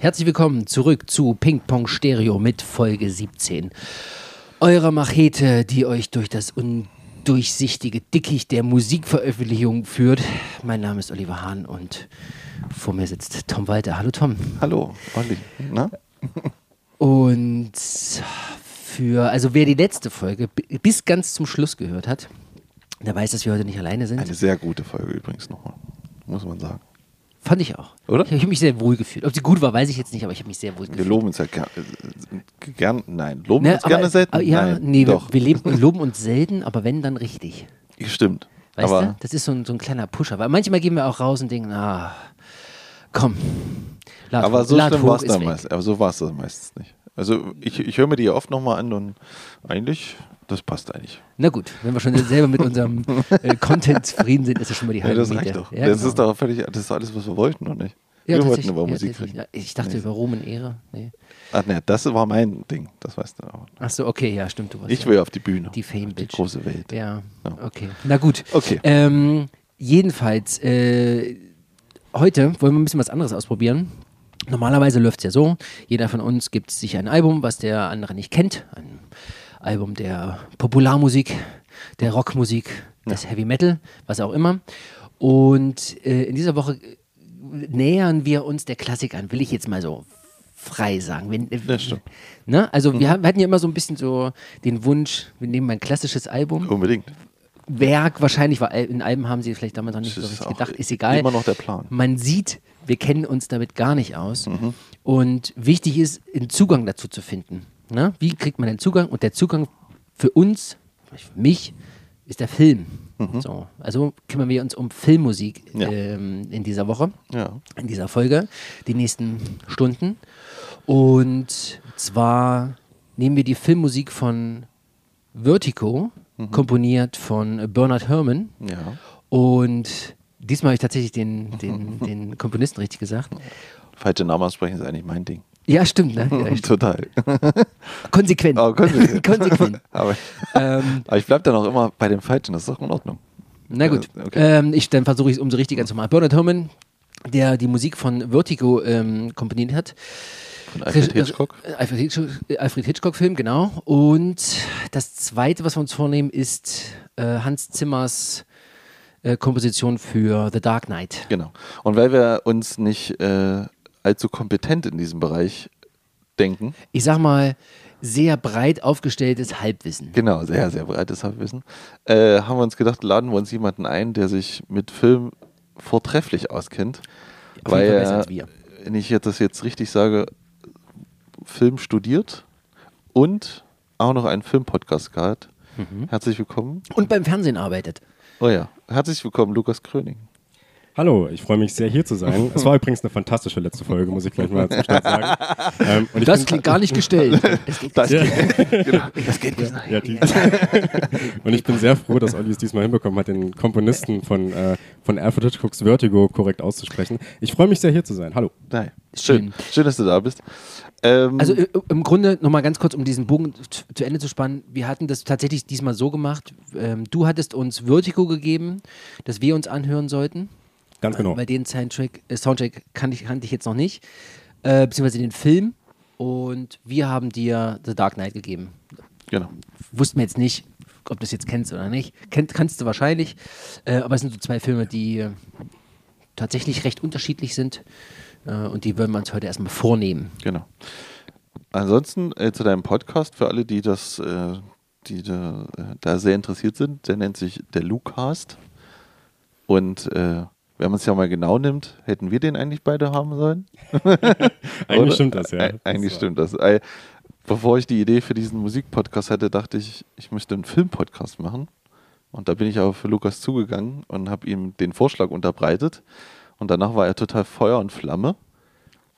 Herzlich willkommen zurück zu Ping Pong Stereo mit Folge 17. Eurer Machete, die euch durch das undurchsichtige Dickicht der Musikveröffentlichung führt. Mein Name ist Oliver Hahn und vor mir sitzt Tom Walter. Hallo Tom. Hallo, Olli. Na? Und für, also wer die letzte Folge bis ganz zum Schluss gehört hat, der weiß, dass wir heute nicht alleine sind. Eine sehr gute Folge übrigens nochmal, muss man sagen. Fand ich auch. Oder? Ich habe mich sehr wohl gefühlt. Ob sie gut war, weiß ich jetzt nicht, aber ich habe mich sehr wohl Wir gefühlt. loben uns ja ger äh, gern, nein, loben Ne, uns gerne selten. aber, ja, nein, nee, wir, doch, wir leben, loben uns selten, aber wenn, dann richtig. stimmt. Weißt aber du? Das ist so ein, so ein kleiner Pusher. Weil manchmal gehen wir auch raus und denken, ah, komm. Lad aber hoch, so schlimm war es damals. Aber so war es meistens nicht. Also ich, ich höre mir die ja oft nochmal an und eigentlich, das passt eigentlich. Na gut, wenn wir schon selber mit unserem äh, Content zufrieden sind, ist das schon mal die Ja, halbe das Miete. reicht doch. Ja, das genau. ist doch völlig, das ist alles, was wir wollten, oder nicht? ja, wir wollten ja, Musik. Ja, Ich dachte Nee. über Ruhm und Ehre. Nee. Ach ne, das war mein Ding, das weißt du auch. Achso, okay, ja, stimmt. Du warst Ich ja will auf die Bühne. die Fame die Bitch. große Welt. Ja, Ja. okay. Na gut. Okay. Ähm, jedenfalls, äh, heute wollen wir ein bisschen was anderes ausprobieren. Normalerweise läuft es ja so, jeder von uns gibt sich ein Album, was der andere nicht kennt. Ein Album der Popularmusik, der Rockmusik, des Heavy Metal, was auch immer. Und äh, in dieser Woche äh, nähern wir uns der Klassik an, will ich jetzt mal so frei sagen. Wenn, äh. Ne? Also wir, haben- wir hatten ja immer so ein bisschen so den Wunsch, wir nehmen ein klassisches Album. Unbedingt. Werk wahrscheinlich, weil in Alben haben sie vielleicht damals noch nicht so Das auch gedacht, ist egal. immer noch der Plan. Man sieht, wir kennen uns damit gar nicht aus. Mhm. Und wichtig ist, einen Zugang dazu zu finden. Ne? Wie kriegt man den Zugang? Und der Zugang für uns, für mich, ist der Film. So, also kümmern wir uns um Filmmusik Mhm. Ja. ähm, in dieser Woche Ja. in dieser Folge, die nächsten Stunden. Und zwar nehmen wir die Filmmusik von Vertigo, Mhm. komponiert von Bernard Herrmann. Ja. Und diesmal habe ich tatsächlich den, den, den Komponisten richtig gesagt. Falsche Namen aussprechen ist eigentlich mein Ding. Ja, stimmt, ne? Ja, stimmt. Total. Konsequent. Aber konsequent. Konsequent. aber, Ähm, aber ich bleibe dann auch immer bei dem Falschen, das ist doch in Ordnung. Na gut, okay. ähm, ich, dann versuche ich es umso richtiger zu machen. Bernard Herrmann, der die Musik von Vertigo ähm, komponiert hat. Von Alfred Hitchcock. Äh, Alfred Hitchcock, Alfred Hitchcock-Film, genau. Und das zweite, was wir uns vornehmen, ist äh, Hans Zimmers äh, Komposition für The Dark Knight. Genau. Und weil wir uns nicht äh, allzu kompetent in diesem Bereich denken, Ich sag mal, sehr breit aufgestelltes Halbwissen. genau, sehr, sehr breites Halbwissen, äh, haben wir uns gedacht, laden wir uns jemanden ein, der sich mit Film vortrefflich auskennt. Auf weil er, wenn ich das jetzt richtig sage, Film studiert und auch noch einen Filmpodcast gehabt. Mhm. Herzlich willkommen. Und beim Fernsehen arbeitet. Oh ja, herzlich willkommen, Lukas Kröning. Hallo, ich freue mich sehr hier zu sein. Es war übrigens eine fantastische letzte Folge, muss ich gleich mal zum Start sagen. Ähm, Das klingt gar nicht gestellt. Das geht Ja. genau, das geht nicht. Ja, die, und ich bin sehr froh, dass Olli es diesmal hinbekommen hat, den Komponisten von, äh, von Alfred Hitchcocks Vertigo korrekt auszusprechen. Ich freue mich sehr hier zu sein. Hallo. Nein. Schön. Schön. Dass du da bist. Ähm, Also äh, im Grunde nochmal ganz kurz, um diesen Bogen zu Ende zu spannen. Wir hatten das tatsächlich diesmal so gemacht. Ähm, du hattest uns Vertigo gegeben, dass wir uns anhören sollten. Ganz genau. Weil den Soundtrack, äh, Soundtrack kannte ich, kannte ich jetzt noch nicht. Äh, beziehungsweise den Film. Und wir haben dir The Dark Knight gegeben. genau. Wussten wir jetzt nicht, ob du es jetzt kennst oder nicht. Kennt, kannst du wahrscheinlich. Äh, aber es sind so zwei Filme, die tatsächlich recht unterschiedlich sind. Äh, und die würden wir uns heute erstmal vornehmen. Genau. Ansonsten äh, zu deinem Podcast, für alle, die das, äh, die da, da sehr interessiert sind, der nennt sich der Lucast. Und äh, wenn man es ja mal genau nimmt, hätten wir den eigentlich beide haben sollen? Eigentlich stimmt das, ja. Eigentlich Das, stimmt das. Bevor ich die Idee für diesen Musikpodcast hatte, dachte ich, ich möchte einen Filmpodcast machen. Und da bin ich für Lukas zugegangen und habe ihm den Vorschlag unterbreitet. Und danach war er total Feuer und Flamme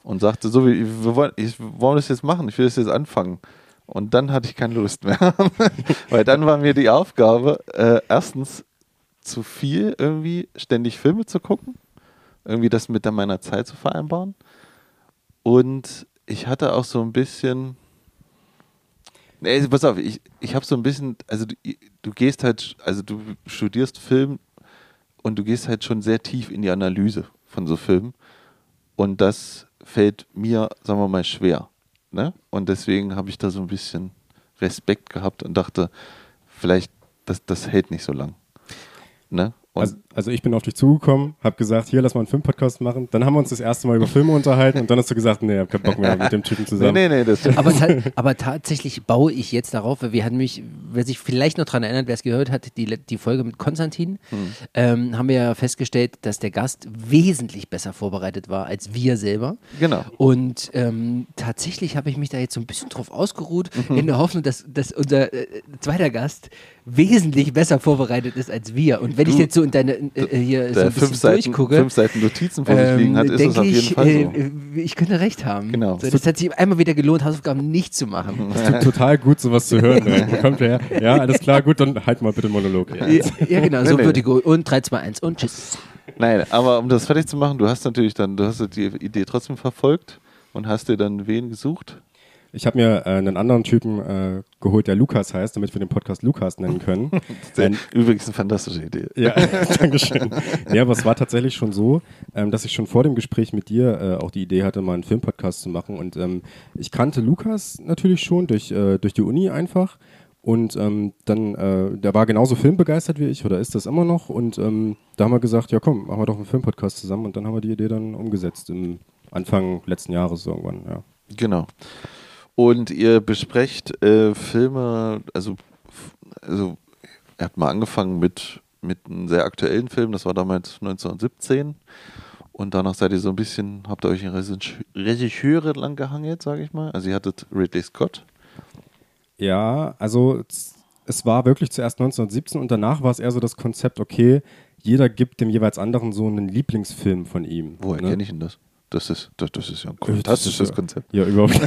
und sagte, so wie wir wollen, ich, wir wollen das jetzt machen, ich will das jetzt anfangen. Und dann hatte ich keine Lust mehr. Weil dann war mir die Aufgabe, äh, erstens zu viel irgendwie ständig Filme zu gucken, irgendwie das mit meiner Zeit zu vereinbaren. Und ich hatte auch so ein bisschen. Nee, pass auf, ich, ich habe so ein bisschen, also du, du gehst halt, also du studierst Film und du gehst halt schon sehr tief in die Analyse von so Filmen. Und das fällt mir, sagen wir mal, schwer. Ne? Und deswegen habe ich da so ein bisschen Respekt gehabt und dachte, vielleicht, das, das hält nicht so lang. Ne? Und Also, also ich bin auf dich zugekommen, habe gesagt, hier, lass mal einen Filmpodcast machen. Dann haben wir uns das erste Mal über Filme unterhalten und dann hast du gesagt, nee, ich hab keinen Bock mehr mit dem Typen nee, zusammen. nee, nee, das Aber, ta aber tatsächlich baue ich jetzt darauf, weil wir hatten mich, wer sich vielleicht noch daran erinnert, wer es gehört hat, die, die Folge mit Konstantin, ähm, haben wir ja festgestellt, dass der Gast wesentlich besser vorbereitet war als wir selber. Genau. Und ähm, tatsächlich habe ich mich da jetzt so ein bisschen drauf ausgeruht, in der Hoffnung, dass, dass unser äh, zweiter Gast wesentlich besser vorbereitet ist als wir. Und wenn ich Du, jetzt so in deine äh, hier so ein bisschen fünf Seiten, durchgucke, fünf Seiten Notizen vor sich ähm, liegen hat, ist es auf jeden ich, Fall so. äh, ich könnte recht haben. Genau. So, das hat sich einmal wieder gelohnt, Hausaufgaben nicht zu machen. Es tut total gut, sowas zu hören. Wo kommt der her? Ja, alles klar, gut, dann halt mal bitte einen Monolog. Ja, ja, genau, so nee. Vertigo. Und 3, 2, 1 und tschüss. Nein, aber um das fertig zu machen, du hast natürlich dann, du hast die Idee trotzdem verfolgt und hast dir dann wen gesucht? Ich habe mir äh, einen anderen Typen äh, geholt, der Lukas heißt, damit wir den Podcast Lukas nennen können. Ein- übrigens eine fantastische Idee. Ja, Dankeschön. Ja, aber es war tatsächlich schon so, ähm, dass ich schon vor dem Gespräch mit dir äh, auch die Idee hatte, mal einen Filmpodcast zu machen. Und ähm, ich kannte Lukas natürlich schon durch, äh, durch die Uni einfach. Und ähm, dann, äh, der war genauso filmbegeistert wie ich oder ist das immer noch. Und ähm, da haben wir gesagt, ja komm, machen wir doch einen Filmpodcast zusammen. Und dann haben wir die Idee dann umgesetzt im Anfang letzten Jahres irgendwann, ja. Genau. Und ihr besprecht äh, Filme, also, also ihr habt mal angefangen mit, mit einem sehr aktuellen Film, das war damals 1917. Und danach seid ihr so ein bisschen, habt ihr euch in Regisseur- Regisseure lang gehangelt, sage ich mal. Also ihr hattet Ridley Scott. Ja, also es war wirklich zuerst 1917 und danach war es eher so das Konzept, okay, jeder gibt dem jeweils anderen so einen Lieblingsfilm von ihm. Woher ne? kenne ich denn das? Das ist, das, das ist ja ein Das ist fantastisches ja- Konzept. Ja, überhaupt.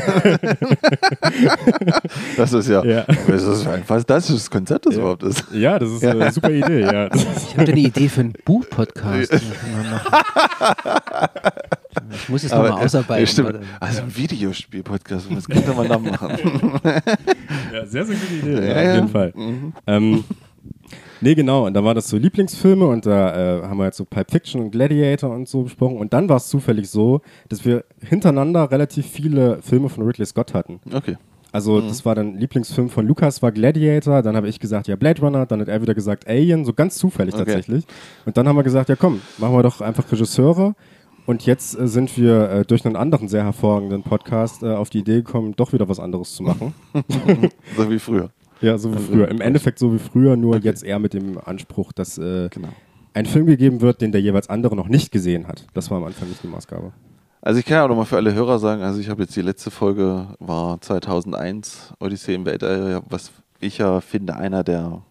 Das ist ja, Ja. das ist ein fantastisches Konzept, das Ja. überhaupt ist. ja, das ist eine super Idee, ja. Das Ich habe eine Idee für einen Buch-Podcast. den können wir machen. Ich muss es nochmal ausarbeiten. stimmt. Also ein Videospiel-Podcast, was könnte man da machen? ja, sehr, sehr gute Idee, ja, Ja, auf ja. jeden Fall. Mhm. Ähm, nee, genau, und da war das so Lieblingsfilme und da äh, haben wir jetzt so Pulp Fiction und Gladiator und so besprochen und dann war es zufällig so, dass wir hintereinander relativ viele Filme von Ridley Scott hatten. Okay. Also das war dann Lieblingsfilm von Lukas war Gladiator, dann habe ich gesagt, ja Blade Runner, dann hat er wieder gesagt Alien, so ganz zufällig Okay. tatsächlich. Und dann haben wir gesagt, ja komm, machen wir doch einfach Regisseure. Und jetzt äh, sind wir äh, durch einen anderen sehr hervorragenden Podcast äh, auf die Idee gekommen, doch wieder was anderes zu machen. So wie früher. Ja, so wie Also, früher. Im Endeffekt so wie früher, nur Okay. jetzt eher mit dem Anspruch, dass äh, Genau. ein Film gegeben wird, den der jeweils andere noch nicht gesehen hat. Das war am Anfang nicht die Maßgabe. Also ich kann ja auch nochmal für alle Hörer sagen, also ich habe jetzt die letzte Folge war 2001, Odyssee im Weltall, was ich ja finde einer der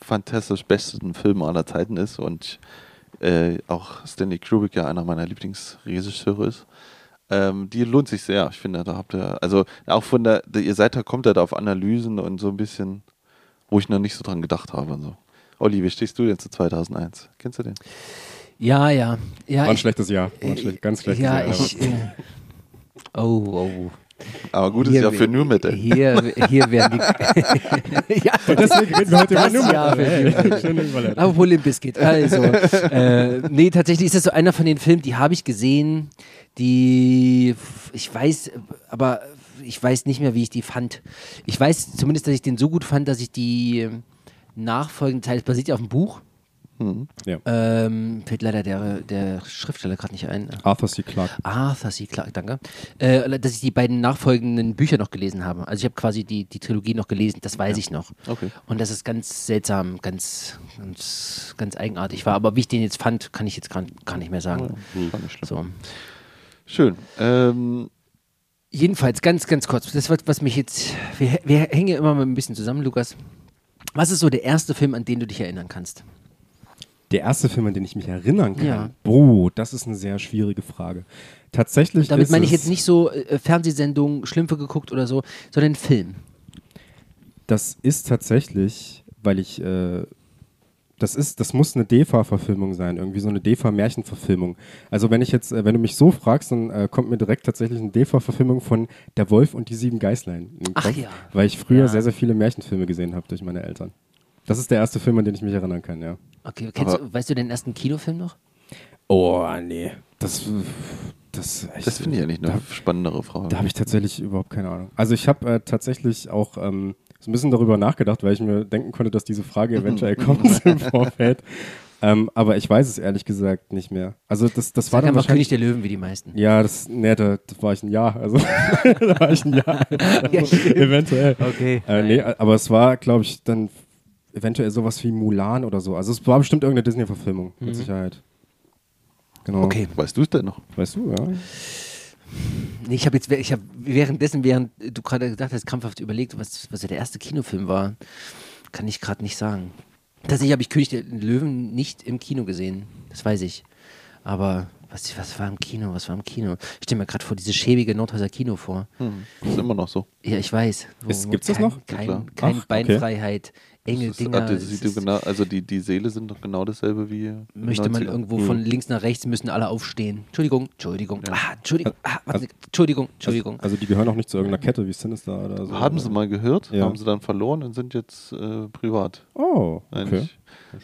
fantastisch besten Filme aller Zeiten ist und äh, auch Stanley Kubrick ja einer meiner Lieblingsregisseure ist. Ähm, die lohnt sich sehr. Ich finde, da habt ihr, also auch von der, der ihr seid da, kommt da auf Analysen und so ein bisschen, wo ich noch nicht so dran gedacht habe und so. Olli, wie stehst du denn zu 2001? Kennst du den? Ja, ja. ja War ein ich, schlechtes Jahr. War ein schlecht, ganz schlechtes ja, Jahr. ich. Äh, oh, oh. Aber gut ist ja für New Metal. Hier, hier werden die. ja, Deswegen reden wir heute über. Jahr New Überleitung. Aber Limp Bizkit. Also, äh, nee, tatsächlich ist das so einer von den Filmen, die habe ich gesehen, die ich weiß, aber ich weiß nicht mehr, wie ich die fand. Ich weiß zumindest, dass ich den so gut fand, dass ich die nachfolgende Teil, es basiert ja auf dem Buch, Mhm. Ja. ähm, fällt leider der, der Schriftsteller gerade nicht ein. Arthur C. Clarke. Arthur C. Clarke, danke. Äh, dass ich die beiden nachfolgenden Bücher noch gelesen habe. Also ich habe quasi die, die Trilogie noch gelesen, das weiß ich noch. Okay. Und das ist ganz seltsam, ganz, ganz, ganz eigenartig war. Aber wie ich den jetzt fand, kann ich jetzt gar, gar nicht mehr sagen. Nicht schlimm. So. Schön. Ähm, Jedenfalls, ganz, ganz kurz, das was, was mich jetzt, wir, wir hängen ja immer mal ein bisschen zusammen, Lukas. Was ist so der erste Film, an den du dich erinnern kannst? Der erste Film, an den ich mich erinnern kann. Ja. Oh, das ist eine sehr schwierige Frage. Tatsächlich. Damit ist meine ich jetzt nicht so äh, Fernsehsendungen, Schlümpfe geguckt oder so, sondern Film. Das ist tatsächlich, weil ich. Äh, das ist, das muss eine DEFA-Verfilmung sein, irgendwie so eine DEFA-Märchenverfilmung. Also wenn ich jetzt, äh, wenn du mich so fragst, dann äh, kommt mir direkt tatsächlich eine DEFA-Verfilmung von Der Wolf und die sieben Geißlein in den Ach Kopf, ja. weil ich früher Ja. sehr, sehr viele Märchenfilme gesehen habe durch meine Eltern. Das ist der erste Film, an den ich mich erinnern kann, ja. Okay, du, weißt du den ersten Kinofilm noch? Oh, nee. Das, das, Das finde ich eigentlich eine Da, spannendere Frage. da habe ich tatsächlich überhaupt keine Ahnung. Also ich habe äh, tatsächlich auch ähm, so ein bisschen darüber nachgedacht, weil ich mir denken konnte, dass diese Frage eventuell kommt im Vorfeld. Ähm, aber ich weiß es ehrlich gesagt nicht mehr. Also das, das war dann einfach wahrscheinlich... König der Löwen wie die meisten. Ja, das, nee, da, da war ich ein Jahr. Also da war ich ein Jahr. Ja, stimmt. eventuell. Okay. Äh, nee, aber es war, glaube ich, dann eventuell sowas wie Mulan oder so. Also es war bestimmt irgendeine Disney-Verfilmung, mit Sicherheit. Genau. Okay. Weißt du es denn noch? Weißt du, ja? Nee, ich habe jetzt, ich habe währenddessen, während du gerade gesagt hast, krampfhaft überlegt, was, was ja der erste Kinofilm war, kann ich gerade nicht sagen. Tatsächlich habe ich König der Löwen nicht im Kino gesehen, das weiß ich. Aber was, was war im Kino? Was war im Kino? Ich stelle mir gerade vor, dieses schäbige Nordhäuser Kino vor. Hm. Ist immer noch so. Ja, ich weiß. Wo gibt's das noch? Kein, kein Ach, okay. Enge Das ist, Dinger. sieht ist- genau, also die, die Seele sind doch genau dasselbe wie. möchte man 90ern. irgendwo von links nach rechts müssen alle aufstehen. Entschuldigung, Entschuldigung, ah, Entschuldigung, ah, warte, Also- Entschuldigung, Entschuldigung. Also die gehören auch nicht zu irgendeiner Kette wie Sinister oder so. Haben sie mal gehört, Ja. haben sie dann verloren und sind jetzt äh, privat. Oh, okay. Eigentlich,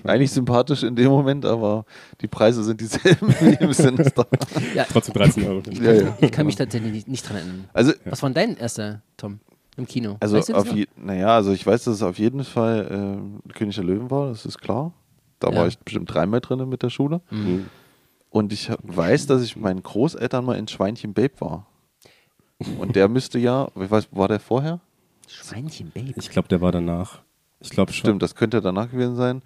eigentlich sympathisch in dem Moment, aber die Preise sind dieselben wie im Sinister. ja, Trotzdem 13 Euro. ja, ja. ich kann mich tatsächlich nicht, nicht dran erinnern. Also, Was war denn dein erster, Tom, im Kino? also weißt du auf je, naja, also ich weiß, dass es auf jeden Fall äh, König der Löwen war, das ist klar. Da Ja. war ich bestimmt dreimal drin mit der Schule. Mhm. Und ich weiß, dass ich mit meinen Großeltern mal in Schweinchen Babe war. Und der müsste ja, ich weiß, war der vorher? Schweinchen Babe. Ich glaube, der war danach. Ich glaube schon. Stimmt, das könnte danach gewesen sein.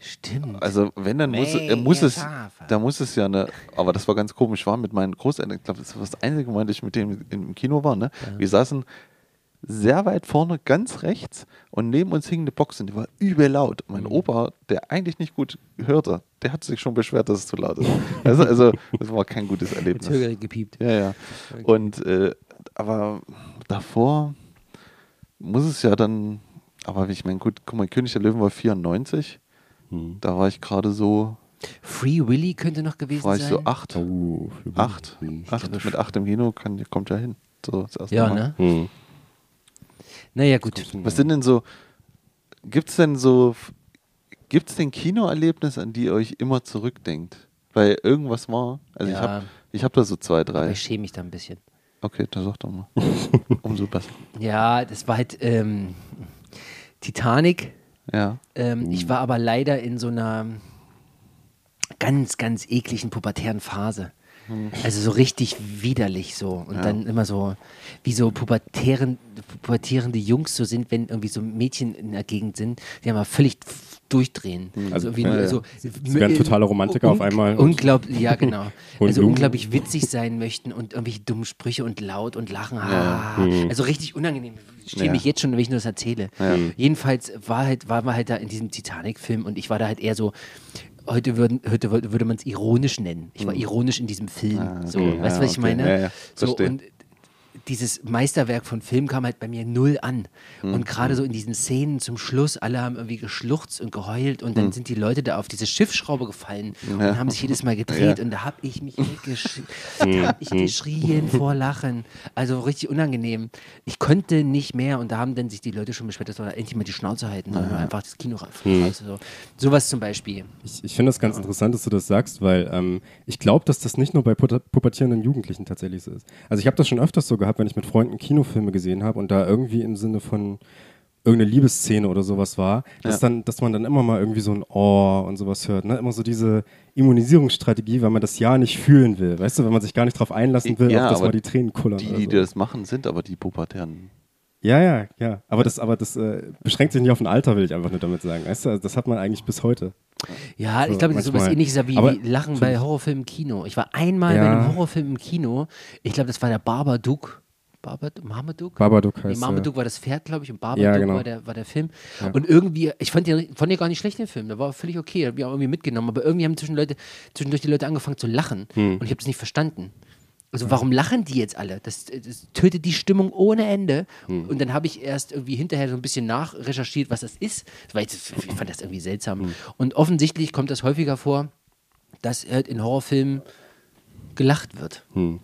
Stimmt. Also wenn, dann muss, er muss es, da muss es ja eine, aber das war ganz komisch, ich war mit meinen Großeltern, ich glaube, das war das einzige Mal, dass ich mit denen im Kino war, ne? Wir saßen sehr weit vorne, ganz rechts und neben uns hing eine Box und die war übel laut. Und mein Mhm. Opa, der eigentlich nicht gut hörte, der hat sich schon beschwert, dass es zu laut ist. Also, also das war kein gutes Erlebnis. Zögere gepiept. Ja, ja. Und äh, aber davor muss es ja dann, aber ich meine, gut, guck mal, König der Löwen war 94. Hm. Da war ich gerade so, Free Willy könnte noch gewesen war ich sein. so acht. Oh, Acht. Acht. Mit acht im Kino kann, kommt ja hin. So das erste Ja, Mal. ne? Hm. Naja, gut. Was sind denn so, gibt es denn so, gibt es denn Kinoerlebnisse, an die ihr euch immer zurückdenkt? Weil irgendwas war, also ich Ja. habe ich hab da so zwei, Aber drei. ich schäme mich da ein bisschen. Okay, dann sag doch mal. Umso besser. Ja, das war halt ähm, Titanic. Ja. Ähm, Ich war aber leider in so einer ganz, ganz ekligen pubertären Phase. Also so richtig widerlich so. Und dann immer so, wie so pubertären, pubertierende Jungs so sind, wenn irgendwie so Mädchen in der Gegend sind, die mal völlig durchdrehen. Also, irgendwie ja, nur ja. so, Sie werden totale Romantiker auf einmal Unglaublich, ja genau. Und also unglaublich witzig sein möchten und irgendwelche dummen Sprüche und laut und lachen. Ah, Also richtig unangenehm. Ich stehe Ja. mich jetzt schon, wenn ich nur das erzähle. Jedenfalls war halt, waren wir halt da in diesem Titanic-Film und ich war da halt eher so, heute, würden, heute wür- würde man es ironisch nennen. Ich war ironisch in diesem Film. so, okay. weißt du, Ja, was ich okay. meine? Ja, ja. so, und dieses Meisterwerk von Film kam halt bei mir null an. Hm, Und gerade so in diesen Szenen zum Schluss, alle haben irgendwie geschluchzt und geheult und dann Hm. sind die Leute da auf diese Schiffsschraube gefallen und haben sich jedes Mal gedreht und da habe ich mich weggesch da hab ich geschrien vor Lachen. Also richtig unangenehm. Ich konnte nicht mehr und da haben dann sich die Leute schon beschwert, dass wir endlich mal die Schnauze halten, sondern einfach das Kino raus. So. Sowas zum Beispiel. Ich, ich finde das ganz interessant, dass du das sagst, weil ähm, ich glaube, dass das nicht nur bei pubertierenden Jugendlichen tatsächlich so ist. Also ich habe das schon öfters so gehabt, wenn ich mit Freunden Kinofilme gesehen habe und da irgendwie im Sinne von irgendeine Liebesszene oder sowas war, dass, Ja. dann, dass man dann immer mal irgendwie so ein Oh und sowas hört. Ne? Immer so diese Immunisierungsstrategie, weil man das ja nicht fühlen will. Weißt du, wenn man sich gar nicht drauf einlassen will, Ja, auf das mal die Tränen kullern. Die, oder die so. das machen, sind aber die Pubertären. Ja, ja, ja. Aber das, aber das äh, beschränkt sich nicht auf ein Alter, will ich einfach nur damit sagen. Weißt du, also das hat man eigentlich bis heute. Ja, ich So, glaube, das ist sowas ähnliches wie, wie Lachen bei Horrorfilmen im Kino. Ich war einmal Ja. bei einem Horrorfilm im Kino. Ich glaube, das war der Babadook. Barbad Marmaduke? Babadook Nee, heißt Marmaduke er. war das Pferd, glaube ich, und Babadook Ja, genau. war, der, war der Film. Und irgendwie, ich fand den, fand den gar nicht schlecht, den Film. Der war völlig okay, hab ich auch irgendwie mitgenommen. Aber irgendwie haben zwischen Leute, zwischendurch die Leute angefangen zu lachen. Hm. Und ich habe das nicht verstanden. Also warum lachen die jetzt alle? Das, das tötet die Stimmung ohne Ende. Hm. Und dann habe ich erst irgendwie hinterher so ein bisschen nachrecherchiert, was das ist. Weil ich, ich fand das irgendwie seltsam. Hm. Und offensichtlich kommt das häufiger vor, dass halt in Horrorfilmen gelacht wird. Hm.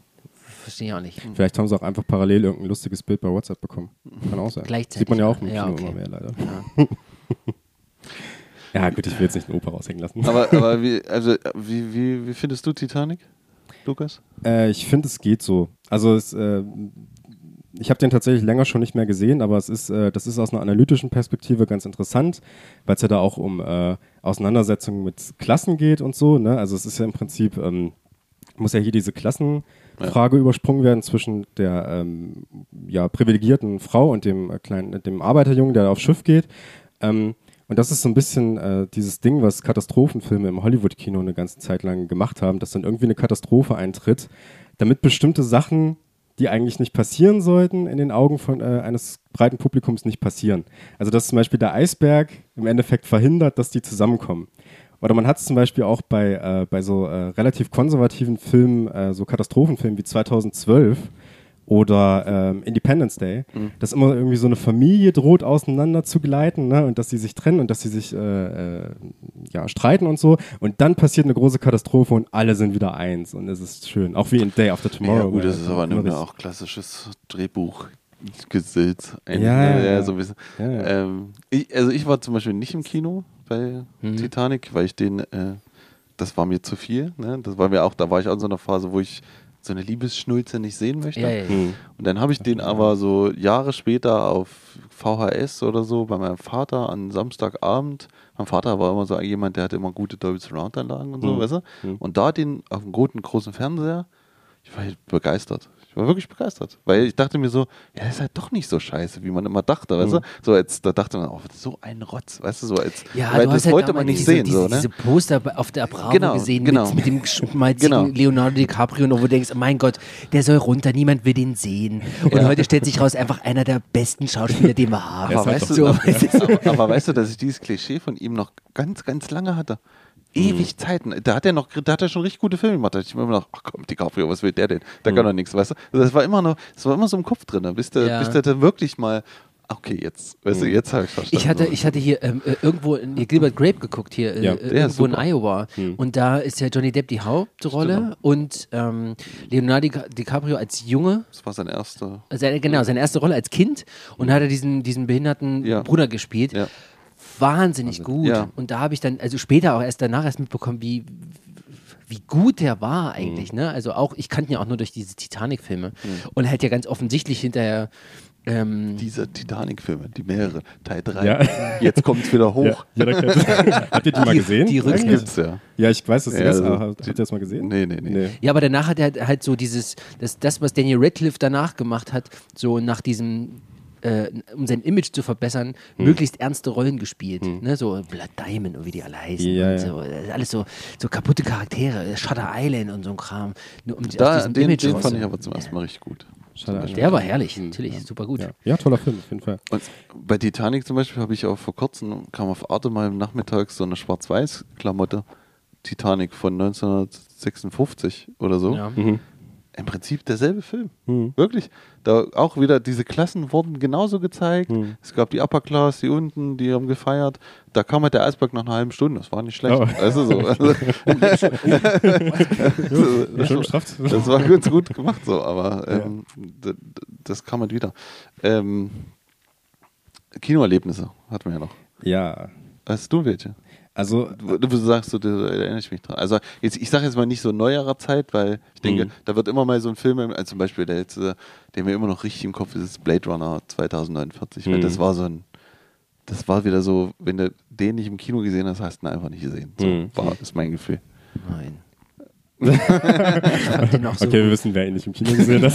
Verstehe ich auch nicht. Vielleicht haben sie auch einfach parallel irgendein lustiges Bild bei WhatsApp bekommen. Kann auch sein. Gleichzeitig, Sieht man ja auch im ja, Kino okay. immer mehr, leider. Ja. gut, ich will jetzt nicht den Opa raushängen lassen. Aber, aber wie, also, wie, wie, wie findest du Titanic? Lukas? Äh, ich finde, es geht so. Also es, äh, ich habe den tatsächlich länger schon nicht mehr gesehen, aber es ist, äh, das ist aus einer analytischen Perspektive ganz interessant, weil es ja da auch um äh, Auseinandersetzungen mit Klassen geht und so. Ne? Also es ist ja im Prinzip, ähm, muss ja hier diese Klassenfrage ja. übersprungen werden zwischen der ähm, ja, privilegierten Frau und dem äh, kleinen, dem Arbeiterjungen, der aufs Schiff geht. Ähm, und das ist so ein bisschen äh, dieses Ding, was Katastrophenfilme im Hollywood-Kino eine ganze Zeit lang gemacht haben, dass dann irgendwie eine Katastrophe eintritt, damit bestimmte Sachen die eigentlich nicht passieren sollten, in den Augen von, äh, eines breiten Publikums nicht passieren. Also dass zum Beispiel der Eisberg im Endeffekt verhindert, dass die zusammenkommen. Oder man hat es zum Beispiel auch bei, äh, bei so äh, relativ konservativen Filmen, äh, so Katastrophenfilmen wie 2012, oder ähm, Independence Day, mhm. dass immer irgendwie so eine Familie droht auseinander zu gleiten ne? und dass sie sich trennen und dass sie sich äh, äh, ja, streiten und so und dann passiert eine große Katastrophe und alle sind wieder eins und es ist schön, auch wie in Day After Tomorrow. Ja gut, das ist aber nur auch klassisches Drehbuch. Gesitz. Ja, ja, ja, so ein bisschen. Ja, ja. Ähm, ich, also ich war zum Beispiel nicht im Kino bei mhm. Titanic, weil ich den, äh, das war mir zu viel. Ne? Das war mir auch, da war ich auch in so einer Phase, wo ich so eine Liebesschnulze nicht sehen möchte. Ja, ja, mhm. Und dann habe ich den aber so Jahre später auf VHS oder so bei meinem Vater an Samstagabend. Mein Vater war immer so jemand, der hatte immer gute Dolby Surround Anlagen und so, mhm. weißt du? Mhm. Und da den auf dem großen, großen Fernseher, ich war begeistert. Ich war wirklich begeistert, weil ich dachte mir so, ja, das ist halt doch nicht so scheiße, wie man immer dachte, weißt du? Mhm. So als, da dachte man, oh, so ein Rotz, weißt du, so als, ja, weil das halt wollte man nicht diese, sehen, diese, so, ne? Diese Poster auf der Bravo genau, gesehen genau. Mit, mit, dem geschmalzigen genau. Leonardo DiCaprio, wo du denkst, mein Gott, der soll runter, niemand will den sehen. Und ja. heute stellt sich raus, einfach einer der besten Schauspieler, den wir haben. Aber, weißt du, so, aber, aber weißt du, dass ich dieses Klischee von ihm noch ganz, ganz lange hatte? Ewig mhm. Zeiten. Da hat er noch, da hat er schon richtig gute Filme gemacht. Da dachte ich mir immer noch, ach komm, DiCaprio, was will der denn? Mhm. kann doch nichts, weißt du? Das war immer noch, das war immer so im Kopf drin, bis der, ja. bis der dann wirklich mal Okay, jetzt, weißt du, mhm. jetzt habe ich verstanden. Ich hatte, ich hatte hier ähm, äh, irgendwo in Gilbert Grape geguckt, hier äh, ja, äh, irgendwo in Iowa. Hm. Und da ist ja Johnny Depp die Hauptrolle Stimmt. und ähm, Leonardo DiCaprio als Junge. Das war sein erster. Seine, genau, seine erste Rolle als Kind. Und da hat er diesen, diesen behinderten ja. Bruder gespielt. Ja wahnsinnig also, gut. Ja. Und da habe ich dann, also später auch erst danach erst mitbekommen, wie, wie gut der war eigentlich. Mhm. Ne? Also auch, ich kannte ihn ja auch nur durch diese Titanic-Filme. Mhm. Und halt ja ganz offensichtlich hinterher. Ähm, Diese Titanic-Filme, die mehrere, Teil 3. Ja. Jetzt kommt es wieder hoch. Ja, habt ihr die mal gesehen? Die, die gibt's ja. Ja, ich weiß, dass ihr das. Also, habt ihr das mal gesehen? Nee, nee, nee, nee. Ja, aber danach hat er halt so dieses, das, das, was Daniel Radcliffe danach gemacht hat, so nach diesem äh, um sein Image zu verbessern, hm. möglichst ernste Rollen gespielt. Hm. Ne? So Blood Diamond und wie die alle heißen. Ja. So, alles so, so kaputte Charaktere, Shutter Island und so ein Kram. Nur um da, aus den, Image den fand ich aber zum ersten Mal richtig gut. Der war herrlich, natürlich, ja. super gut. Ja. ja. toller Film, auf jeden Fall. Und bei Titanic zum Beispiel habe ich auch vor kurzem, kam auf Arte mal nachmittags so eine Schwarz-Weiß-Klamotte. Titanic von 1956 oder so. Ja. Mhm im Prinzip derselbe Film. Mhm. Wirklich. Da auch wieder, diese Klassen wurden genauso gezeigt. Mhm. Es gab die Upper Class, die unten, die haben gefeiert. Da kam halt der Eisberg nach einer halben Stunde. Das war nicht schlecht. Oh. Also so. Also, das, das, war ganz gut gemacht so, aber ähm, ja. das kam halt wieder. Ähm, Kinoerlebnisse hatten wir ja noch. Ja. Hast du welche? Also, du, du sagst, du, da erinnere ich mich dran. Also, jetzt, ich sage jetzt mal nicht so neuerer Zeit, weil ich denke, mhm. da wird immer mal so ein Film, also zum Beispiel der jetzt, der mir immer noch richtig im Kopf ist, ist Blade Runner 2049. Mhm. Das war so ein, das war wieder so, wenn du den nicht im Kino gesehen hast, hast du ihn einfach nicht gesehen. So mhm. war, ist mein Gefühl. Nein so okay, wir wissen, wer ihn nicht im Kino gesehen hat.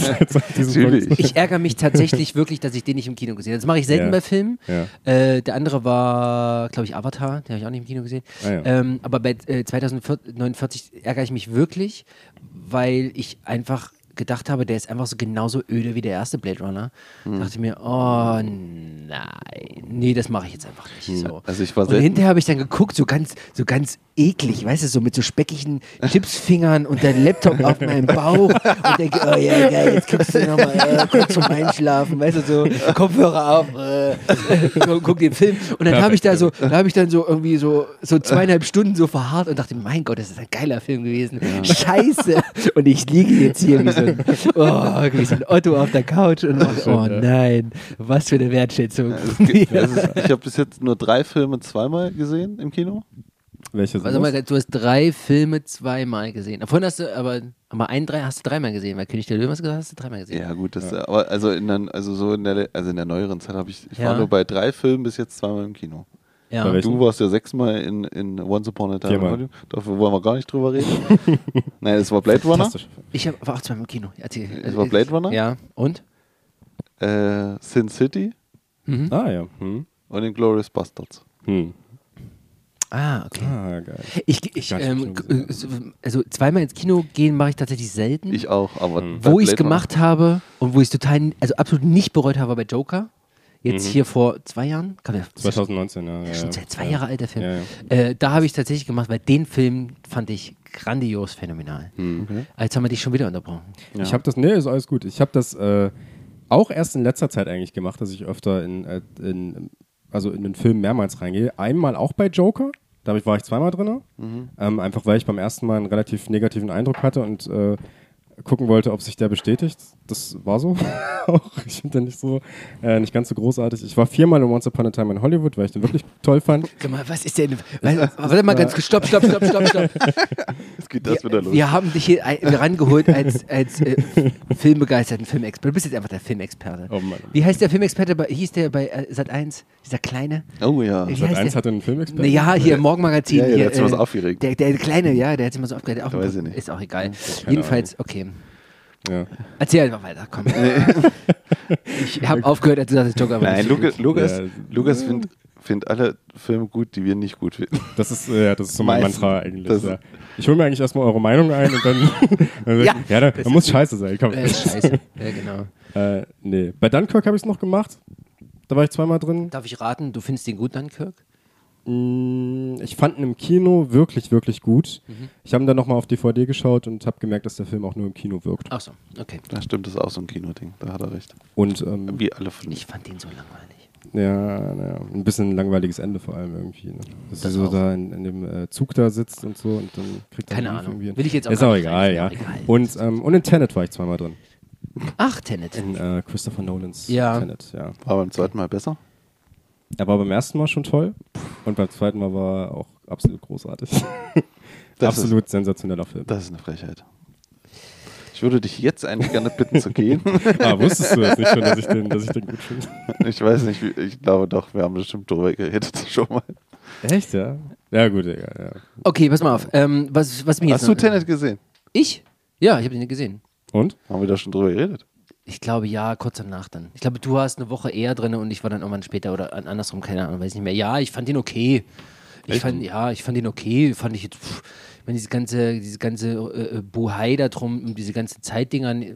ich ärgere mich tatsächlich wirklich, dass ich den nicht im Kino gesehen habe. Das mache ich selten ja. bei Filmen. Ja. Äh, der andere war, glaube ich, Avatar. Den habe ich auch nicht im Kino gesehen. Ah, ja. ähm, aber bei äh, 2049 ärgere ich mich wirklich, weil ich einfach gedacht habe, der ist einfach so genauso öde wie der erste Blade Runner, hm. dachte mir, oh nein, nee, das mache ich jetzt einfach nicht. Hm. So. Also ich war und hinterher habe ich dann geguckt, so ganz, so ganz eklig, weißt du, so mit so speckigen Chipsfingern und der Laptop auf meinem Bauch und denke, oh ja, geil, jetzt guckst du nochmal äh, kurz zum Einschlafen, weißt du, so Kopfhörer auf, äh, guck, guck den Film. Und dann habe ich da so, da habe ich dann so irgendwie so, so zweieinhalb Stunden so verharrt und dachte, mein Gott, das ist ein geiler Film gewesen. Ja. Scheiße. Und ich liege jetzt hier wie so ein, oh, wie so ein Otto auf der Couch und dachte, oh nein, was für eine Wertschätzung. Ja, gibt, ist, ich habe bis jetzt nur drei Filme zweimal gesehen im Kino. Welche sind mal, das? du hast drei Filme zweimal gesehen. Vorhin hast du aber, aber ein, drei hast du dreimal gesehen, weil König der Löwen hast du gesagt, hast du dreimal gesehen. Ja, gut, das, aber also in der, also so in der, also in der neueren Zeit habe ich, ich Ja. war nur bei drei Filmen bis jetzt zweimal im Kino. Ja. Bei? Du warst ja sechsmal in, in Once Upon a Time in Viermal. Dafür wollen wir gar nicht drüber reden. Nein, es war Blade Runner. Ich hab, war auch zweimal im Kino. Erzähl. Es war Blade Runner? Ja. Und? Äh, Sin City Mhm. Ah ja. Hm. und Inglourious Bastards. Hm. Ah, okay. Ah, geil. Ich, ich, ähm, äh, also zweimal ins Kino gehen mache ich tatsächlich selten. Ich auch, aber. Hm. wo ich es gemacht habe und wo ich es total, also absolut nicht bereut habe, war bei Joker. Jetzt hier vor zwei Jahren. Der, 2019, ja. ja, schon seit zwei ja. Jahre alter Film. Ja, ja. Äh, da habe ich es tatsächlich gemacht, weil den Film fand ich grandios phänomenal. Runner. Jetzt haben wir dich schon wieder unterbrochen. Ja. Ich habe das, nee, ist alles gut. Ich habe das äh, auch erst in letzter Zeit eigentlich gemacht, dass ich öfter in, äh, in also in den Film mehrmals reingehe. Einmal auch bei Joker, da hab ich- war ich zweimal drin. Ähm, einfach weil ich beim ersten Mal einen relativ negativen Eindruck hatte und äh, gucken wollte, ob sich der bestätigt. Das war so. auch. Ich finde den nicht so, äh, nicht ganz so großartig. Ich war viermal in Once Upon a Time in Hollywood, weil ich den wirklich toll fand. Sag mal, was ist denn? Weil, warte mal ganz kurz, stopp, stopp, stopp, stopp, stopp. Jetzt geht das wieder los. Wir haben dich hier ein- rangeholt als, als äh, filmbegeisterten Filmexperten. Du bist jetzt einfach der Filmexperte. Oh Mann. Wie heißt der Filmexperte? Bei, hieß der bei äh, Sat 1? Dieser kleine? Oh ja. Wie Sat heißt 1 der? hatte einen Filmexperten. Naja, hier im Morgenmagazin. Ja, ja, der hier, hat sich was aufgeregt. Der, der kleine, ja, der hat sich mal so aufgeregt. Auch Weiß ich nicht. Ist auch egal. keine Jedenfalls, okay. Ja. Erzähl einfach weiter, komm. ich habe aufgehört, als du sagst, Joker Nein, Lukas. Lukas, Ja. Lukas findet find alle Filme gut, die wir nicht gut finden. Das ist, äh, ja, das ist so mein Meistens. Mantra eigentlich. Ja. Ich hole mir eigentlich erstmal eure Meinung ein und dann. dann Ja, ja, da, da muss scheiße sein. Komm. Äh, scheiße. Ja, genau. Äh, nee. Bei Dunkirk habe ich es noch gemacht. Da war ich zweimal drin. Darf ich raten, du findest den gut, Dunkirk? Mm, Ich fand ihn im Kino wirklich, wirklich gut. Mhm. Ich habe ihn dann nochmal auf DVD geschaut und habe gemerkt, dass der Film auch nur im Kino wirkt. Ach so, okay. Da stimmt, das ist auch so ein Kinoding. Da hat er recht. Und ähm, Wie alle Filme. Ich fand den so langweilig. ja, naja, ein bisschen ein langweiliges Ende vor allem irgendwie. Ne? Dass Das sie so auch. da in, in dem äh, Zug da sitzt und so und dann kriegt er Keine Ahnung. irgendwie. Will ich jetzt auch Ist auch nicht egal, ja. ist mir auch egal. Und, ähm, und in Tenet war ich zweimal drin. Ach, Tenet. In äh, Christopher Nolans Ja. Tenet, ja. War beim zweiten Mal besser? Er war beim ersten Mal schon toll und beim zweiten Mal war er auch absolut großartig. Das absolut sensationeller Film. Das ist eine Frechheit. Ich würde dich jetzt eigentlich gerne bitten zu gehen. Ah, wusstest du das nicht schon, dass ich den, dass ich den gut finde? Ich weiß nicht, wie- ich glaube doch, wir haben bestimmt drüber geredet schon mal. Echt, ja? Ja, gut, egal, ja. Okay, pass mal auf. Ähm, was, was mir Hast jetzt du Tenet gesehen? Ich? Ja, ich habe den gesehen. Und? Haben wir da schon drüber geredet? Ich glaube ja, kurz danach dann. Ich glaube, du warst eine Woche eher drin und ich war dann irgendwann später oder an- andersrum, keine Ahnung, weiß ich nicht mehr. Ja, ich fand ihn okay. Ich Echt? fand, ja, ich fand ihn okay. Fand ich jetzt, pff, wenn diese ganze, diese ganze äh, äh, Buhai da drum, um diese ganzen Zeitdingern, äh,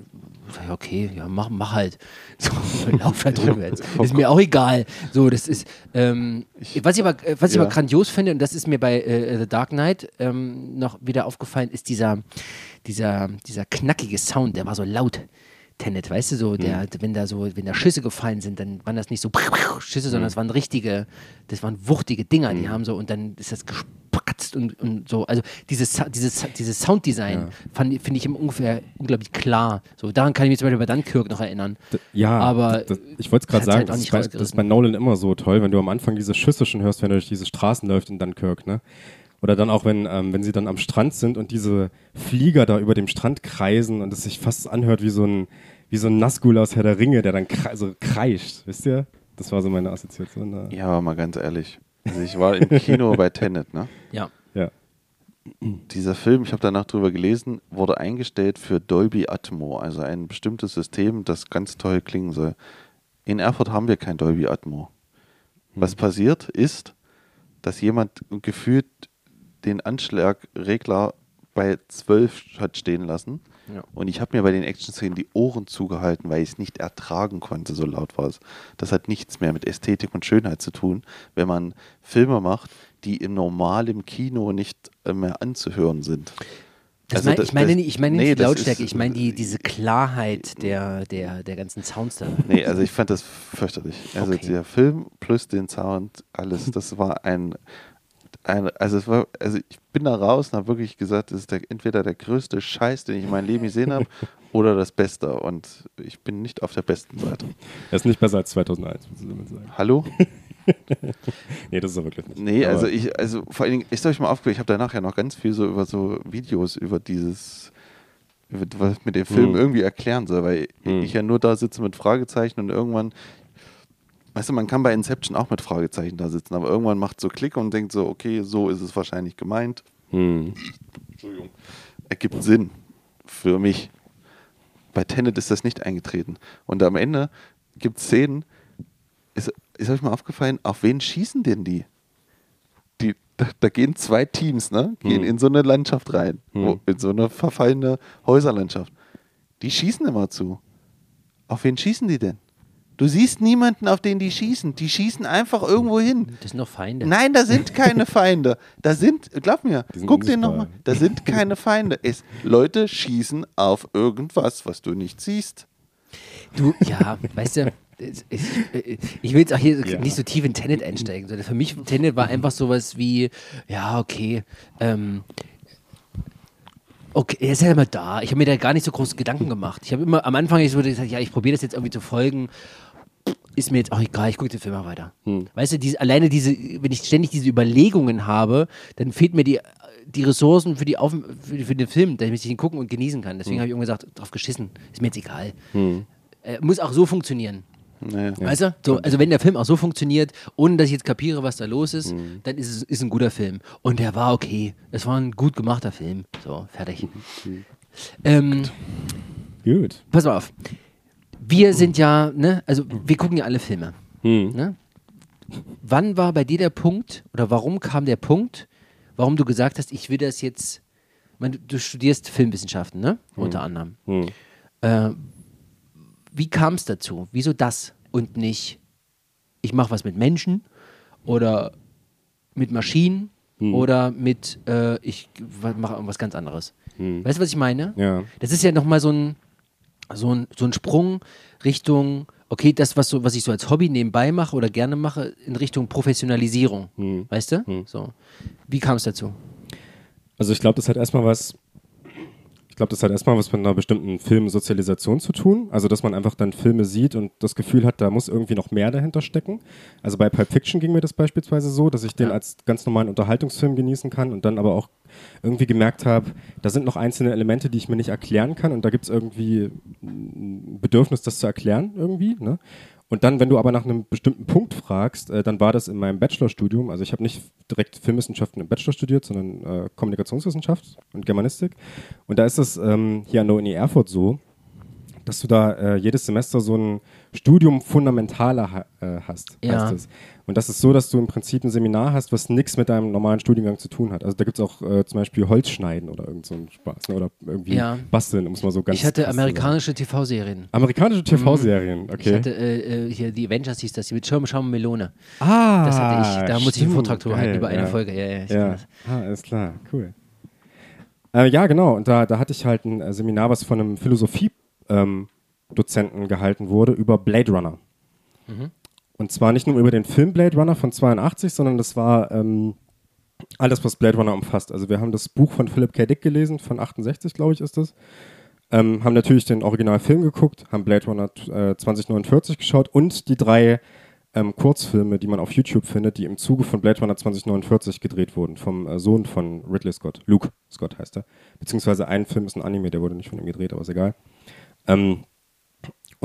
okay, ja, mach, mach halt. So, lauf halt drüber jetzt. Ist mir auch egal. So, das ist, ähm, was ich aber, äh, was ich Ja. aber grandios finde, und das ist mir bei äh, The Dark Knight ähm, noch wieder aufgefallen, ist dieser, dieser, dieser knackige Sound, der war so laut. Tenet, weißt du, so, der, wenn da so, wenn da Schüsse gefallen sind, dann waren das nicht so Schüsse, sondern das waren richtige, das waren wuchtige Dinger, die haben so, und dann ist das gespratzt und, und so. Also dieses, dieses, dieses Sounddesign fand- finde ich ungefähr unglaublich klar. So, daran kann ich mich zum Beispiel bei Dunkirk noch erinnern. D- Ja, Aber das, das, ich wollte es gerade sagen, halt das, ist bei, das ist bei Nolan immer so toll, wenn du am Anfang diese Schüsse schon hörst, wenn er durch diese Straßen läuft in Dunkirk, ne? Oder dann auch, wenn, ähm, wenn sie dann am Strand sind und diese Flieger da über dem Strand kreisen und es sich fast anhört wie so ein, wie so ein Nazgul aus Herr der Ringe, der dann kre so kreischt, wisst ihr? Das war so meine Assoziation da. Ja, aber mal ganz ehrlich. Also ich war im Kino bei Tenet, ne? Ja. Ja. Dieser Film, ich habe danach drüber gelesen, wurde eingestellt für Dolby Atmo, also ein bestimmtes System, das ganz toll klingen soll. In Erfurt haben wir kein Dolby Atmo. Was passiert ist, dass jemand gefühlt den Anschlagregler bei 12 hat stehen lassen. Ja. Und ich habe mir bei den Action-Szenen die Ohren zugehalten, weil ich es nicht ertragen konnte, so laut war es. Das hat nichts mehr mit Ästhetik und Schönheit zu tun, wenn man Filme macht, die im normalen Kino nicht äh, mehr anzuhören sind. Das Also mein, das- ich meine nicht, ich meine nee, nicht Lautstärke, ist- ich meine die, diese Klarheit der, der, der ganzen Sounds da. Nee, also ich fand das fürchterlich. Also Okay. der Film plus den Sound, alles, das war ein, ein also es war, also ich bin da raus und habe wirklich gesagt, das ist der, entweder der größte Scheiß, den ich in meinem Leben gesehen habe, oder das Beste. Und ich bin nicht auf der besten Seite. Er ist nicht besser als 2001, muss ich damit sagen. Hallo? nee, das ist er wirklich nicht. Nee, Aber- also ich, also vor allen Dingen, ist euch mal aufgefallen, ich habe danach ja noch ganz viel so über so Videos über dieses, über, was mit dem Film Hm. irgendwie erklären soll, weil Hm. ich ja nur da sitze mit Fragezeichen und irgendwann, weißt du, man kann bei Inception auch mit Fragezeichen da sitzen, aber irgendwann macht so Klick und denkt so, okay, so ist es wahrscheinlich gemeint. Hm. Entschuldigung. Ergibt Sinn für mich. Bei Tenet ist das nicht eingetreten. Und am Ende gibt es Szenen, ist, ist euch mal aufgefallen, auf wen schießen denn die? die da, da gehen zwei Teams, ne? Gehen Hm. in so eine Landschaft rein, wo, Hm. in so eine verfallene Häuserlandschaft. Die schießen immer zu. Auf wen schießen die denn? Du siehst niemanden, auf den die schießen. Die schießen einfach irgendwo hin. Das sind noch Feinde. Nein, da sind keine Feinde. Da sind, glaub mir, guck dir nochmal, da sind keine Feinde. Es, Leute schießen auf irgendwas, was du nicht siehst. Du, ja, weißt du, ich will jetzt auch hier Ja. nicht so tief in Tenet einsteigen. sondern Für mich, Tenet war einfach sowas wie, ja, okay, ähm, okay, er ist ja immer da. Ich habe mir da gar nicht so große Gedanken gemacht. Ich habe immer, am Anfang ich so gesagt, ja, ich probiere das jetzt irgendwie zu folgen. Ist mir jetzt auch egal, ich gucke den Film mal weiter. Hm. Weißt du, diese, alleine diese, wenn ich ständig diese Überlegungen habe, dann fehlt mir die, die Ressourcen für, die Auf, für, für den Film, damit ich ihn gucken und genießen kann. Hm. Deswegen habe ich irgendwann gesagt, drauf geschissen, ist mir jetzt egal. Äh, muss auch so funktionieren. Naja. Weißt du? So, also wenn der Film auch so funktioniert, ohne dass ich jetzt kapiere, was da los ist, Mhm. dann ist es ist ein guter Film. Und der war okay. Es war ein gut gemachter Film. So, fertig. Mhm. Ähm, Gut. pass mal auf. Wir sind ja, ne, also wir gucken ja alle Filme. Hm. Ne? Wann war bei dir der Punkt oder warum kam der Punkt, warum du gesagt hast, ich will das jetzt, ich meine, du studierst Filmwissenschaften, ne? Unter anderem. Hm. Äh, wie kam es dazu? Wieso das und nicht, ich mache was mit Menschen oder mit Maschinen Hm. oder mit, äh, ich mache irgendwas ganz anderes? Hm. Weißt du, was ich meine? Ja. Das ist ja nochmal so ein, so, ein, so ein Sprung Richtung, okay, das, was, so, was ich so als Hobby nebenbei mache oder gerne mache, in Richtung Professionalisierung. Hm. Weißt du? Hm. So. Wie kam es dazu? Also ich glaube, das hat erstmal was. Ich glaube, das hat erstmal was mit einer bestimmten Filmsozialisation zu tun. Also, dass man einfach dann Filme sieht und das Gefühl hat, da muss irgendwie noch mehr dahinter stecken. Also bei Pulp Fiction ging mir das beispielsweise so, dass ich den als ganz normalen Unterhaltungsfilm genießen kann und dann aber auch irgendwie gemerkt habe, da sind noch einzelne Elemente, die ich mir nicht erklären kann und da gibt es irgendwie ein Bedürfnis, das zu erklären irgendwie. Ne? Und dann, wenn du aber nach einem bestimmten Punkt fragst, äh, dann war das in meinem Bachelorstudium, also ich habe nicht direkt Filmwissenschaften im Bachelor studiert, sondern äh, Kommunikationswissenschaft und Germanistik. Und da ist es ähm, hier an der Uni Erfurt so, dass du da äh, jedes Semester so ein Studium fundamentaler äh, hast, Ja. heißt es. Und das ist so, dass du im Prinzip ein Seminar hast, was nichts mit deinem normalen Studiengang zu tun hat. Also da gibt es auch äh, zum Beispiel Holzschneiden oder irgend so einen Spaß. Ne? Oder irgendwie Ja. basteln, um es mal so ganz ich hatte amerikanische TV-Serien. Amerikanische TV-Serien, okay. Ich hatte äh, äh, hier die Avengers hieß das, die mit Schirm, Schaum und Melone. ah, Das hatte ich. Da musste ich einen stimmt, Vortrag drüber halten über eine ja. Folge. Ja, ja, Ja, ah, alles klar, cool. Äh, ja, genau. Und da, da hatte ich halt ein äh, Seminar, was von einem Philosophie-Dozenten gehalten wurde über Blade Runner. Mhm. Und zwar nicht nur über den Film Blade Runner von 82, sondern das war ähm, alles, was Blade Runner umfasst. Also wir haben das Buch von Philip K. Dick gelesen, von 68, glaube ich, ist das. Ähm, haben natürlich den Originalfilm geguckt, haben Blade Runner äh, 2049 geschaut und die drei ähm, Kurzfilme, die man auf YouTube findet, die im Zuge von Blade Runner 2049 gedreht wurden, vom äh, Sohn von Ridley Scott. Luke Scott heißt er. Beziehungsweise ein Film ist ein Anime, der wurde nicht von ihm gedreht, aber ist egal. Ähm,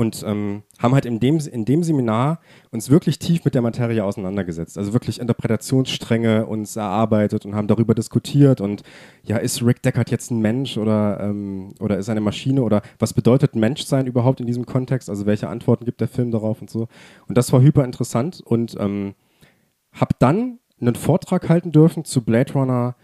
und ähm, haben halt in dem, in dem Seminar uns wirklich tief mit der Materie auseinandergesetzt. Also wirklich Interpretationsstränge uns erarbeitet und haben darüber diskutiert. Und ja, ist Rick Deckard jetzt ein Mensch oder, ähm, oder ist er eine Maschine? Oder was bedeutet Menschsein überhaupt in diesem Kontext? Also welche Antworten gibt der Film darauf und so? Und das war hyper interessant und ähm, habe dann einen Vortrag halten dürfen zu Blade Runner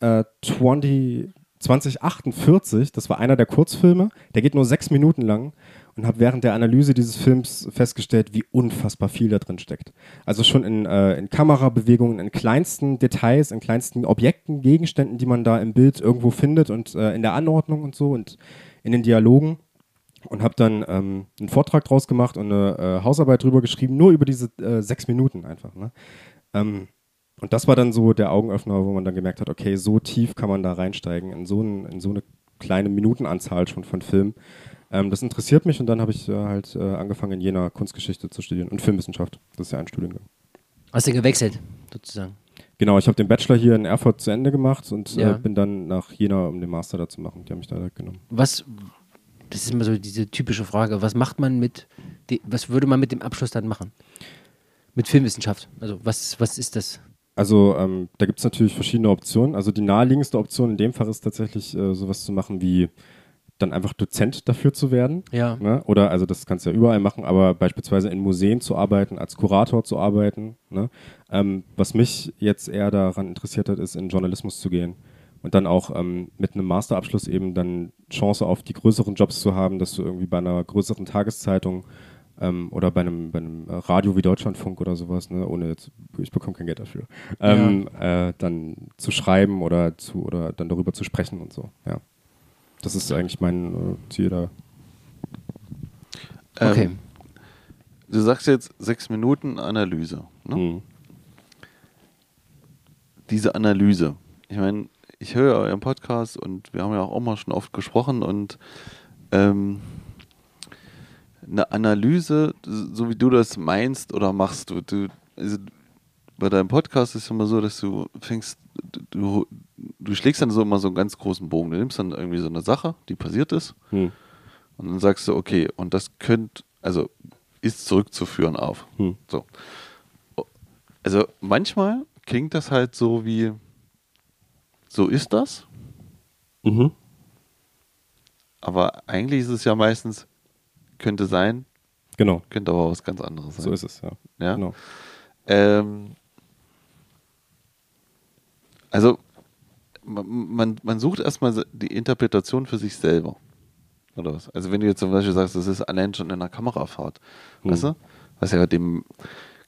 äh, 20, 2048. Das war einer der Kurzfilme. Der geht nur sechs Minuten lang und habe während der Analyse dieses Films festgestellt, wie unfassbar viel da drin steckt. Also schon in, äh, in Kamerabewegungen, in kleinsten Details, in kleinsten Objekten, Gegenständen, die man da im Bild irgendwo findet und äh, in der Anordnung und so und in den Dialogen. Und habe dann ähm, einen Vortrag draus gemacht und eine äh, Hausarbeit drüber geschrieben, nur über diese äh, sechs Minuten einfach. Ne? Ähm, und das war dann so der Augenöffner, wo man dann gemerkt hat, okay, so tief kann man da reinsteigen, in so, ein, in so eine kleine Minutenanzahl schon von Film. Ähm, das interessiert mich und dann habe ich äh, halt äh, angefangen, in Jena Kunstgeschichte zu studieren und Filmwissenschaft. Das ist ja ein Studiengang. Hast du gewechselt, sozusagen? Genau, ich habe den Bachelor hier in Erfurt zu Ende gemacht und Ja. äh, bin dann nach Jena, um den Master da zu machen. Die haben mich da direkt genommen. Was, das ist immer so diese typische Frage, was macht man mit, was würde man mit dem Abschluss dann machen? Mit Filmwissenschaft. Also was, was ist das? Also ähm, da gibt es natürlich verschiedene Optionen. Also die naheliegendste Option in dem Fall ist tatsächlich äh, sowas zu machen wie dann einfach Dozent dafür zu werden. Ja. Ne? Oder, also das kannst du ja überall machen, aber beispielsweise in Museen zu arbeiten, als Kurator zu arbeiten. Ne? Ähm, was mich jetzt eher daran interessiert hat, ist in Journalismus zu gehen. Und dann auch ähm, mit einem Masterabschluss eben dann Chance auf die größeren Jobs zu haben, dass du irgendwie bei einer größeren Tageszeitung ähm, oder bei einem, bei einem Radio wie Deutschlandfunk oder sowas, ne, ohne jetzt, ich bekomme kein Geld dafür, ähm, äh, dann zu schreiben oder zu oder dann darüber zu sprechen und so, ja. Das ist eigentlich mein äh, Ziel da. Okay. Ähm, du sagst jetzt sechs Minuten Analyse. Ne? Mhm. Diese Analyse. Ich meine, ich höre euren Podcast und wir haben ja auch mal schon oft gesprochen und ähm, eine Analyse, so wie du das meinst oder machst, du, du also bei deinem Podcast ist es immer so, dass du fängst, du, du schlägst dann so immer so einen ganz großen Bogen. Du nimmst dann irgendwie so eine Sache, die passiert ist, Hm. und dann sagst du, okay, und das könnte, also ist zurückzuführen auf. Hm. So. Also manchmal klingt das halt so wie, so ist das, Mhm. aber eigentlich ist es ja meistens, könnte sein, Genau, könnte aber was ganz anderes sein. so ist es, ja. Ja? Genau. Ähm, also man, man, sucht erstmal die Interpretation für sich selber. Oder was? Also wenn du jetzt zum Beispiel sagst, das ist allein schon in einer Kamerafahrt, Hm. weißt du? Was ja dem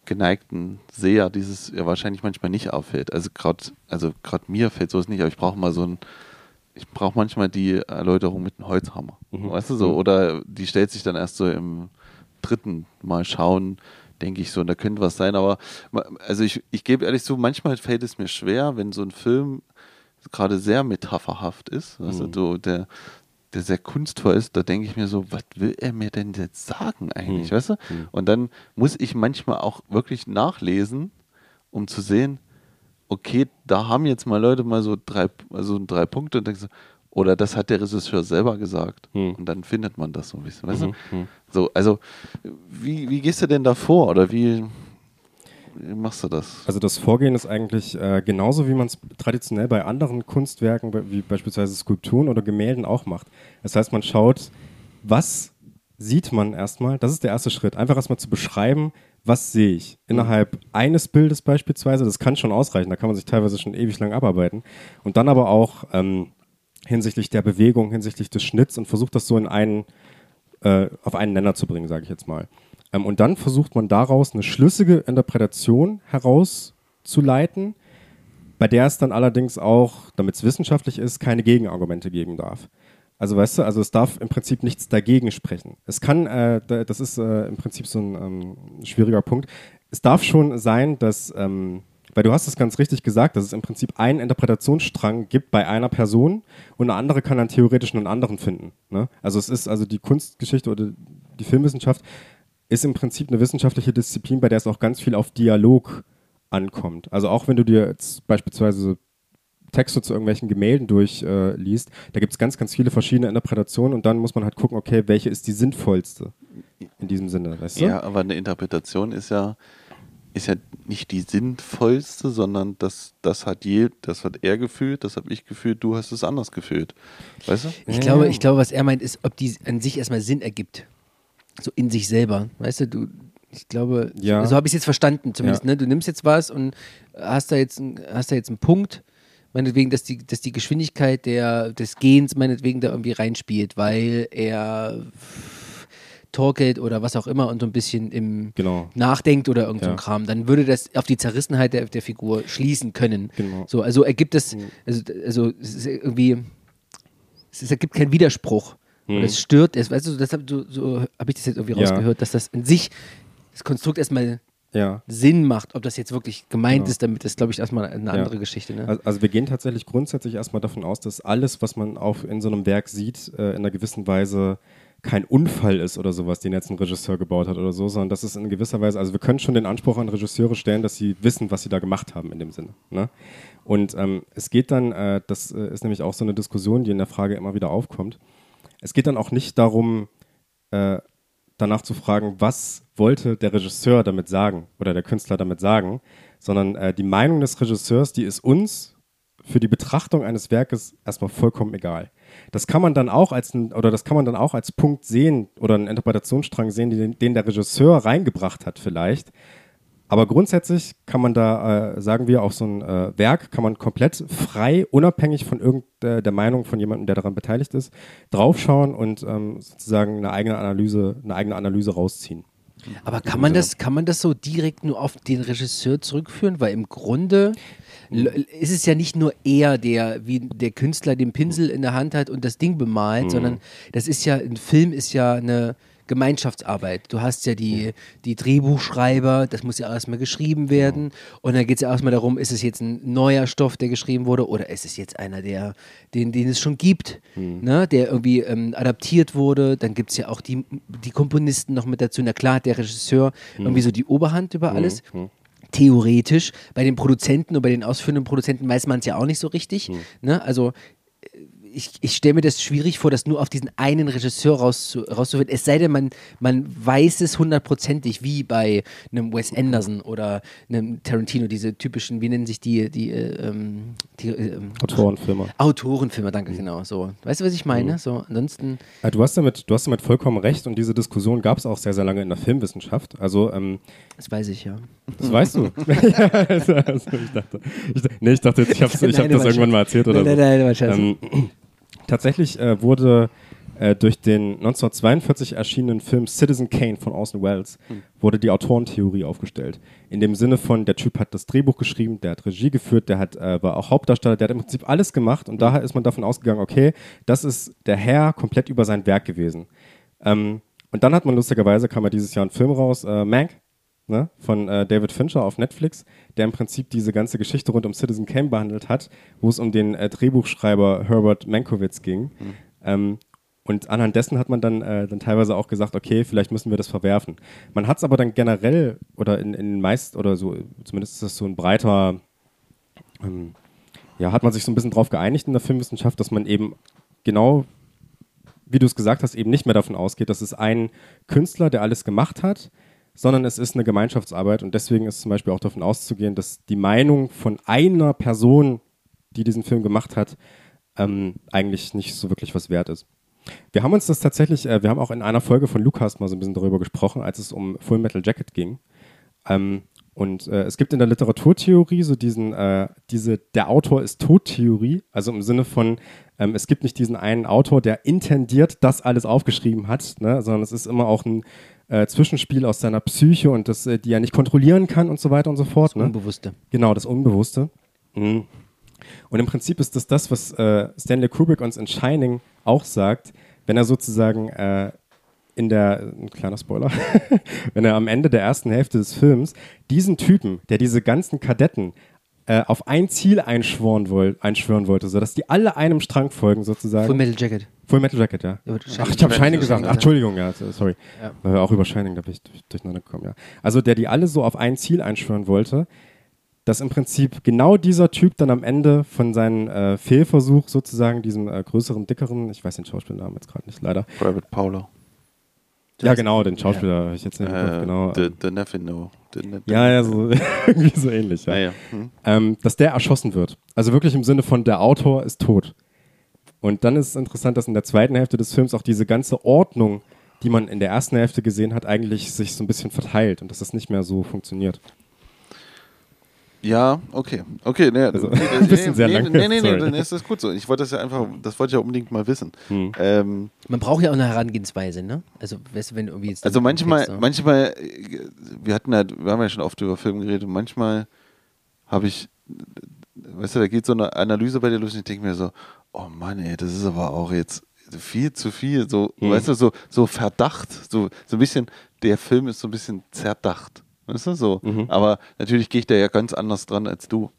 geneigten Seher dieses ja wahrscheinlich manchmal nicht auffällt. Also gerade also grad mir fällt sowas nicht, aber ich brauche mal so ein, ich brauche manchmal die Erläuterung mit einem Holzhammer. Mhm. Weißt du so? Mhm. Oder die stellt sich dann erst so im dritten Mal schauen, denke ich so, und da könnte was sein, aber also ich, ich gebe ehrlich zu, manchmal fällt es mir schwer, wenn so ein Film gerade sehr metapherhaft ist, du, Mhm. so der, der sehr kunstvoll ist, da denke ich mir so, was will er mir denn jetzt sagen eigentlich, Mhm. weißt du? Mhm. Und dann muss ich manchmal auch wirklich nachlesen, um zu sehen, okay, da haben jetzt mal Leute mal so drei, also drei Punkte und denkst so, oder das hat der Regisseur selber gesagt. Hm. Und dann findet man das so ein bisschen, weißt Mhm. du? Mhm. So, also, wie, wie gehst du denn da vor? Oder wie machst du das? Also das Vorgehen ist eigentlich äh, genauso, wie man es traditionell bei anderen Kunstwerken, wie beispielsweise Skulpturen oder Gemälden auch macht. Das heißt, man schaut, was sieht man erstmal, das ist der erste Schritt, einfach erstmal zu beschreiben, was sehe ich innerhalb eines Bildes beispielsweise, das kann schon ausreichen, da kann man sich teilweise schon ewig lang abarbeiten. Und dann aber auch ähm, hinsichtlich der Bewegung, hinsichtlich des Schnitts und versucht das so in einen, äh, auf einen Nenner zu bringen, sage ich jetzt mal. Ähm, und dann versucht man daraus eine schlüssige Interpretation herauszuleiten, bei der es dann allerdings auch, damit es wissenschaftlich ist, keine Gegenargumente geben darf. Also weißt du, also es darf im Prinzip nichts dagegen sprechen. Es kann, äh, da- das ist äh, im Prinzip so ein ähm, schwieriger Punkt. Es darf schon sein, dass, ähm, weil du hast es ganz richtig gesagt, dass es im Prinzip einen Interpretationsstrang gibt bei einer Person und eine andere kann dann theoretisch einen anderen finden. Ne? Also es ist also die Kunstgeschichte oder die Filmwissenschaft ist im Prinzip eine wissenschaftliche Disziplin, bei der es auch ganz viel auf Dialog ankommt. Also auch wenn du dir jetzt beispielsweise Texte zu irgendwelchen Gemälden durchliest, äh, da gibt es ganz, ganz viele verschiedene Interpretationen und dann muss man halt gucken, okay, welche ist die sinnvollste in diesem Sinne, weißt du? Ja, aber eine Interpretation ist ja, ist ja nicht die sinnvollste, sondern das, das, hat je, das hat er gefühlt, das habe ich gefühlt, du hast es anders gefühlt. Weißt du? Ich glaube, ich glaube, was er meint, ist, ob die an sich erstmal Sinn ergibt. So in sich selber. Weißt du, du, ich glaube, Ja. so habe ich es jetzt verstanden zumindest. Ja. Ne? Du nimmst jetzt was und hast da jetzt, hast da jetzt einen Punkt, meinetwegen, dass die, dass die Geschwindigkeit der, des Gehens meinetwegen da irgendwie reinspielt, weil er torkelt oder was auch immer und so ein bisschen im Genau. nachdenkt oder irgend so Ja. Kram, dann würde das auf die Zerrissenheit der, der Figur schließen können. Genau. So, also ergibt es, also, also es ist irgendwie, es, ist, ergibt keinen Widerspruch. Mhm. Oder es stört es, weißt du, deshalb so, so habe ich das jetzt irgendwie Ja. rausgehört, dass das in sich das Konstrukt erstmal Ja. Sinn macht. Ob das jetzt wirklich gemeint Genau. ist, damit ist, glaube ich, erstmal eine Ja. andere Geschichte. Ne? Also, also wir gehen tatsächlich grundsätzlich erstmal davon aus, dass alles, was man auf, in so einem Werk sieht, äh, in einer gewissen Weise kein Unfall ist oder sowas, den jetzt ein Regisseur gebaut hat oder so, sondern das ist in gewisser Weise, also wir können schon den Anspruch an Regisseure stellen, dass sie wissen, was sie da gemacht haben in dem Sinne. Ne? Und ähm, es geht dann, äh, das äh, ist nämlich auch so eine Diskussion, die in der Frage immer wieder aufkommt. Es geht dann auch nicht darum, äh, danach zu fragen, was wollte der Regisseur damit sagen oder der Künstler damit sagen, sondern äh, die Meinung des Regisseurs, die ist uns für die Betrachtung eines Werkes erstmal vollkommen egal. Das kann man dann auch als oder das kann man dann auch als Punkt sehen oder einen Interpretationsstrang sehen, den, den der Regisseur reingebracht hat vielleicht. Aber grundsätzlich kann man da, äh, sagen wir, auf so ein äh, Werk kann man komplett frei, unabhängig von irgendeiner der Meinung von jemandem, der daran beteiligt ist, draufschauen und ähm, sozusagen eine eigene Analyse, eine eigene Analyse rausziehen. Aber kann man das, kann man das so direkt nur auf den Regisseur zurückführen? Weil im Grunde ist es ja nicht nur er, der wie der Künstler den Pinsel in der Hand hat und das Ding bemalt, mhm. sondern das ist ja, ein Film ist ja eine Gemeinschaftsarbeit. Du hast ja die, die Drehbuchschreiber, das muss ja erstmal geschrieben werden. Und dann geht es ja erstmal darum, ist es jetzt ein neuer Stoff, der geschrieben wurde, oder ist es jetzt einer, der, den, den es schon gibt, mhm. ne, der irgendwie ähm, adaptiert wurde. Dann gibt es ja auch die, die Komponisten noch mit dazu. Na klar, der Regisseur mhm. irgendwie so die Oberhand über mhm. alles. Mhm theoretisch. Bei den Produzenten und bei den ausführenden Produzenten weiß man es ja auch nicht so richtig. Hm. Ne? Also ich, ich stelle mir das schwierig vor, das nur auf diesen einen Regisseur rauszu, rauszufinden. Es sei denn, man, man weiß es hundertprozentig, wie bei einem Wes Anderson oder einem Tarantino, diese typischen, wie nennen sich die, die, äh, ähm, die äh, Autorenfilme. Autorenfilme, danke, genau. So. Weißt du, was ich meine? Mhm. So, ansonsten. Ja, du, hast damit, du hast damit vollkommen recht und diese Diskussion gab es auch sehr, sehr lange in der Filmwissenschaft. Also, ähm, das weiß ich ja. Das weißt du. also, ich dachte, ich, nee, ich dachte jetzt, ich habe hab das irgendwann mal erzählt oder nein, nein, so. Nein, nein, ähm, Tatsächlich äh, wurde äh, durch den 1942 erschienenen Film Citizen Kane von Orson Welles hm. wurde die Autorentheorie aufgestellt. In dem Sinne von, der Typ hat das Drehbuch geschrieben, der hat Regie geführt, der hat, äh, war auch Hauptdarsteller, der hat im Prinzip alles gemacht und daher ist man davon ausgegangen, okay, das ist der Herr komplett über sein Werk gewesen. Ähm, und dann hat man lustigerweise, kam ja dieses Jahr ein Film raus, äh, Mank, ne, von äh, David Fincher auf Netflix, der im Prinzip diese ganze Geschichte rund um Citizen Kane behandelt hat, wo es um den äh, Drehbuchschreiber Herbert Mankiewicz ging. Mhm. Ähm, und anhand dessen hat man dann, äh, dann teilweise auch gesagt, okay, vielleicht müssen wir das verwerfen. Man hat es aber dann generell oder in, in meist oder so, zumindest ist das so ein breiter, ähm, ja, hat man sich so ein bisschen drauf geeinigt in der Filmwissenschaft, dass man eben genau, wie du es gesagt hast, eben nicht mehr davon ausgeht, dass es ein Künstler, der alles gemacht hat, sondern es ist eine Gemeinschaftsarbeit und deswegen ist zum Beispiel auch davon auszugehen, dass die Meinung von einer Person, die diesen Film gemacht hat, ähm, eigentlich nicht so wirklich was wert ist. Wir haben uns das tatsächlich, äh, wir haben auch in einer Folge von Lukas mal so ein bisschen darüber gesprochen, als es um Full Metal Jacket ging. Ähm, und äh, es gibt in der Literaturtheorie so diesen, äh, diese der Autor ist Tot-Theorie, also im Sinne von, ähm, es gibt nicht diesen einen Autor, der intendiert das alles aufgeschrieben hat, ne, sondern es ist immer auch ein äh, Zwischenspiel aus seiner Psyche und das, äh, die er nicht kontrollieren kann und so weiter und so fort. Das ne? Unbewusste. Genau, das Unbewusste. Mhm. Und im Prinzip ist das das, was äh, Stanley Kubrick uns in Shining auch sagt, wenn er sozusagen äh, in der, ein kleiner Spoiler, wenn er am Ende der ersten Hälfte des Films diesen Typen, der diese ganzen Kadetten äh, auf ein Ziel einschwören, woll einschwören wollte, sodass die alle einem Strang folgen sozusagen. Full Metal Jacket. Full Metal Jacket, ja. Ach, ich habe Shining gesagt. Ach, Entschuldigung, ja, sorry. Ja. Weil wir auch über Shining, da bin ich durcheinander gekommen, ja. Also der die alle so auf ein Ziel einschwören wollte, dass im Prinzip genau dieser Typ dann am Ende von seinem äh, Fehlversuch sozusagen, diesem äh, größeren, dickeren, ich weiß den Schauspielnamen jetzt gerade nicht, leider. Private Paulo. Ja, genau, den Schauspieler ja. habe ich jetzt nicht äh, genau. The, the Nephew, no. Ja, ja, so, irgendwie so ähnlich. Ja. Ah, ja. Hm. Ähm, dass der erschossen wird. Also wirklich im Sinne von, der Autor ist tot. Und dann ist es interessant, dass in der zweiten Hälfte des Films auch diese ganze Ordnung, die man in der ersten Hälfte gesehen hat, eigentlich sich so ein bisschen verteilt und dass das nicht mehr so funktioniert. Ja, okay. Okay, ne, also, nee, ein bisschen nee, sehr lang. Nee, nee, nee, nee, ist das gut so. Ich wollte das ja einfach, das wollte ich ja unbedingt mal wissen. Hm. Ähm, Man braucht ja auch eine Herangehensweise, ne? Also, weißt du, wenn irgendwie jetzt. Also manchmal, Text, manchmal, wir hatten ja, wir haben ja schon oft über Filme geredet und manchmal habe ich, weißt du, da geht so eine Analyse bei dir los und ich denke mir so, oh Mann, ey, das ist aber auch jetzt viel zu viel, so, hm. weißt du, so, so Verdacht, so, so ein bisschen, der Film ist so ein bisschen zerdacht. Weißt du, so. Mhm. Aber natürlich gehe ich da ja ganz anders dran als du.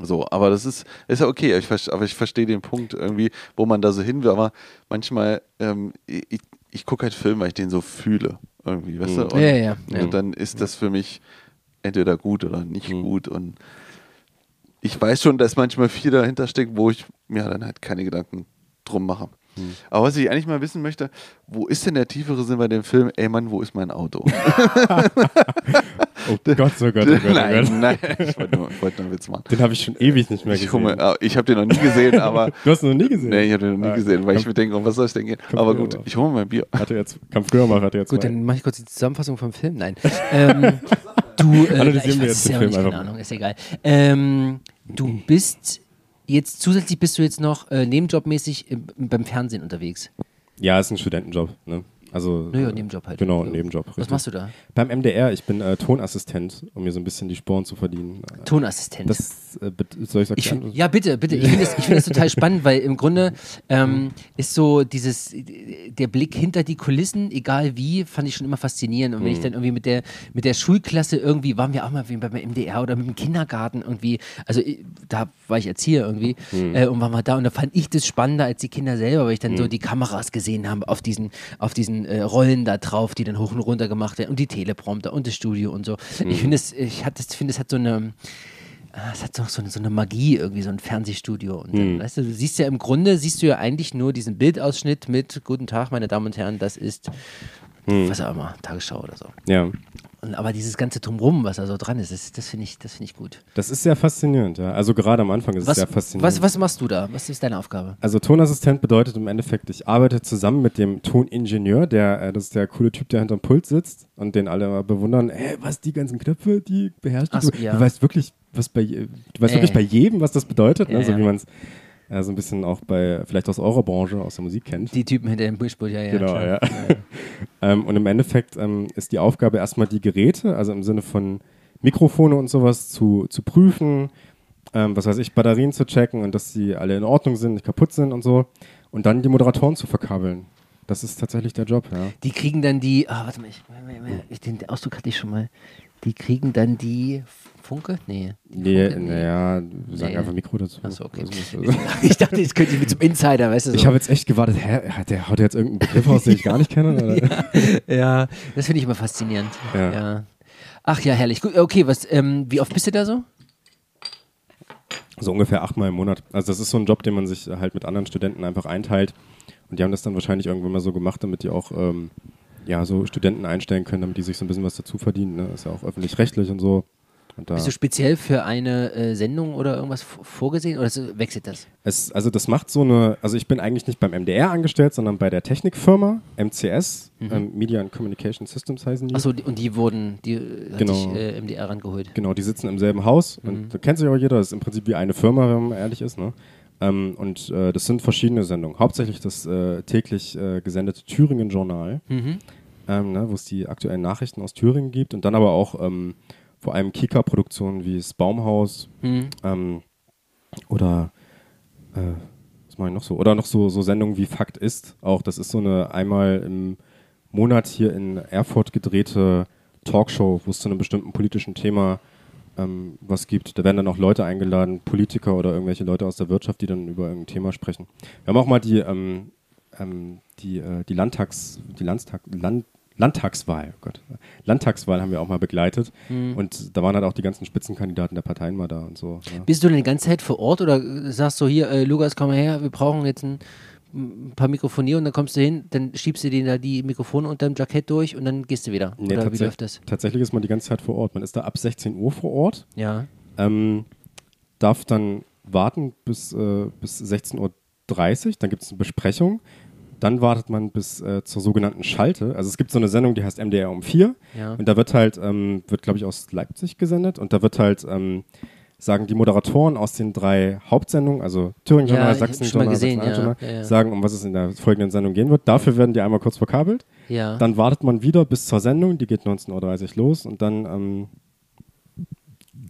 So, aber das ist, ist ja okay, ich, aber ich verstehe den Punkt irgendwie, wo man da so hin will, aber manchmal, ähm, ich, ich gucke halt Filme, weil ich den so fühle. Irgendwie, weißt du? Und, Mhm. Ja, ja, ja. und dann ist das für mich entweder gut oder nicht Mhm. gut. Und ich weiß schon, dass manchmal viel dahinter steckt, wo ich mir dann halt keine Gedanken drum mache. Mhm. Aber was ich eigentlich mal wissen möchte, wo ist denn der tiefere Sinn bei dem Film? Ey Mann, wo ist mein Auto? Oh Gott, oh Gott, oh Gott, oh nein, Gott. nein, ich wollte nur, ich wollte nur einen Witz machen. Den habe ich schon ewig nicht mehr Ich, gesehen. gucke mal, ich habe den noch nie gesehen, aber Du hast ihn noch nie gesehen? nee, ich habe den noch nie Ah, gesehen, weil ich komm, mir denke, oh, was soll ich denn gehen? Aber gut, ich hole mir mein Bier. Hatte jetzt, kann früher machen, hatte jetzt Gut, mal. dann mache ich kurz die Zusammenfassung vom Film. Nein. ähm, du, äh, Analysieren ich wir jetzt den Film nicht, keine einfach mal. Ahnung, ist egal. Ähm, du bist jetzt zusätzlich bist du jetzt noch äh, nebenjobmäßig im, beim Fernsehen unterwegs. Ja, ist ein Studentenjob, ne? Also, Naja, äh, Nebenjob halt. Genau, Nebenjob. Was richtig. machst du da? Beim MDR, ich bin äh, Tonassistent, um mir so ein bisschen die Sporen zu verdienen. Äh, Tonassistent. Das, äh, soll ich sagen? ja, bitte, bitte. Ich finde das, ich find das total spannend, weil im Grunde ähm, ist so dieses, der Blick hinter die Kulissen, egal wie, fand ich schon immer faszinierend. Und wenn ich dann irgendwie mit der, mit der Schulklasse irgendwie, waren wir auch mal wie beim MDR oder mit dem Kindergarten irgendwie, also ich, da war ich Erzieher irgendwie äh, und waren wir da und da fand ich das spannender als die Kinder selber, weil ich dann so die Kameras gesehen habe auf diesen, auf diesen äh, Rollen da drauf, die dann hoch und runter gemacht werden und die Teleprompter und das Studio und so. Ich finde es, ich finde es hat so eine, Ah, es hat doch so eine, so eine Magie, irgendwie so ein Fernsehstudio. Und dann, weißt du, du siehst ja im Grunde, siehst du ja eigentlich nur diesen Bildausschnitt mit Guten Tag, meine Damen und Herren, das ist, was auch immer, Tagesschau oder so. Ja, Und, aber dieses ganze Drumrum, was da so dran ist, das, das finde ich, das finde ich gut. das ist sehr faszinierend, ja. Also gerade am Anfang ist Was, es sehr faszinierend. was, was machst du da? Was ist deine Aufgabe? Also Tonassistent bedeutet im Endeffekt, ich arbeite zusammen mit dem Toningenieur, der, äh, das ist der coole Typ, der hinterm Pult sitzt und den alle immer bewundern, ey, was, die ganzen Knöpfe, die beherrscht so, du. ja. Du weißt wirklich, was bei, du weißt Äh. wirklich bei jedem, was das bedeutet, ne? Ja, so ja. wie man es äh, so ein bisschen auch bei, vielleicht aus eurer Branche, aus der Musik kennt. Die Typen hinter dem Mischpult, ja, ja. Genau, klar. ja. ähm, und im Endeffekt ähm, ist die Aufgabe erstmal die Geräte, also im Sinne von Mikrofone und sowas zu, zu prüfen, ähm, was weiß ich, Batterien zu checken und dass sie alle in Ordnung sind, nicht kaputt sind und so. Und dann die Moderatoren zu verkabeln. Das ist tatsächlich der Job, ja. Die kriegen dann die, ah, warte mal, ich, ich, den Ausdruck hatte ich schon mal. Die kriegen dann die Funke? Nee. Nee, Funke? naja, wir sagen Nee. einfach Mikro dazu. Achso, okay. Also, ich dachte, jetzt könnte ich mit zum Insider, weißt du so. Ich habe jetzt echt gewartet, hä, hat der haut jetzt irgendeinen Begriff aus, den ich gar nicht kenne? Oder? Ja, das finde ich immer faszinierend. Ja. Ja. Ach ja, herrlich. Gut, okay, was, ähm, wie oft bist du da so? So ungefähr achtmal im Monat. Also das ist so ein Job, den man sich halt mit anderen Studenten einfach einteilt. Und die haben das dann wahrscheinlich irgendwann mal so gemacht, damit die auch ähm, ja, so Studenten einstellen können, damit die sich so ein bisschen was dazu verdienen. Ne? Ist ja auch öffentlich-rechtlich und so. Bist du speziell für eine äh, Sendung oder irgendwas vorgesehen oder wechselt das? es, also das macht so eine, also ich bin eigentlich nicht beim MDR angestellt, sondern bei der Technikfirma MCS, ähm, Media and Communication Systems heißen die. Achso, und die wurden, die äh, hat Genau. sich äh, MDR rangeholt. Genau, die sitzen im selben Haus Mhm. und da kennt sich auch jeder. Das ist im Prinzip wie eine Firma, wenn man ehrlich ist. Ne? Ähm, und äh, das sind verschiedene Sendungen. Hauptsächlich das äh, täglich äh, gesendete Thüringen-Journal, Mhm. ähm, ne, wo es die aktuellen Nachrichten aus Thüringen gibt. Und dann aber auch ähm, vor allem Kika-Produktionen wie das Baumhaus Mhm. ähm, oder äh, was mache ich noch so? Oder noch so, so Sendungen wie Fakt ist. Auch das ist so eine einmal im Monat hier in Erfurt gedrehte Talkshow, wo es zu einem bestimmten politischen Thema ähm, was gibt. Da werden dann auch Leute eingeladen, Politiker oder irgendwelche Leute aus der Wirtschaft, die dann über irgendein Thema sprechen. Wir haben auch mal die, ähm, ähm, die, äh, die Landtags, die Landtag, Land, Landtagswahl, oh Gott, Landtagswahl haben wir auch mal begleitet. Und da waren halt auch die ganzen Spitzenkandidaten der Parteien mal da und so. Ja. Bist du denn die ganze Zeit vor Ort oder sagst du hier, äh, Lukas, komm mal her, wir brauchen jetzt ein, ein paar Mikrofonier und dann kommst du hin, dann schiebst du dir da die Mikrofone unter dem Jackett durch und dann gehst du wieder. Nee, oder wie tatsächlich- läuft das? Tatsächlich ist man die ganze Zeit vor Ort. Man ist da ab 16 Uhr vor Ort, Ja. ähm, darf dann warten bis, äh, bis 16.30 Uhr, dann gibt es eine Besprechung. Dann wartet man bis äh, zur sogenannten Schalte. Also es gibt so eine Sendung, die heißt MDR um 4. Ja. Und da wird halt, ähm, wird glaube ich aus Leipzig gesendet. Und da wird halt, ähm, sagen die Moderatoren aus den drei Hauptsendungen, also Thüringen-Journal, Ja, ich hab's schon mal Sachsen-Journal, gesehen, Sachsen-Journal, ja, ja, ja. sagen, um was es in der folgenden Sendung gehen wird. Dafür werden die einmal kurz verkabelt. Ja. Dann wartet man wieder bis zur Sendung, die geht 19.30 Uhr los und dann, ähm,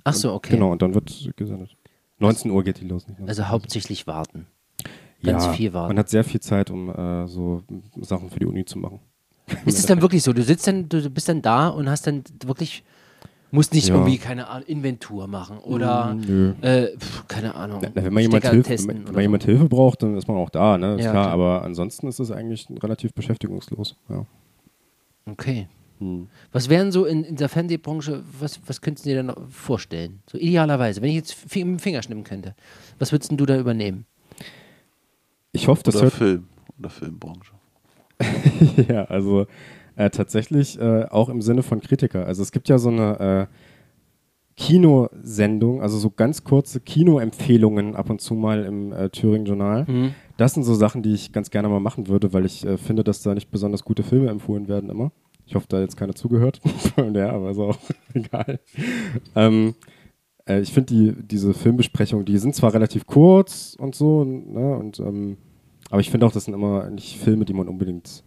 Ach so, okay. genau, und dann wird gesendet. 19 Uhr geht die los. Nicht 19 Also hauptsächlich warten. Ganz ja, viel warten. Man hat sehr viel Zeit, um äh, so Sachen für die Uni zu machen. Ist es dann wirklich so? Du sitzt dann, du bist dann da und hast dann wirklich Musst nicht Ja. irgendwie, keine Ahnung, Inventur machen oder, Mm, äh, pf, keine Ahnung, Na, wenn man, jemand testen wenn, wenn man jemand Hilfe braucht, dann ist man auch da, ne? Ist Ja, klar, klar. aber ansonsten ist es eigentlich relativ beschäftigungslos. Ja. Okay. Hm. Was wären so in, in der Fernsehbranche, was, was könntest du dir denn vorstellen? So idealerweise, wenn ich jetzt dem Finger schnippen könnte, was würdest du da übernehmen? Ich hoffe, das Oder hört Film. Oder Filmbranche. ja, also äh, tatsächlich äh, auch im Sinne von Kritiker. Also es gibt ja so eine äh, Kinosendung, also so ganz kurze Kinoempfehlungen ab und zu mal im äh, Thüringen Journal. Mhm. Das sind so Sachen, die ich ganz gerne mal machen würde, weil ich äh, finde, dass da nicht besonders gute Filme empfohlen werden immer. Ich hoffe, da jetzt keiner zugehört. ja, aber ist auch egal. Ähm, äh, ich finde die, diese Filmbesprechungen, die sind zwar relativ kurz und so, ne, und, ähm, aber ich finde auch, das sind immer nicht Filme, die man unbedingt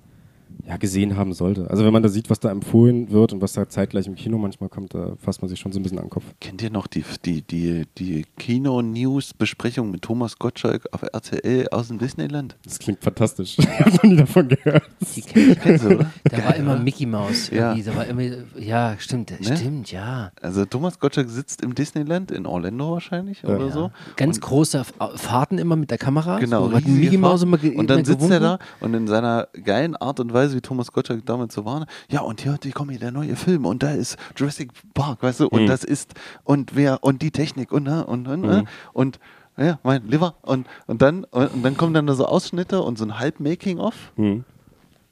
ja, gesehen haben sollte. Also wenn man da sieht, was da empfohlen wird und was da zeitgleich im Kino manchmal kommt, da fasst man sich schon so ein bisschen an den Kopf. Kennt ihr noch die, die, die, die Kino-News-Besprechung mit Thomas Gottschalk auf RTL aus dem Disneyland? Das klingt fantastisch. ich habe noch nie davon gehört. Die kenn ich. Kennst du, oder? Da war immer Mickey Mouse. Ja. irgendwie, Da war immer, ja, stimmt, Ne? stimmt, ja. Also Thomas Gottschalk sitzt im Disneyland in Orlando wahrscheinlich Ja. oder so. Ganz Und- große F- Fahrten immer mit der Kamera. Genau, So, hat Mickey Mouse Fahrt. immer ge und dann immer sitzt er gewunken. da und in seiner geilen Art und Weise, wie Thomas Gottschalk damals so war, ne? ja und hier, kommen hier der neue Film und da ist Jurassic Park, weißt du, und Mhm. das ist und wer und die Technik und ne, und und, ne? Mhm. und ja, mein Liver und und dann und, und dann kommen dann da so Ausschnitte und so ein halb Making of Hm.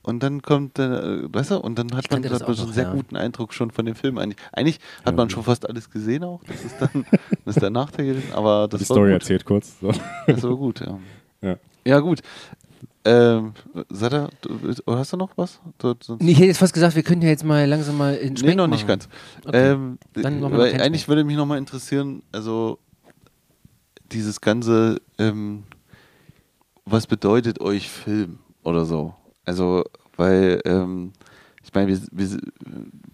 und dann kommt, äh, weißt du, und dann hat man, hat man noch, einen sehr ja. guten Eindruck schon von dem Film. Eigentlich, eigentlich hat man schon fast alles gesehen auch. Das ist dann das ist der Nachteil gewesen, aber das Die war Story gut. erzählt kurz. So. Das war gut, ja. Ja. Ja, gut. Ähm, Sada, du, oder hast du noch was? Du, Nee, ich hätte jetzt fast gesagt, wir können ja jetzt mal langsam mal in nee, noch nicht machen. ganz. Okay. Ähm, Dann machen wir weil eigentlich würde mich noch mal interessieren, also dieses ganze, ähm, was bedeutet euch Film oder so? Also, weil, ähm, ich meine,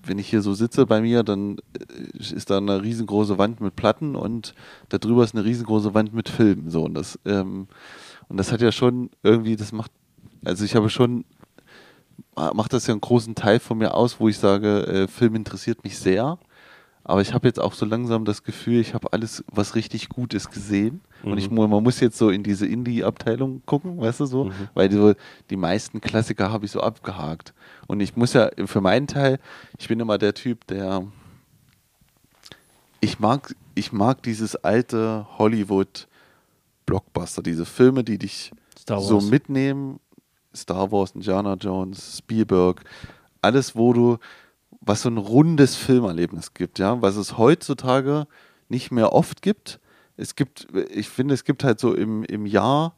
wenn ich hier so sitze bei mir, dann äh, ist da eine riesengroße Wand mit Platten und da drüber ist eine riesengroße Wand mit Filmen. So, und das, ähm, und das hat ja schon irgendwie, das macht, also ich habe schon, macht das ja einen großen Teil von mir aus, wo ich sage, äh, Film interessiert mich sehr. Aber ich habe jetzt auch so langsam das Gefühl, ich habe alles, was richtig gut ist, gesehen. Und ich, mu- man muss jetzt so in diese Indie-Abteilung gucken, weißt du so, Mhm. weil so die meisten Klassiker habe ich so abgehakt. Und ich muss ja für meinen Teil, ich bin immer der Typ, der ich mag, ich mag dieses alte Hollywood-Blockbuster, diese Filme, die dich so mitnehmen. Star Wars, Indiana Jones, Spielberg, alles, wo du, was so ein rundes Filmerlebnis gibt, ja, was es heutzutage nicht mehr oft gibt. Es gibt, ich finde, es gibt halt so im, im Jahr,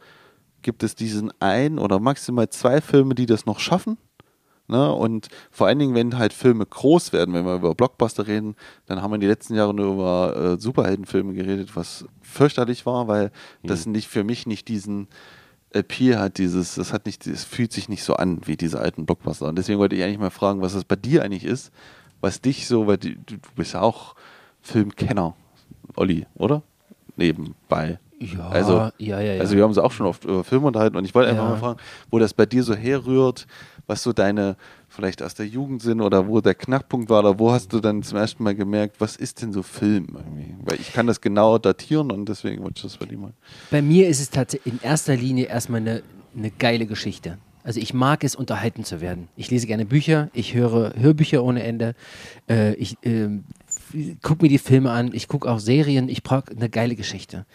gibt es diesen ein oder maximal zwei Filme, die das noch schaffen. Ne? Und vor allen Dingen, wenn halt Filme groß werden, wenn wir über Blockbuster reden, dann haben wir die letzten Jahre nur über äh, Superheldenfilme geredet, was fürchterlich war, weil das nicht für mich nicht diesen Appeal hat, dieses, das hat nicht, es fühlt sich nicht so an wie diese alten Blockbuster. Und deswegen wollte ich eigentlich mal fragen, was das bei dir eigentlich ist, was dich so, weil du, du bist ja auch Filmkenner, Olli, oder? Nebenbei. Ja, Also, ja, ja, ja. Also wir haben uns auch schon oft über Filme unterhalten und ich wollte einfach mal fragen, wo das bei dir so herrührt, was so deine vielleicht aus der Jugend sind oder wo der Knackpunkt war oder wo hast du dann zum ersten Mal gemerkt, was ist denn so Film irgendwie? Weil ich kann das genau datieren und deswegen wollte ich das bei dir mal. Bei mir ist es tatsächlich in erster Linie erstmal eine, eine geile Geschichte. Also ich mag es, unterhalten zu werden. Ich lese gerne Bücher, ich höre Hörbücher ohne Ende, äh, ich ähm, gucke mir die Filme an, ich gucke auch Serien, ich brauche eine geile Geschichte.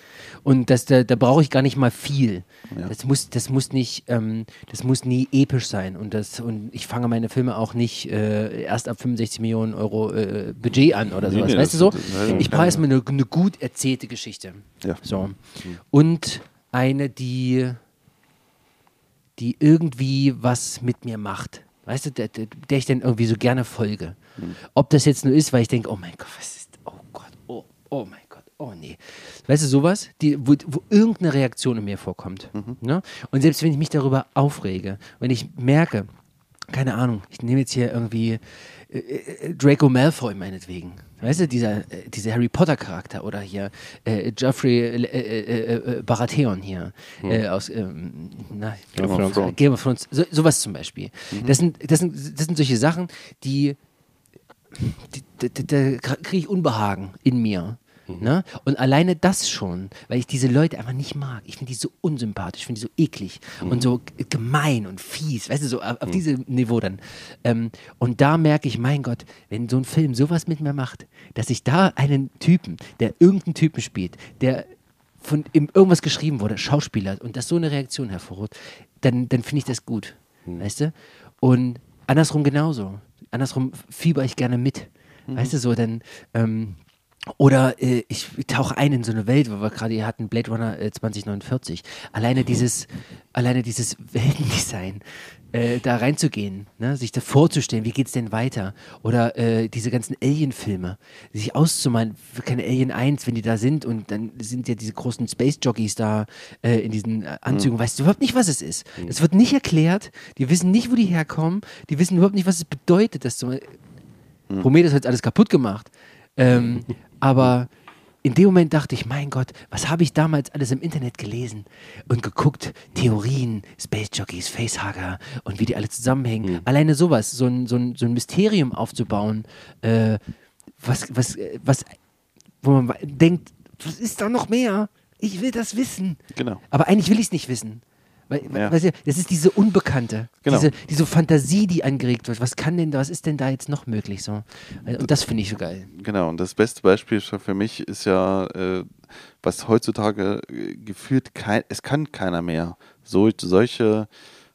Und das, da, da brauche ich gar nicht mal viel. Ja. Das, muss, das, muss nicht, ähm, das muss nie episch sein. Und, das, und ich fange meine Filme auch nicht äh, erst ab 65 Millionen Euro äh, Budget an oder Nee, sowas. nee, weißt du so? ja, Ich brauche erstmal eine, eine gut erzählte Geschichte. Ja. So. Und eine, die, die irgendwie was mit mir macht. Weißt du, der, der, der ich dann irgendwie so gerne folge. Ob das jetzt nur ist, weil ich denke, oh mein Gott, was ist, oh Gott, oh, oh mein Gott, oh nee. Weißt du, sowas, die, wo, wo irgendeine Reaktion in mir vorkommt. Ne? Und selbst wenn ich mich darüber aufrege, wenn ich merke, keine Ahnung, ich nehme jetzt hier irgendwie äh, äh, Draco Malfoy meinetwegen. Weißt du, dieser, äh, dieser Harry Potter Charakter oder hier äh, Geoffrey äh, äh, äh, Baratheon hier äh, aus ähm, na, Game of Thrones. Game of Thrones, so, sowas zum Beispiel. Das, sind, das, sind, das sind solche Sachen, die da, da, da kriege ich Unbehagen in mir. Ne? Und alleine das schon, weil ich diese Leute einfach nicht mag. Ich finde die so unsympathisch, ich finde die so eklig und so gemein und fies, weißt du, so auf, auf diesem Niveau dann. Ähm, und da merke ich, mein Gott, wenn so ein Film sowas mit mir macht, dass ich da einen Typen, der irgendeinen Typen spielt, der von ihm irgendwas geschrieben wurde, Schauspieler, und das so eine Reaktion hervorruft, dann, dann finde ich das gut, weißt du? Und andersrum genauso. Andersrum fieber ich gerne mit. Weißt du, so dann, ähm, oder äh, ich tauche ein in so eine Welt, wo wir gerade hier hatten, Blade Runner äh, 2049. Alleine dieses, alleine dieses Weltendesign, äh, da reinzugehen, ne? sich da vorzustellen, wie geht's denn weiter? Oder äh, diese ganzen Alien-Filme, sich auszumalen, keine Alien 1, wenn die da sind und dann sind ja diese großen Space-Jockeys da äh, in diesen äh, Anzügen, weißt du überhaupt nicht, was es ist. Es wird nicht erklärt, die wissen nicht, wo die herkommen, die wissen überhaupt nicht, was es bedeutet, dass du Prometheus hat alles kaputt gemacht. Ähm, aber in dem Moment dachte ich, mein Gott, was habe ich damals alles im Internet gelesen und geguckt? Theorien, Space Jockeys, Facehugger und wie die alle zusammenhängen. Alleine sowas, so ein, so, ein, so ein Mysterium aufzubauen, äh, was, was, was, wo man denkt, was ist da noch mehr? Ich will das wissen. Genau. Aber eigentlich will ich es nicht wissen. Weil, Ja. weißt du, das ist diese Unbekannte, Genau. diese, diese Fantasie, die angeregt wird. Was kann denn, da- was ist denn da jetzt noch möglich so? Und das finde ich so geil. Genau, und das beste Beispiel für mich ist ja, äh, was heutzutage äh, gefühlt kein, es kann keiner mehr so, solche,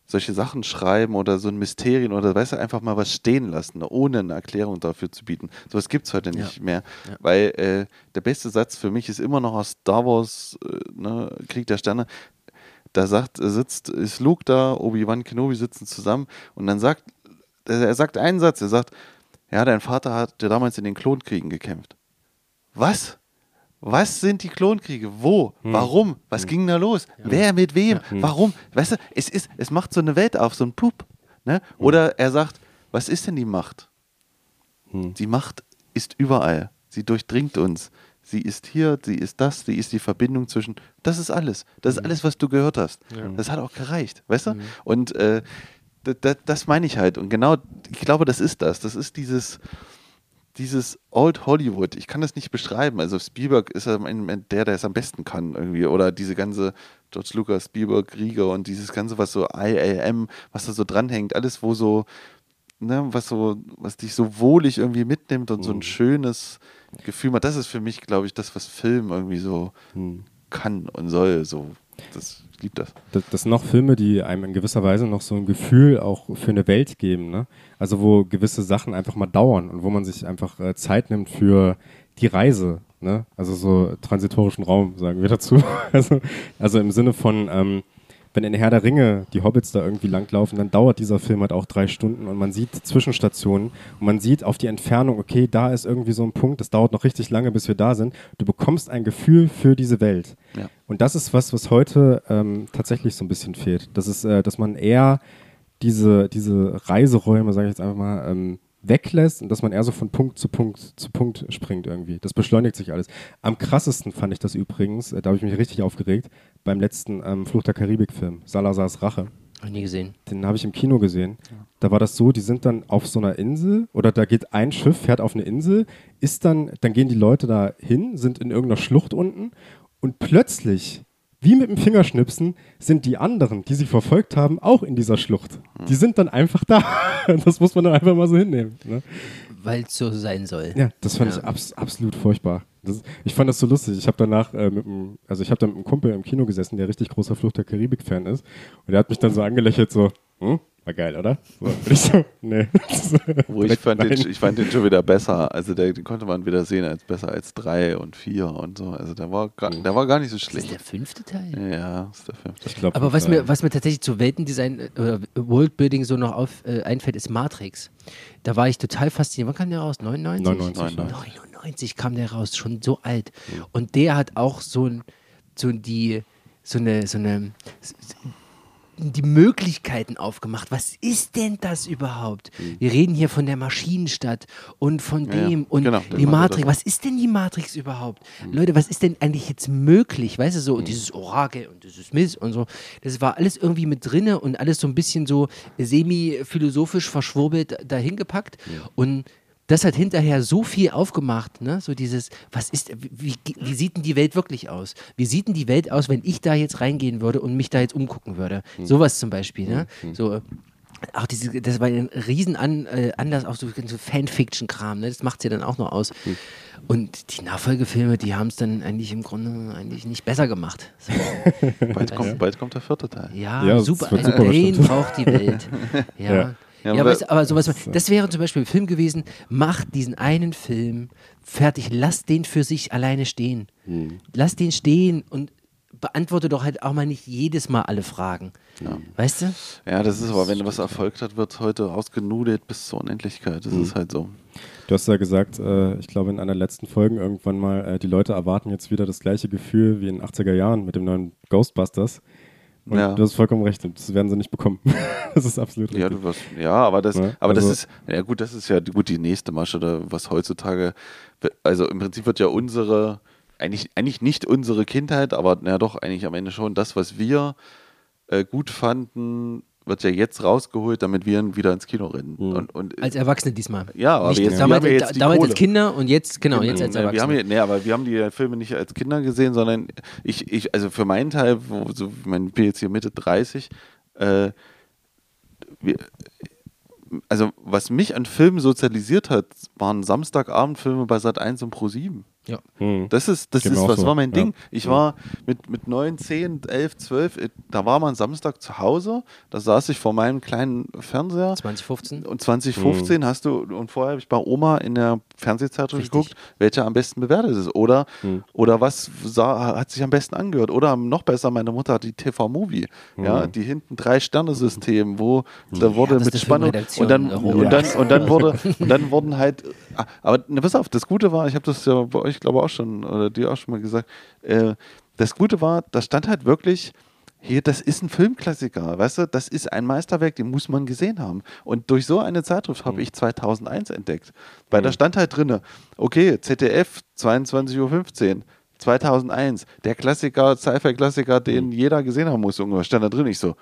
solche Sachen schreiben oder so ein Mysterium oder weißt du, einfach mal was stehen lassen, ohne eine Erklärung dafür zu bieten. Sowas gibt es heute Ja. nicht mehr. Ja. Weil äh, der beste Satz für mich ist immer noch aus Star Wars, äh, ne, Krieg der Sterne. Da sagt, sitzt, ist Luke da, Obi-Wan Kenobi sitzen zusammen und dann sagt, er sagt einen Satz, er sagt, ja, dein Vater hat ja damals in den Klonkriegen gekämpft. Was? Was sind die Klonkriege? Wo? Warum? Was ging da los? Wer mit wem? Warum? Weißt du, es ist, es macht so eine Welt auf, so ein Pup. Ne? Oder er sagt, was ist denn die Macht? Die Macht ist überall. Sie durchdringt uns. Sie ist hier, sie ist das, sie ist die Verbindung zwischen. Das ist alles. Das ist alles, was du gehört hast. Das hat auch gereicht, weißt du? Und äh, das, meine ich halt. Und genau, ich glaube, das ist das. Das ist dieses, dieses Old Hollywood. Ich kann das nicht beschreiben. Also Spielberg ist ja der, der es am besten kann irgendwie. Oder diese ganze George Lucas, Spielberg, Rieger und dieses ganze, was so IAM, was da so dranhängt. Alles, wo so, ne, was so, was dich so wohlig irgendwie mitnimmt und so ein schönes Gefühl macht. Das ist für mich, glaube ich, das, was Film irgendwie so kann und soll. So, das, ich liebe das. Das, das sind noch Filme, die einem in gewisser Weise noch so ein Gefühl auch für eine Welt geben. Ne? Also wo gewisse Sachen einfach mal dauern und wo man sich einfach äh, Zeit nimmt für die Reise. Ne? Also so transitorischen Raum, sagen wir dazu. also, also im Sinne von, ähm, wenn in Herr der Ringe die Hobbits da irgendwie langlaufen, dann dauert dieser Film halt auch drei Stunden und man sieht Zwischenstationen und man sieht auf die Entfernung, okay, da ist irgendwie so ein Punkt, das dauert noch richtig lange, bis wir da sind. Du bekommst ein Gefühl für diese Welt. Ja. Und das ist was, was heute ähm, tatsächlich so ein bisschen fehlt. Das ist, äh, dass man eher diese, diese Reiseräume, sage ich jetzt einfach mal, ähm, weglässt und dass man eher so von Punkt zu Punkt zu Punkt springt irgendwie. Das beschleunigt sich alles. Am krassesten fand ich das übrigens, äh, da habe ich mich richtig aufgeregt, beim letzten ähm, Fluch der Karibik-Film, Salazars Rache. Hab ich nie gesehen. Den habe ich im Kino gesehen. Da war das so, die sind dann auf so einer Insel oder da geht ein Schiff, fährt auf eine Insel, ist dann, dann gehen die Leute da hin, sind in irgendeiner Schlucht unten und plötzlich, wie mit dem Fingerschnipsen, sind die anderen, die sie verfolgt haben, auch in dieser Schlucht. Die sind dann einfach da. Das muss man dann einfach mal so hinnehmen. Ne? Weil es so sein soll. Ja, das fand Ja. ich abs absolut furchtbar. Das, ich fand das so lustig. Ich habe danach äh, mit einem, also ich habe da mit einem Kumpel im Kino gesessen, der richtig großer Flucht der Karibik-Fan ist. Und der hat mich dann so angelächelt, so, hm, war geil, oder? So, ich so, nee. Wo ich fand, den, ich fand den schon wieder besser. Also der, den konnte man wieder sehen als besser als drei und vier und so. Also der war, gar, der war gar nicht so Das ist der schlecht. fünfte Teil. Ja, ist der fünfte. Ich glaub, Aber was äh, mir, was mir tatsächlich zu Weltendesign äh, oder Worldbuilding so noch auf, äh, einfällt, ist Matrix. Da war ich total fasziniert. Wann kam der raus? 99? 99, 99. 99 kam der raus, schon so alt. Und der hat auch so, ein, so die, so eine, so eine, die Möglichkeiten aufgemacht. Was ist denn das überhaupt? Wir reden hier von der Maschinenstadt und von Ja, ja, dem und genau, die Matrix. Was ist denn die Matrix überhaupt? Leute, was ist denn eigentlich jetzt möglich? Weißt du so, und dieses Orakel und dieses Mist und so. Das war alles irgendwie mit drinne und alles so ein bisschen so semi-philosophisch verschwurbelt dahingepackt. Und das hat hinterher so viel aufgemacht, ne? So dieses, was ist, wie, wie sieht denn die Welt wirklich aus? Wie sieht denn die Welt aus, wenn ich da jetzt reingehen würde und mich da jetzt umgucken würde? Hm. Sowas zum Beispiel, ne? So, auch diese, das war ein riesen An, äh, Anlass, auch so, so Fanfiction-Kram, ne? das macht sie dann auch noch aus. Hm. Und die Nachfolgefilme, die haben es dann eigentlich im Grunde eigentlich nicht besser gemacht. So, Bald kommt, bald kommt der vierte Teil. ja, Ja, super, ein super Pain bestimmt. braucht die Welt. Ja. Ja. Ja, Ja, aber, es- aber sowas, das wäre zum Beispiel ein Film gewesen, macht diesen einen Film fertig, lass den für sich alleine stehen. Hm. Lass den stehen und beantworte doch halt auch mal nicht jedes Mal alle Fragen. Weißt du? Ja, das ist aber, wenn was erfolgt hat, wird heute ausgenudelt bis zur Unendlichkeit. Das ist halt so. Du hast ja gesagt, äh, ich glaube in einer letzten Folge irgendwann mal, äh, die Leute erwarten jetzt wieder das gleiche Gefühl wie in den 80er Jahren mit dem neuen Ghostbusters. Und Ja. du hast vollkommen recht, das werden sie nicht bekommen. das ist absolut Ja, richtig. du wirst, ja, aber das, Ja, aber also- das ist, ja gut, das ist ja gut die nächste Masche, da, was heutzutage, also im Prinzip wird ja unsere, eigentlich, eigentlich nicht unsere Kindheit, aber na doch eigentlich am Ende schon das, was wir äh, gut fanden, wird ja jetzt rausgeholt, damit wir wieder ins Kino rennen. Mhm. Und, und Als Erwachsene diesmal. Ja, aber Nicht, jetzt- wir damals, haben ja jetzt die damals als. Kinder und jetzt, genau, jetzt als Nee, wir haben Erwachsene. hier, nee, aber wir haben die Filme nicht als Kinder gesehen, sondern ich, ich also für meinen Teil, wo, so, ich meine, ich bin jetzt hier Mitte 30, äh, wir, also was mich an Filmen sozialisiert hat, waren Samstagabendfilme bei Sat 1 und Pro 7. Ja. Hm. Das ist, das Geht ist, was so. war mein Ja. Ding. Ich war mit, mit 9, 10, 11, 12, äh, da war man Samstag zu Hause, da saß ich vor meinem kleinen Fernseher 2015. und 2015 hast du, und vorher habe ich bei Oma in der Richtig. geguckt, welcher am besten bewertet ist. Oder, Hm. oder was sah, hat sich am besten angehört. Oder noch besser, meine Mutter hat die TV-Movie, ja, die hinten drei Sterne-System, wo da wurde ist mit Spannung und dann, Europa. und dann und dann wurde und dann wurden halt, ah, aber ne, pass auf, das Gute war, ich habe das ja bei euch glaube auch schon oder dir auch schon mal gesagt, äh, das Gute war, da stand halt wirklich hier, das ist ein Filmklassiker, weißt du, das ist ein Meisterwerk, den muss man gesehen haben. Und durch so eine Zeitschrift habe ich 2001 entdeckt. Weil da stand halt drinne, okay, ZDF, 22.15 Uhr, 2001, der Klassiker, Sci-Fi-Klassiker, den jeder gesehen haben muss, ungefähr, stand da drin. Ich so,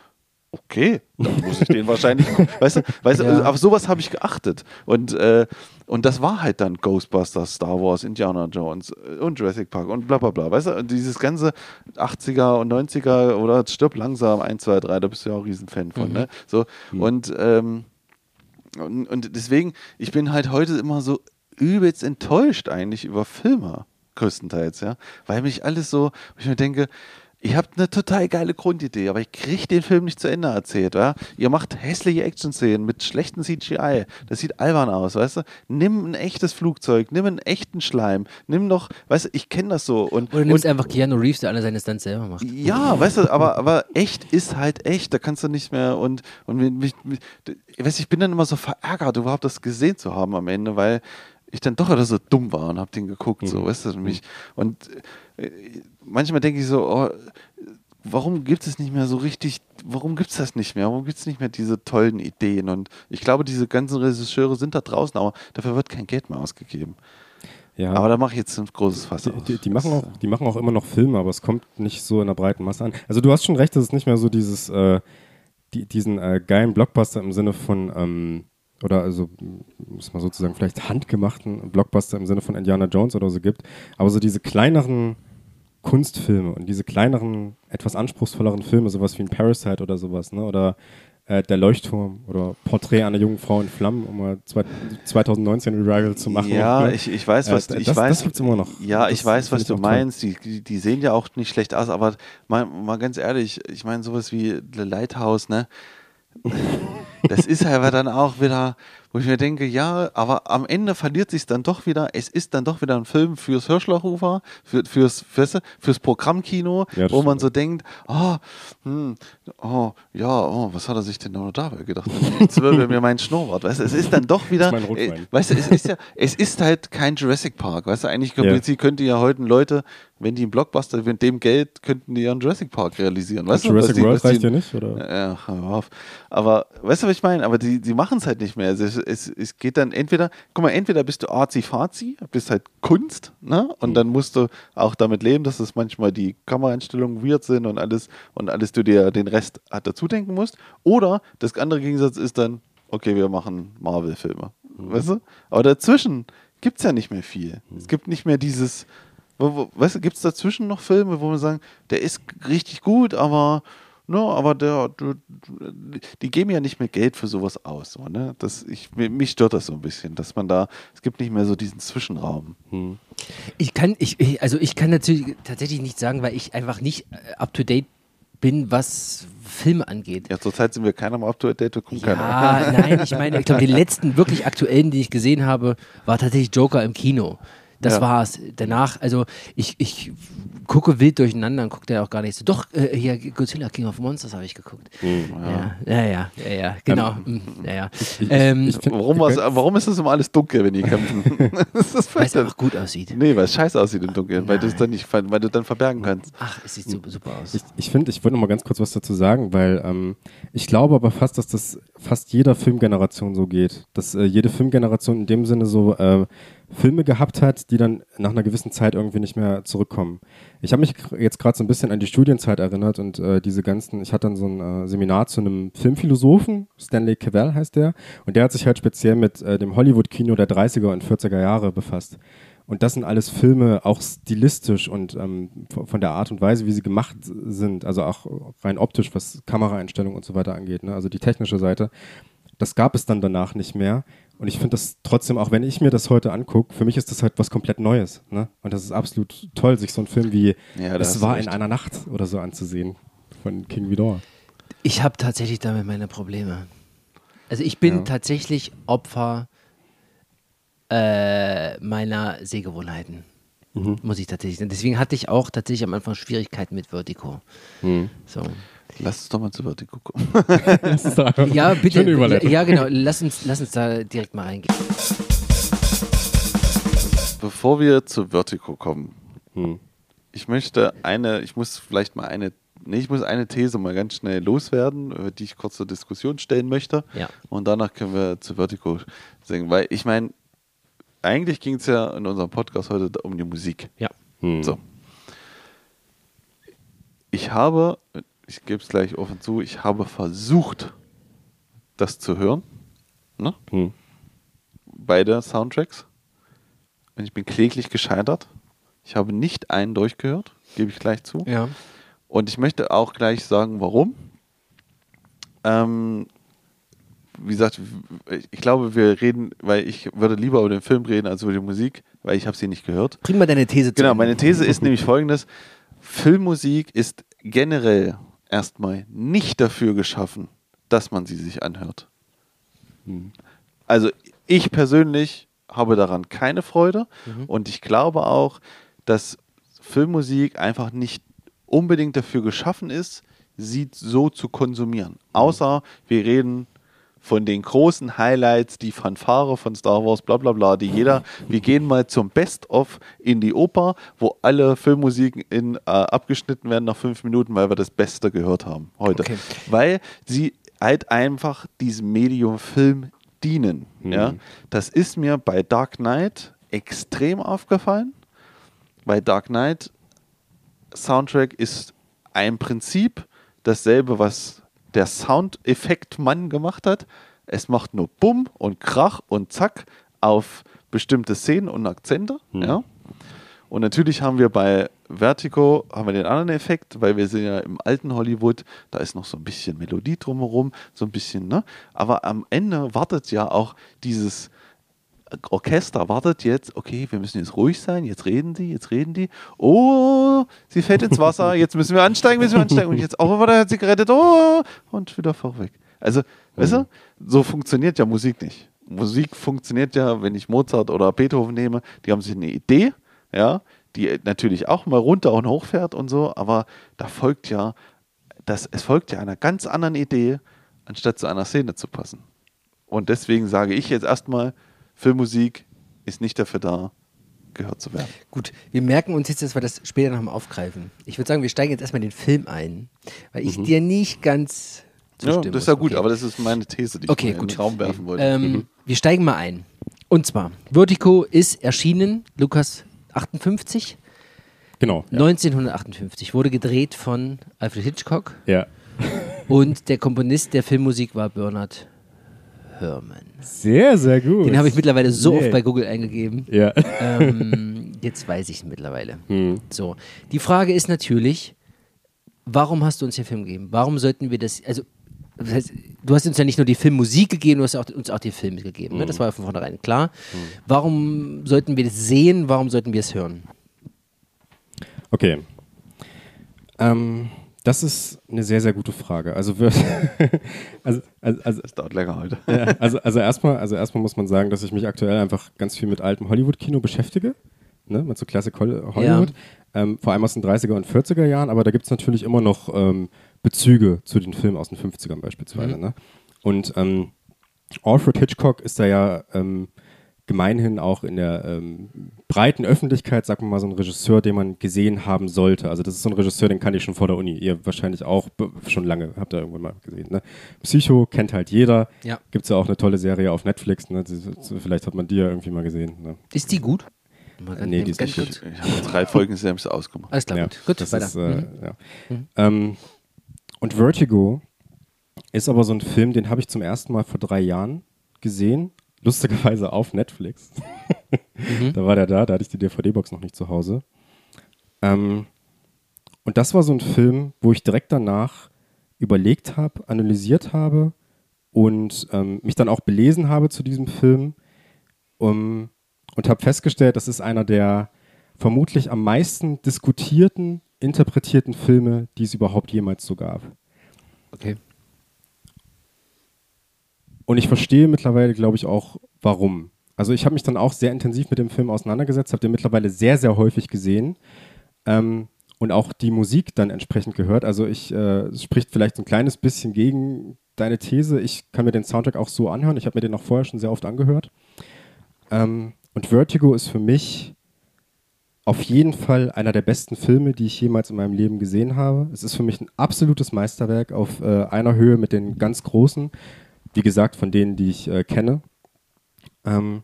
okay, dann muss ich den wahrscheinlich. Weißt du, weißt du Ja. auf sowas habe ich geachtet. Und, äh, und das war halt dann Ghostbusters, Star Wars, Indiana Jones äh, und Jurassic Park und bla bla bla. Weißt du, dieses ganze 80er und 90er oder stirb langsam, 1, 2, 3, da bist du ja auch ein Riesenfan von. Ne? So, und, ähm, und, und deswegen, ich bin halt heute immer so übelst enttäuscht eigentlich über Filme, größtenteils, ja. Weil mich alles so, ich mir denke, ihr habt eine total geile Grundidee, aber ich kriege den Film nicht zu Ende erzählt, ja. Ihr macht hässliche Action-Szenen mit schlechten CGI. Das sieht albern aus, weißt du? Nimm ein echtes Flugzeug, nimm einen echten Schleim, nimm doch, weißt du, ich kenne das so. Und, Oder nimmst und, einfach Keanu Reeves, der alle seine Stunts selber macht. ja, weißt du, aber, aber echt ist halt echt. Da kannst du nicht mehr und, und mich, mich, weißt, ich bin dann immer so verärgert, überhaupt das gesehen zu haben am Ende, weil ich dann doch wieder so dumm war und hab den geguckt, so, weißt du, und mich, und äh, manchmal denke ich so, oh, warum gibt es nicht mehr so richtig, warum gibt es das nicht mehr? Warum gibt es nicht mehr diese tollen Ideen? Und ich glaube, diese ganzen Regisseure sind da draußen, aber dafür wird kein Geld mehr ausgegeben. Ja. Aber da mache ich jetzt ein großes Fass Die, die, die, machen auch, die machen auch immer noch Filme, aber es kommt nicht so in der breiten Masse an. Also du hast schon recht, es ist nicht mehr so dieses, äh, die, diesen äh, geilen Blockbuster im Sinne von, ähm, oder also, muss man sozusagen vielleicht handgemachten Blockbuster im Sinne von Indiana Jones oder so gibt, aber so diese kleineren Kunstfilme und diese kleineren, etwas anspruchsvolleren Filme, sowas wie ein Parasite oder sowas, ne? oder äh, Der Leuchtturm oder Porträt einer jungen Frau in Flammen, um mal zwei, 2019 Revival zu machen. Ja, ne? ich, ich weiß, Äh, was das- ich das weiß. gibt's immer noch. Ja, Das ich weiß, was ich du meinst. Die, die, die sehen ja auch nicht schlecht aus, aber mal, mal ganz ehrlich, ich meine, sowas wie The Lighthouse, ne? Das ist aber dann auch wieder, wo ich mir denke, ja, aber am Ende verliert sich dann doch wieder, es ist dann doch wieder ein Film fürs Hörschlauchufer, für, fürs, fürs, fürs Programmkino, Ja, wo man so denkt, oh, hm, oh, ja, oh, was hat er sich denn noch dabei gedacht? Jetzt wirbel mir mein Schnurrbart, weißt du, es ist dann doch wieder, äh, weißt du, es ist ja, es ist halt kein Jurassic Park, weißt du, eigentlich Ja. Prinzip könnte ja heute Leute, wenn die einen Blockbuster mit dem Geld, könnten die ja einen Jurassic Park realisieren, weißt du? Jurassic World reicht ja nicht, oder? ja, hör auf. Aber weißt du, was ich meine? Aber die, die machen es halt nicht mehr. Also es, es, es geht dann entweder, guck mal, entweder bist du arzi-fazi, bist halt Kunst, ne? Und dann musst du auch damit leben, dass es manchmal die Kameraeinstellungen weird sind und alles und alles du dir den Rest halt dazu denken musst. Oder das andere Gegensatz ist dann, okay, wir machen Marvel-Filme. weißt du? Aber dazwischen gibt es ja nicht mehr viel. Es gibt nicht mehr dieses, weißt du, gibt es dazwischen noch Filme, wo man sagen, der ist richtig gut, aber, ne, aber der, der, die geben ja nicht mehr Geld für sowas aus. So, ne? das, ich, mich stört das so ein bisschen, dass man da, es gibt nicht mehr so diesen Zwischenraum. Ich kann, ich, also ich kann natürlich tatsächlich nicht sagen, weil ich einfach nicht äh, up to date bin, was Filme angeht. Ja, zurzeit sind wir keiner mal up to date, wir gucken Ja, keiner. nein, ich meine, ich glaube, die letzten wirklich aktuellen, die ich gesehen habe, war tatsächlich Joker im Kino. Das Ja. war's. Danach, also ich, ich gucke wild durcheinander und gucke da auch gar nicht so. Doch, äh, hier Godzilla King of Monsters habe ich geguckt. Ja, ja, ja, ja, ja, genau. Mm, ja, ja. Ähm, ich find- Warum, war's- warum ist das immer alles dunkel, wenn die kämpfen? weil es vielleicht einfach gut aussieht. Nee, weil es scheiße aussieht im Dunkeln, weil du es Nein. dann nicht, weil du dann verbergen kannst. Ach, es sieht super, super aus. Ich, ich finde, ich wollte noch mal ganz kurz was dazu sagen, weil ähm, ich glaube aber fast, dass das fast jeder Filmgeneration so geht. Dass äh, jede Filmgeneration in dem Sinne so äh, Filme gehabt hat, die dann nach einer gewissen Zeit irgendwie nicht mehr zurückkommen. Ich habe mich jetzt gerade so ein bisschen an die Studienzeit erinnert und äh, diese ganzen, ich hatte dann so ein äh, Seminar zu einem Filmphilosophen, Stanley Cavell heißt der, und der hat sich halt speziell mit äh, dem Hollywood-Kino der 30er und 40er Jahre befasst. Und das sind alles Filme, auch stilistisch und ähm, von von der Art und Weise, wie sie gemacht sind, also auch rein optisch, was Kameraeinstellungen und so weiter angeht, ne? also die technische Seite. Das gab es dann danach nicht mehr. Und ich finde das trotzdem, auch wenn ich mir das heute angucke, für mich ist das halt was komplett Neues. Ne? Und das ist absolut toll, sich so einen Film wie Ja, Es war in einer Nacht oder so anzusehen von King Vidor. Ich habe tatsächlich damit meine Probleme. Also ich bin Ja. tatsächlich Opfer äh, meiner Sehgewohnheiten. Muss ich tatsächlich sagen. Deswegen hatte ich auch tatsächlich am Anfang Schwierigkeiten mit Vertigo. So. Lass uns doch mal zu Vertigo kommen. Ja, bitte. Schöne. Ja, genau. Lass uns, lass uns da direkt mal reingehen. Bevor wir zu Vertigo kommen, Hm. ich möchte eine, ich muss vielleicht mal eine, nee, ich muss eine These mal ganz schnell loswerden, über die ich kurz zur Diskussion stellen möchte. Ja. Und danach können wir zu Vertigo singen. Weil ich meine, eigentlich ging es ja in unserem Podcast heute um die Musik. Ja. Hm. So. Ich habe, ich gebe es gleich offen zu, ich habe versucht, das zu hören. Ne? Hm. Beide Soundtracks. Und ich bin kläglich gescheitert. Ich habe nicht einen durchgehört, gebe ich gleich zu. Ja. Und ich möchte auch gleich sagen, warum. Ähm, wie gesagt, ich glaube, wir reden, weil ich würde lieber über den Film reden als über die Musik, weil ich habe sie nicht gehört. Bring mal deine These zu. Genau, meine These ist nämlich folgendes. Filmmusik ist generell erstmal nicht dafür geschaffen, dass man sie sich anhört. Also ich persönlich habe daran keine Freude und ich glaube auch, dass Filmmusik einfach nicht unbedingt dafür geschaffen ist, sie so zu konsumieren. Außer wir reden von den großen Highlights, die Fanfare von Star Wars, bla bla bla, die jeder, wir gehen mal zum Best-of in die Oper, wo alle Filmmusiken in, äh, abgeschnitten werden nach fünf Minuten, weil wir das Beste gehört haben heute. Okay. Weil sie halt einfach diesem Medium Film dienen. Ja? Das ist mir bei Dark Knight extrem aufgefallen. Bei Dark Knight Soundtrack ist ein Prinzip dasselbe, was der Soundeffektmann gemacht hat. Es macht nur Bumm und Krach und Zack auf bestimmte Szenen und Akzente. Ja? Und natürlich haben wir bei Vertigo haben wir den anderen Effekt, weil wir sind ja im alten Hollywood, da ist noch so ein bisschen Melodie drumherum, so ein bisschen, ne? Aber am Ende wartet ja auch dieses Orchester wartet jetzt, okay, wir müssen jetzt ruhig sein, jetzt reden die, jetzt reden die. Oh, sie fällt ins Wasser, jetzt müssen wir ansteigen, müssen wir ansteigen. Und jetzt, oh, warte, hat sie gerettet, oh, und wieder vorweg. Also, weißt du, so funktioniert ja Musik nicht. Musik funktioniert ja, wenn ich Mozart oder Beethoven nehme, die haben sich eine Idee, ja, die natürlich auch mal runter und hoch fährt und so, aber da folgt ja, das, es folgt ja einer ganz anderen Idee, anstatt zu einer Szene zu passen. Und deswegen sage ich jetzt erstmal, Filmmusik ist nicht dafür da, gehört zu werden. Gut, wir merken uns jetzt, dass wir das später nochmal aufgreifen. Ich würde sagen, wir steigen jetzt erstmal in den Film ein, weil ich dir nicht ganz Ja, zustimmen das ist ja gut, Okay. aber das ist meine These, die ich Okay, in gut. den Raum werfen wollte. Ähm, Wir steigen mal ein. Und zwar, Vertigo ist erschienen, Lukas 58, Genau. Ja. 1958, wurde gedreht von Alfred Hitchcock ja. und der Komponist der Filmmusik war Bernard Herman. Sehr, sehr gut. Den habe ich mittlerweile so Yeah. oft bei Google eingegeben. Ja. ähm, jetzt weiß ich es mittlerweile. Hm. So, die Frage ist natürlich, warum hast du uns den Film gegeben? Warum sollten wir das, also das heißt, du hast uns ja nicht nur die Filmmusik gegeben, du hast uns auch die Filme gegeben. Ne? Das war ja von vornherein klar. Warum sollten wir das sehen? Warum sollten wir es hören? Okay. Ähm, das ist eine sehr, sehr gute Frage. Also, wird, also, also, also, Das dauert länger heute. ja, also, also erstmal also erstmal muss man sagen, dass ich mich aktuell einfach ganz viel mit altem Hollywood-Kino beschäftige. Ne, mit so Classic Hol- Hollywood. Ähm, vor allem aus den 30er und 40er Jahren, aber da gibt es natürlich immer noch ähm, Bezüge zu den Filmen aus den 50ern beispielsweise. Ne? Und ähm, Alfred Hitchcock ist da ja ähm, gemeinhin auch in der ähm, breiten Öffentlichkeit, sagen wir mal, so ein Regisseur, den man gesehen haben sollte. Also das ist so ein Regisseur, den kann ich schon vor der Uni. Ihr wahrscheinlich auch schon lange, habt ihr irgendwann mal gesehen. Ne? Psycho kennt halt jeder. Ja. Gibt es ja auch eine tolle Serie auf Netflix. Ne? Vielleicht hat man die ja irgendwie mal gesehen. Ne? Ist die gut? Ganz- Nee, die ist nicht kurz. Ich habe drei Folgen selbst ausgemacht. Alles klar, Ja, gut. Gut, das weiter. Ist, äh, Mhm. ja. ähm, und Vertigo ist aber so ein Film, den habe ich zum ersten Mal vor drei Jahren gesehen. Lustigerweise auf Netflix. Da war der da, da hatte ich die DVD-Box noch nicht zu Hause. Ähm, und das war so ein Film, wo ich direkt danach überlegt habe, analysiert habe und ähm, mich dann auch belesen habe zu diesem Film um, und habe festgestellt, das ist einer der vermutlich am meisten diskutierten, interpretierten Filme, die es überhaupt jemals so gab. Okay. Und ich verstehe mittlerweile, glaube ich, auch, warum. Also ich habe mich dann auch sehr intensiv mit dem Film auseinandergesetzt, habe den mittlerweile sehr, sehr häufig gesehen ähm, und auch die Musik dann entsprechend gehört. Also ich, äh, spricht vielleicht ein kleines bisschen gegen deine These. Ich kann mir den Soundtrack auch so anhören. Ich habe mir den auch vorher schon sehr oft angehört. Ähm, und Vertigo ist für mich auf jeden Fall einer der besten Filme, die ich jemals in meinem Leben gesehen habe. Es ist für mich ein absolutes Meisterwerk auf äh, einer Höhe mit den ganz großen, wie gesagt, von denen, die ich äh, kenne. Ähm,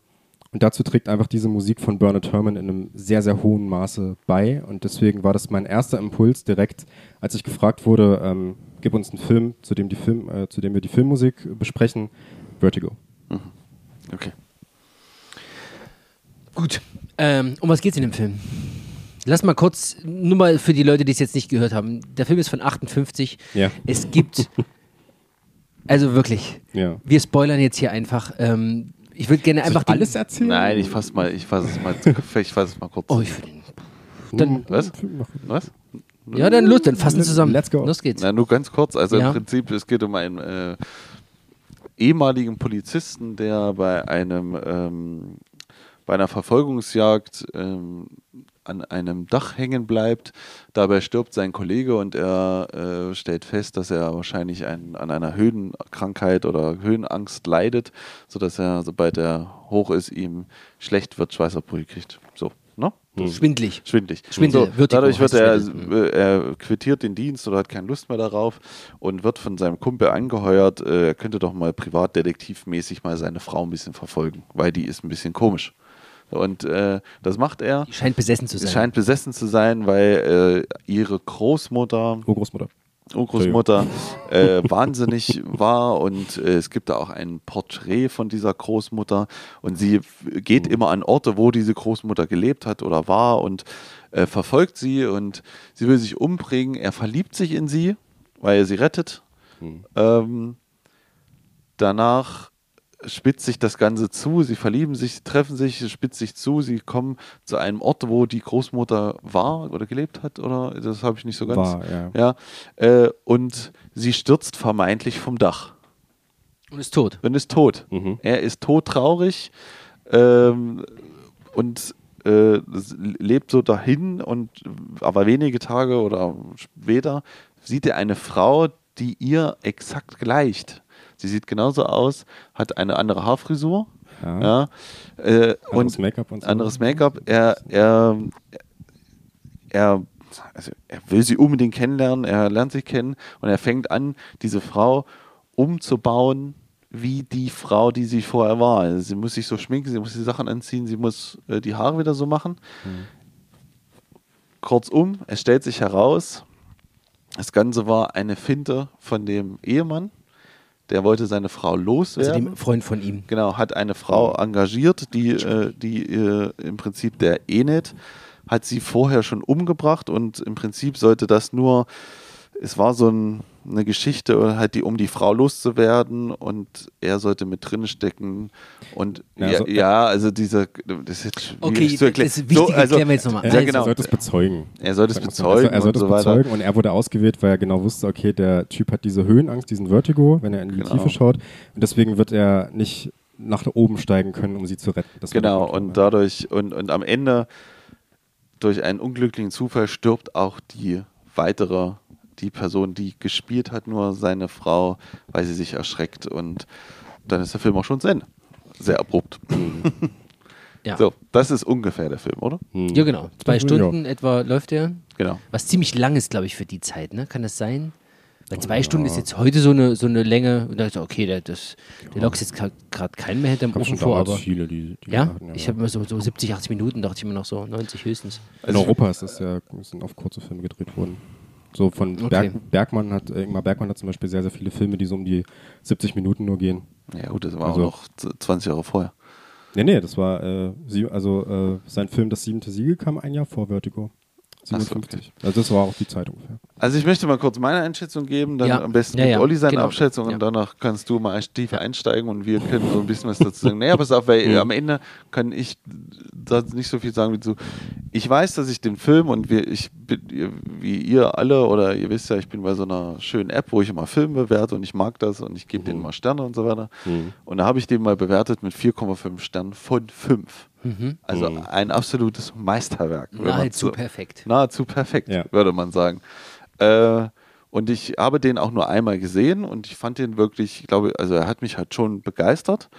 und dazu trägt einfach diese Musik von Bernard Herrmann in einem sehr, sehr hohen Maße bei. Und deswegen war das mein erster Impuls direkt, als ich gefragt wurde, ähm, gib uns einen Film, zu dem, die Film, äh, zu dem wir die Filmmusik besprechen, Vertigo. Okay. Gut. Ähm, um was geht's in dem Film? Lass mal kurz, nur mal für die Leute, die es jetzt nicht gehört haben. Der Film ist von 58. Ja. Es gibt, also wirklich, Ja. wir spoilern jetzt hier einfach. Ähm, ich würde gerne einfach alles erzählen? Nein, ich fasse mal, ich fasse es mal, ich fasse es mal kurz. Oh, ich find, dann, Was? Was? ja, dann los, dann fassen zusammen. let's go. Los geht's. Na, nur ganz kurz. Also Ja. im Prinzip, es geht um einen äh, ehemaligen Polizisten, der bei einem ähm, bei einer Verfolgungsjagd ähm, an einem Dach hängen bleibt. Dabei stirbt sein Kollege und er äh, stellt fest, dass er wahrscheinlich ein, an einer Höhenkrankheit oder Höhenangst leidet, sodass er, sobald er hoch ist, ihm schlecht wird, Schweißausbrüche kriegt. So, ne? Schwindlig. Schwindlig. Schwindel, Vertigo dadurch wird er, er quittiert den Dienst oder hat keine Lust mehr darauf und wird von seinem Kumpel angeheuert, äh, er könnte doch mal privatdetektivmäßig mal seine Frau ein bisschen verfolgen, weil die ist ein bisschen komisch. Und äh, das macht er. Die scheint besessen zu sein. scheint besessen zu sein, weil äh, ihre Großmutter Oh, Großmutter. Urgroßmutter äh, wahnsinnig war und äh, es gibt da auch ein Porträt von dieser Großmutter und sie geht immer an Orte, wo diese Großmutter gelebt hat oder war und äh, verfolgt sie und sie will sich umbringen. Er verliebt sich in sie, weil er sie rettet. Ähm, danach spitzt sich das Ganze zu, sie verlieben sich, sie treffen sich, es spitzt sich zu, sie kommen zu einem Ort, wo die Großmutter war oder gelebt hat, oder das habe ich nicht so ganz. War, ja. Ja, äh, und sie stürzt vermeintlich vom Dach Und ist tot. und ist tot. Mhm. Er ist todtraurig ähm, und äh, lebt so dahin und aber wenige Tage oder später sieht er eine Frau, die ihr exakt gleicht. Sie sieht genauso aus, hat eine andere Haarfrisur. Ja. Ja, äh, Anderes und Make-up und so. anderes Make-up. Er, er, er, also er will sie unbedingt kennenlernen, er lernt sie kennen und er fängt an, diese Frau umzubauen wie die Frau, die sie vorher war. Also sie muss sich so schminken, sie muss die Sachen anziehen, sie muss äh, die Haare wieder so machen. Kurzum, es stellt sich heraus, das Ganze war eine Finte von dem Ehemann, der wollte seine Frau Also loswerden. dem Freund von ihm. Genau, hat eine Frau engagiert, die, äh, die äh, im Prinzip der Enet hat sie vorher schon umgebracht und im Prinzip sollte das nur, es war so ein, eine Geschichte, halt die, um die Frau loszuwerden und er sollte mit drin stecken und Ja, ja, also- ja, also dieser, das ist jetzt schwierig Okay, zu erklären. das Wichtige klären wir jetzt nochmal. Er, Ja, Also, genau. er sollte es bezeugen. Er sollte es so. bezeugen Er sollte und es so bezeugen und er wurde ausgewählt, weil er genau wusste, okay, der Typ hat diese Höhenangst, diesen Vertigo, wenn er in die Genau. Tiefe schaut. Und deswegen wird er nicht nach oben steigen können, um sie zu retten. Das Genau, und dadurch, und, und am Ende, durch einen unglücklichen Zufall, stirbt auch die weitere, die Person, die gespielt hat, nur seine Frau, weil sie sich erschreckt. Und dann ist der Film auch schon zu Ende. Sehr abrupt. ja. So, das ist ungefähr der Film, oder? Hm. ja, genau. Zwei Ja. Stunden etwa läuft der. Genau. Was ziemlich lang ist, glaube ich, für die Zeit, ne? Kann das sein? Weil zwei Stunden ist jetzt heute so eine, so eine Länge. Und da dachte ich, okay, der, das, der lockt jetzt gerade keinen mehr hinterm Ofen vor, aber. viele, die, die Ja, hatten, ich habe immer so, so 70, 80 Minuten, dachte ich immer noch so, 90 höchstens. In Europa ist das ja, sind oft kurze Filme gedreht worden. So von Okay. Berg, Bergmann hat, äh, Ingmar Bergmann hat zum Beispiel sehr, sehr viele Filme, die so um die 70 Minuten nur gehen. Ja, gut, das war Also- auch noch z- 20 Jahre vorher. Nee, nee, das war, äh, sie, also äh, sein Film Das siebente Siegel kam ein Jahr vor Vertigo. Ach so, 57. Also das war auch die Zeit ungefähr. Also ich möchte mal kurz meine Einschätzung geben, dann Ja. am besten Ja, mit ja, Olli seine genau. Abschätzung Ja. und danach kannst du mal tief einsteigen und wir können so ein bisschen was dazu sagen. Naja, pass auf, weil am Ende kann ich da nicht so viel sagen wie du. Ich weiß, dass ich den Film und wir, ich wie ihr alle oder ihr wisst ja, ich bin bei so einer schönen App, wo ich immer Filme bewerte und ich mag das und ich gebe denen mal Sterne und so weiter. Und da habe ich den mal bewertet mit 4,5 Sternen von 5. Also ein absolutes Meisterwerk. Nahezu so- perfekt. Nahezu perfekt, Ja. würde man sagen. Äh, und ich habe den auch nur einmal gesehen und ich fand den wirklich, ich glaube, also er hat mich halt schon begeistert.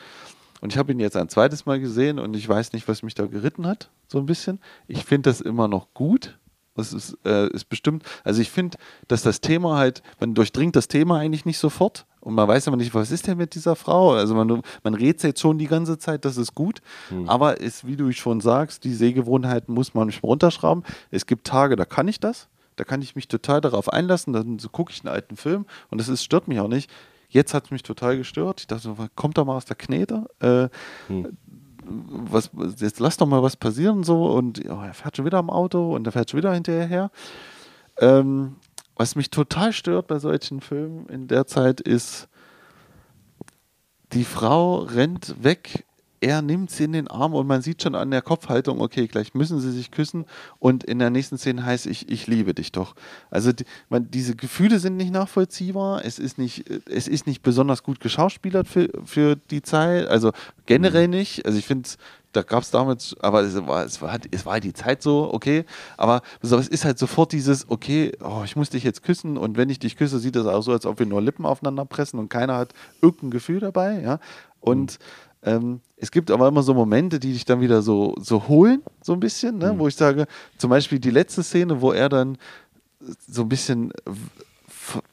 Und ich habe ihn jetzt ein zweites Mal gesehen und ich weiß nicht, was mich da geritten hat, so ein bisschen. Ich finde das immer noch gut. Das ist, äh, ist bestimmt, also ich finde, dass das Thema halt, man durchdringt das Thema eigentlich nicht sofort und man weiß immer nicht, was ist denn mit dieser Frau? Also man, man rätselt schon die ganze Zeit, das ist gut, aber ist, wie du schon sagst, die Sehgewohnheiten muss man nicht runterschrauben. Es gibt Tage, da kann ich das, da kann ich mich total darauf einlassen, dann so gucke ich einen alten Film und das ist, stört mich auch nicht. Jetzt hat es mich total gestört. Ich dachte, kommt da mal aus der Knete? Äh, was, jetzt lass doch mal was passieren so und oh, er fährt schon wieder am Auto und er fährt schon wieder hinterher her. Ähm, was mich total stört bei solchen Filmen in der Zeit ist, die Frau rennt weg, er nimmt sie in den Arm und man sieht schon an der Kopfhaltung, okay, gleich müssen sie sich küssen und in der nächsten Szene heißt ich, ich liebe dich doch. Also die, man, diese Gefühle sind nicht nachvollziehbar, es ist nicht, es ist nicht besonders gut geschauspielert für, für die Zeit, also generell nicht. Also ich finde, da gab es damals, aber es war, es, war, es war die Zeit so, okay, aber so, es ist halt sofort dieses, okay, oh, ich muss dich jetzt küssen und wenn ich dich küsse, sieht das auch so, als ob wir nur Lippen aufeinander pressen und keiner hat irgendein Gefühl dabei, ja. Und ähm, es gibt aber immer so Momente, die dich dann wieder so, so holen, so ein bisschen, ne? wo ich sage, zum Beispiel die letzte Szene, wo er dann so ein bisschen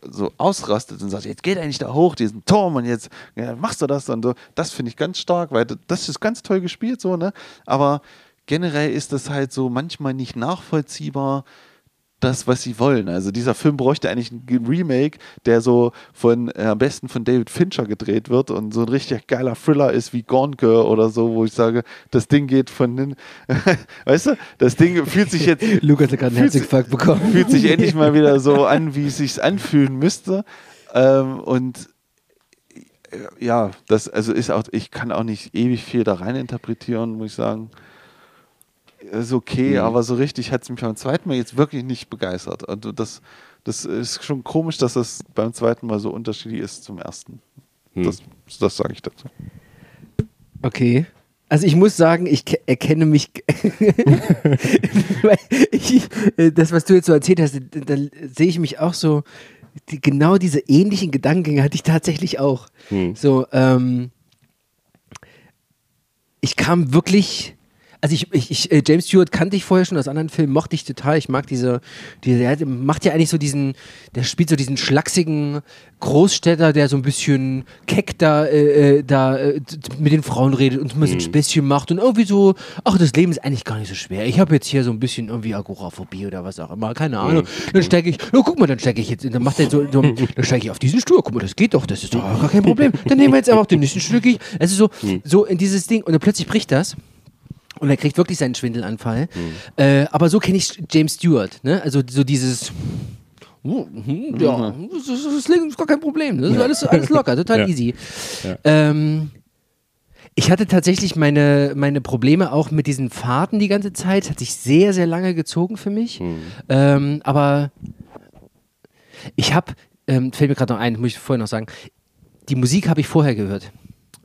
so ausrastet und sagt, jetzt geht eigentlich da hoch, diesen Turm und jetzt ja, machst du das und so. Das finde ich ganz stark, weil das ist ganz toll gespielt so, ne? Aber generell ist das halt so manchmal nicht nachvollziehbar, das, was sie wollen. Also dieser Film bräuchte eigentlich ein Remake, der so von äh, am besten von David Fincher gedreht wird und so ein richtig geiler Thriller ist wie Gone Girl oder so, wo ich sage, das Ding geht von den, weißt du, das Ding fühlt sich jetzt Lukas hat gerade einen Herzinfarkt bekommen. fühlt sich endlich mal wieder so an, wie es sich anfühlen müsste. Ähm, und äh, ja, das also ist auch, ich kann auch nicht ewig viel da rein interpretieren, muss ich sagen. Ist okay, aber so richtig hat es mich beim zweiten Mal jetzt wirklich nicht begeistert. Also das, das ist schon komisch, dass das beim zweiten Mal so unterschiedlich ist zum ersten. Das, das sage ich dazu. Okay. Also ich muss sagen, ich ke- erkenne mich. Ich, äh, das, was du jetzt so erzählt hast, da, da sehe ich mich auch so. Die, genau diese ähnlichen Gedankengänge hatte ich tatsächlich auch. So, ähm, ich kam wirklich. Also ich, ich, ich äh, James Stewart kannte ich vorher schon aus anderen Filmen, mochte ich total. Ich mag diese, diese der macht ja eigentlich so diesen, der spielt so diesen schlachsigen Großstädter, der so ein bisschen keck da, äh, äh, da äh, mit den Frauen redet und immer so ein Späßchen macht und irgendwie so, ach, das Leben ist eigentlich gar nicht so schwer. Ich habe jetzt hier so ein bisschen irgendwie Agoraphobie oder was auch immer, keine Ahnung. Dann steige ich, ja, guck mal, dann steige ich jetzt, dann macht er so, so dann steige ich auf diesen Stuhl, guck mal, das geht doch, das ist doch gar kein Problem. Dann nehmen wir jetzt einfach den nächsten Stück. Also so, so in dieses Ding und dann plötzlich bricht das. Und er kriegt wirklich seinen Schwindelanfall. Äh, aber so kenne ich James Stewart. Ne? Also so dieses. Oh, hm, ja, das ist, das ist gar kein Problem. Das ist alles, alles locker, total Ja. easy. Ähm, ich hatte tatsächlich meine, meine Probleme auch mit diesen Fahrten die ganze Zeit. Hat sich sehr, sehr lange gezogen für mich. Ähm, aber ich habe, ähm, fällt mir gerade noch ein, muss ich vorher noch sagen, die Musik habe ich vorher gehört.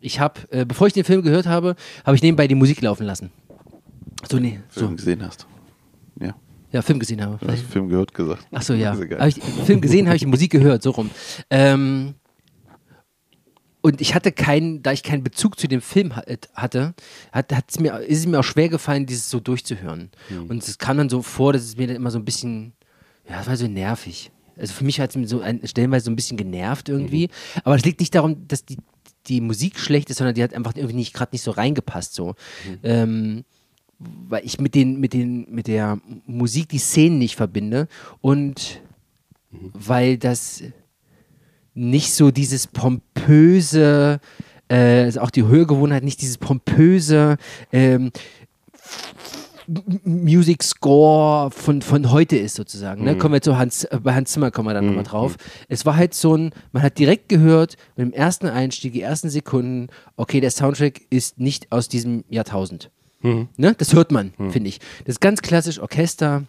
Ich habe, äh, bevor ich den Film gehört habe, habe ich nebenbei die Musik laufen lassen. So, nee, Film so. gesehen hast. Ja, Ja, Film gesehen habe. du hast Film gehört gesagt. Ach so, ja. Habe ich Film gesehen, habe ich Musik gehört, so rum. Ähm, und ich hatte keinen, da ich keinen Bezug zu dem Film äh, hatte, hat, hat's mir, ist es mir auch schwer gefallen, dieses so durchzuhören. Und es kam dann so vor, dass es mir dann immer so ein bisschen, ja, es war so nervig. Also für mich hat es mir so ein, stellenweise so ein bisschen genervt irgendwie. Aber es liegt nicht darum, dass die, die Musik schlecht ist, sondern die hat einfach irgendwie nicht gerade nicht so reingepasst. So. Ähm, weil ich mit den, mit den, mit der Musik die Szenen nicht verbinde und weil das nicht so dieses pompöse, äh, also auch die Hörgewohnheit, nicht dieses pompöse ähm, Music Score von, von heute ist sozusagen. Ne? Kommen wir zu Hans, äh, bei Hans Zimmer kommen wir dann nochmal drauf. Es war halt so ein, man hat direkt gehört, mit dem ersten Einstieg, die ersten Sekunden, okay, der Soundtrack ist nicht aus diesem Jahrtausend. Ne? Das hört man, finde ich. Das ist ganz klassisch Orchester.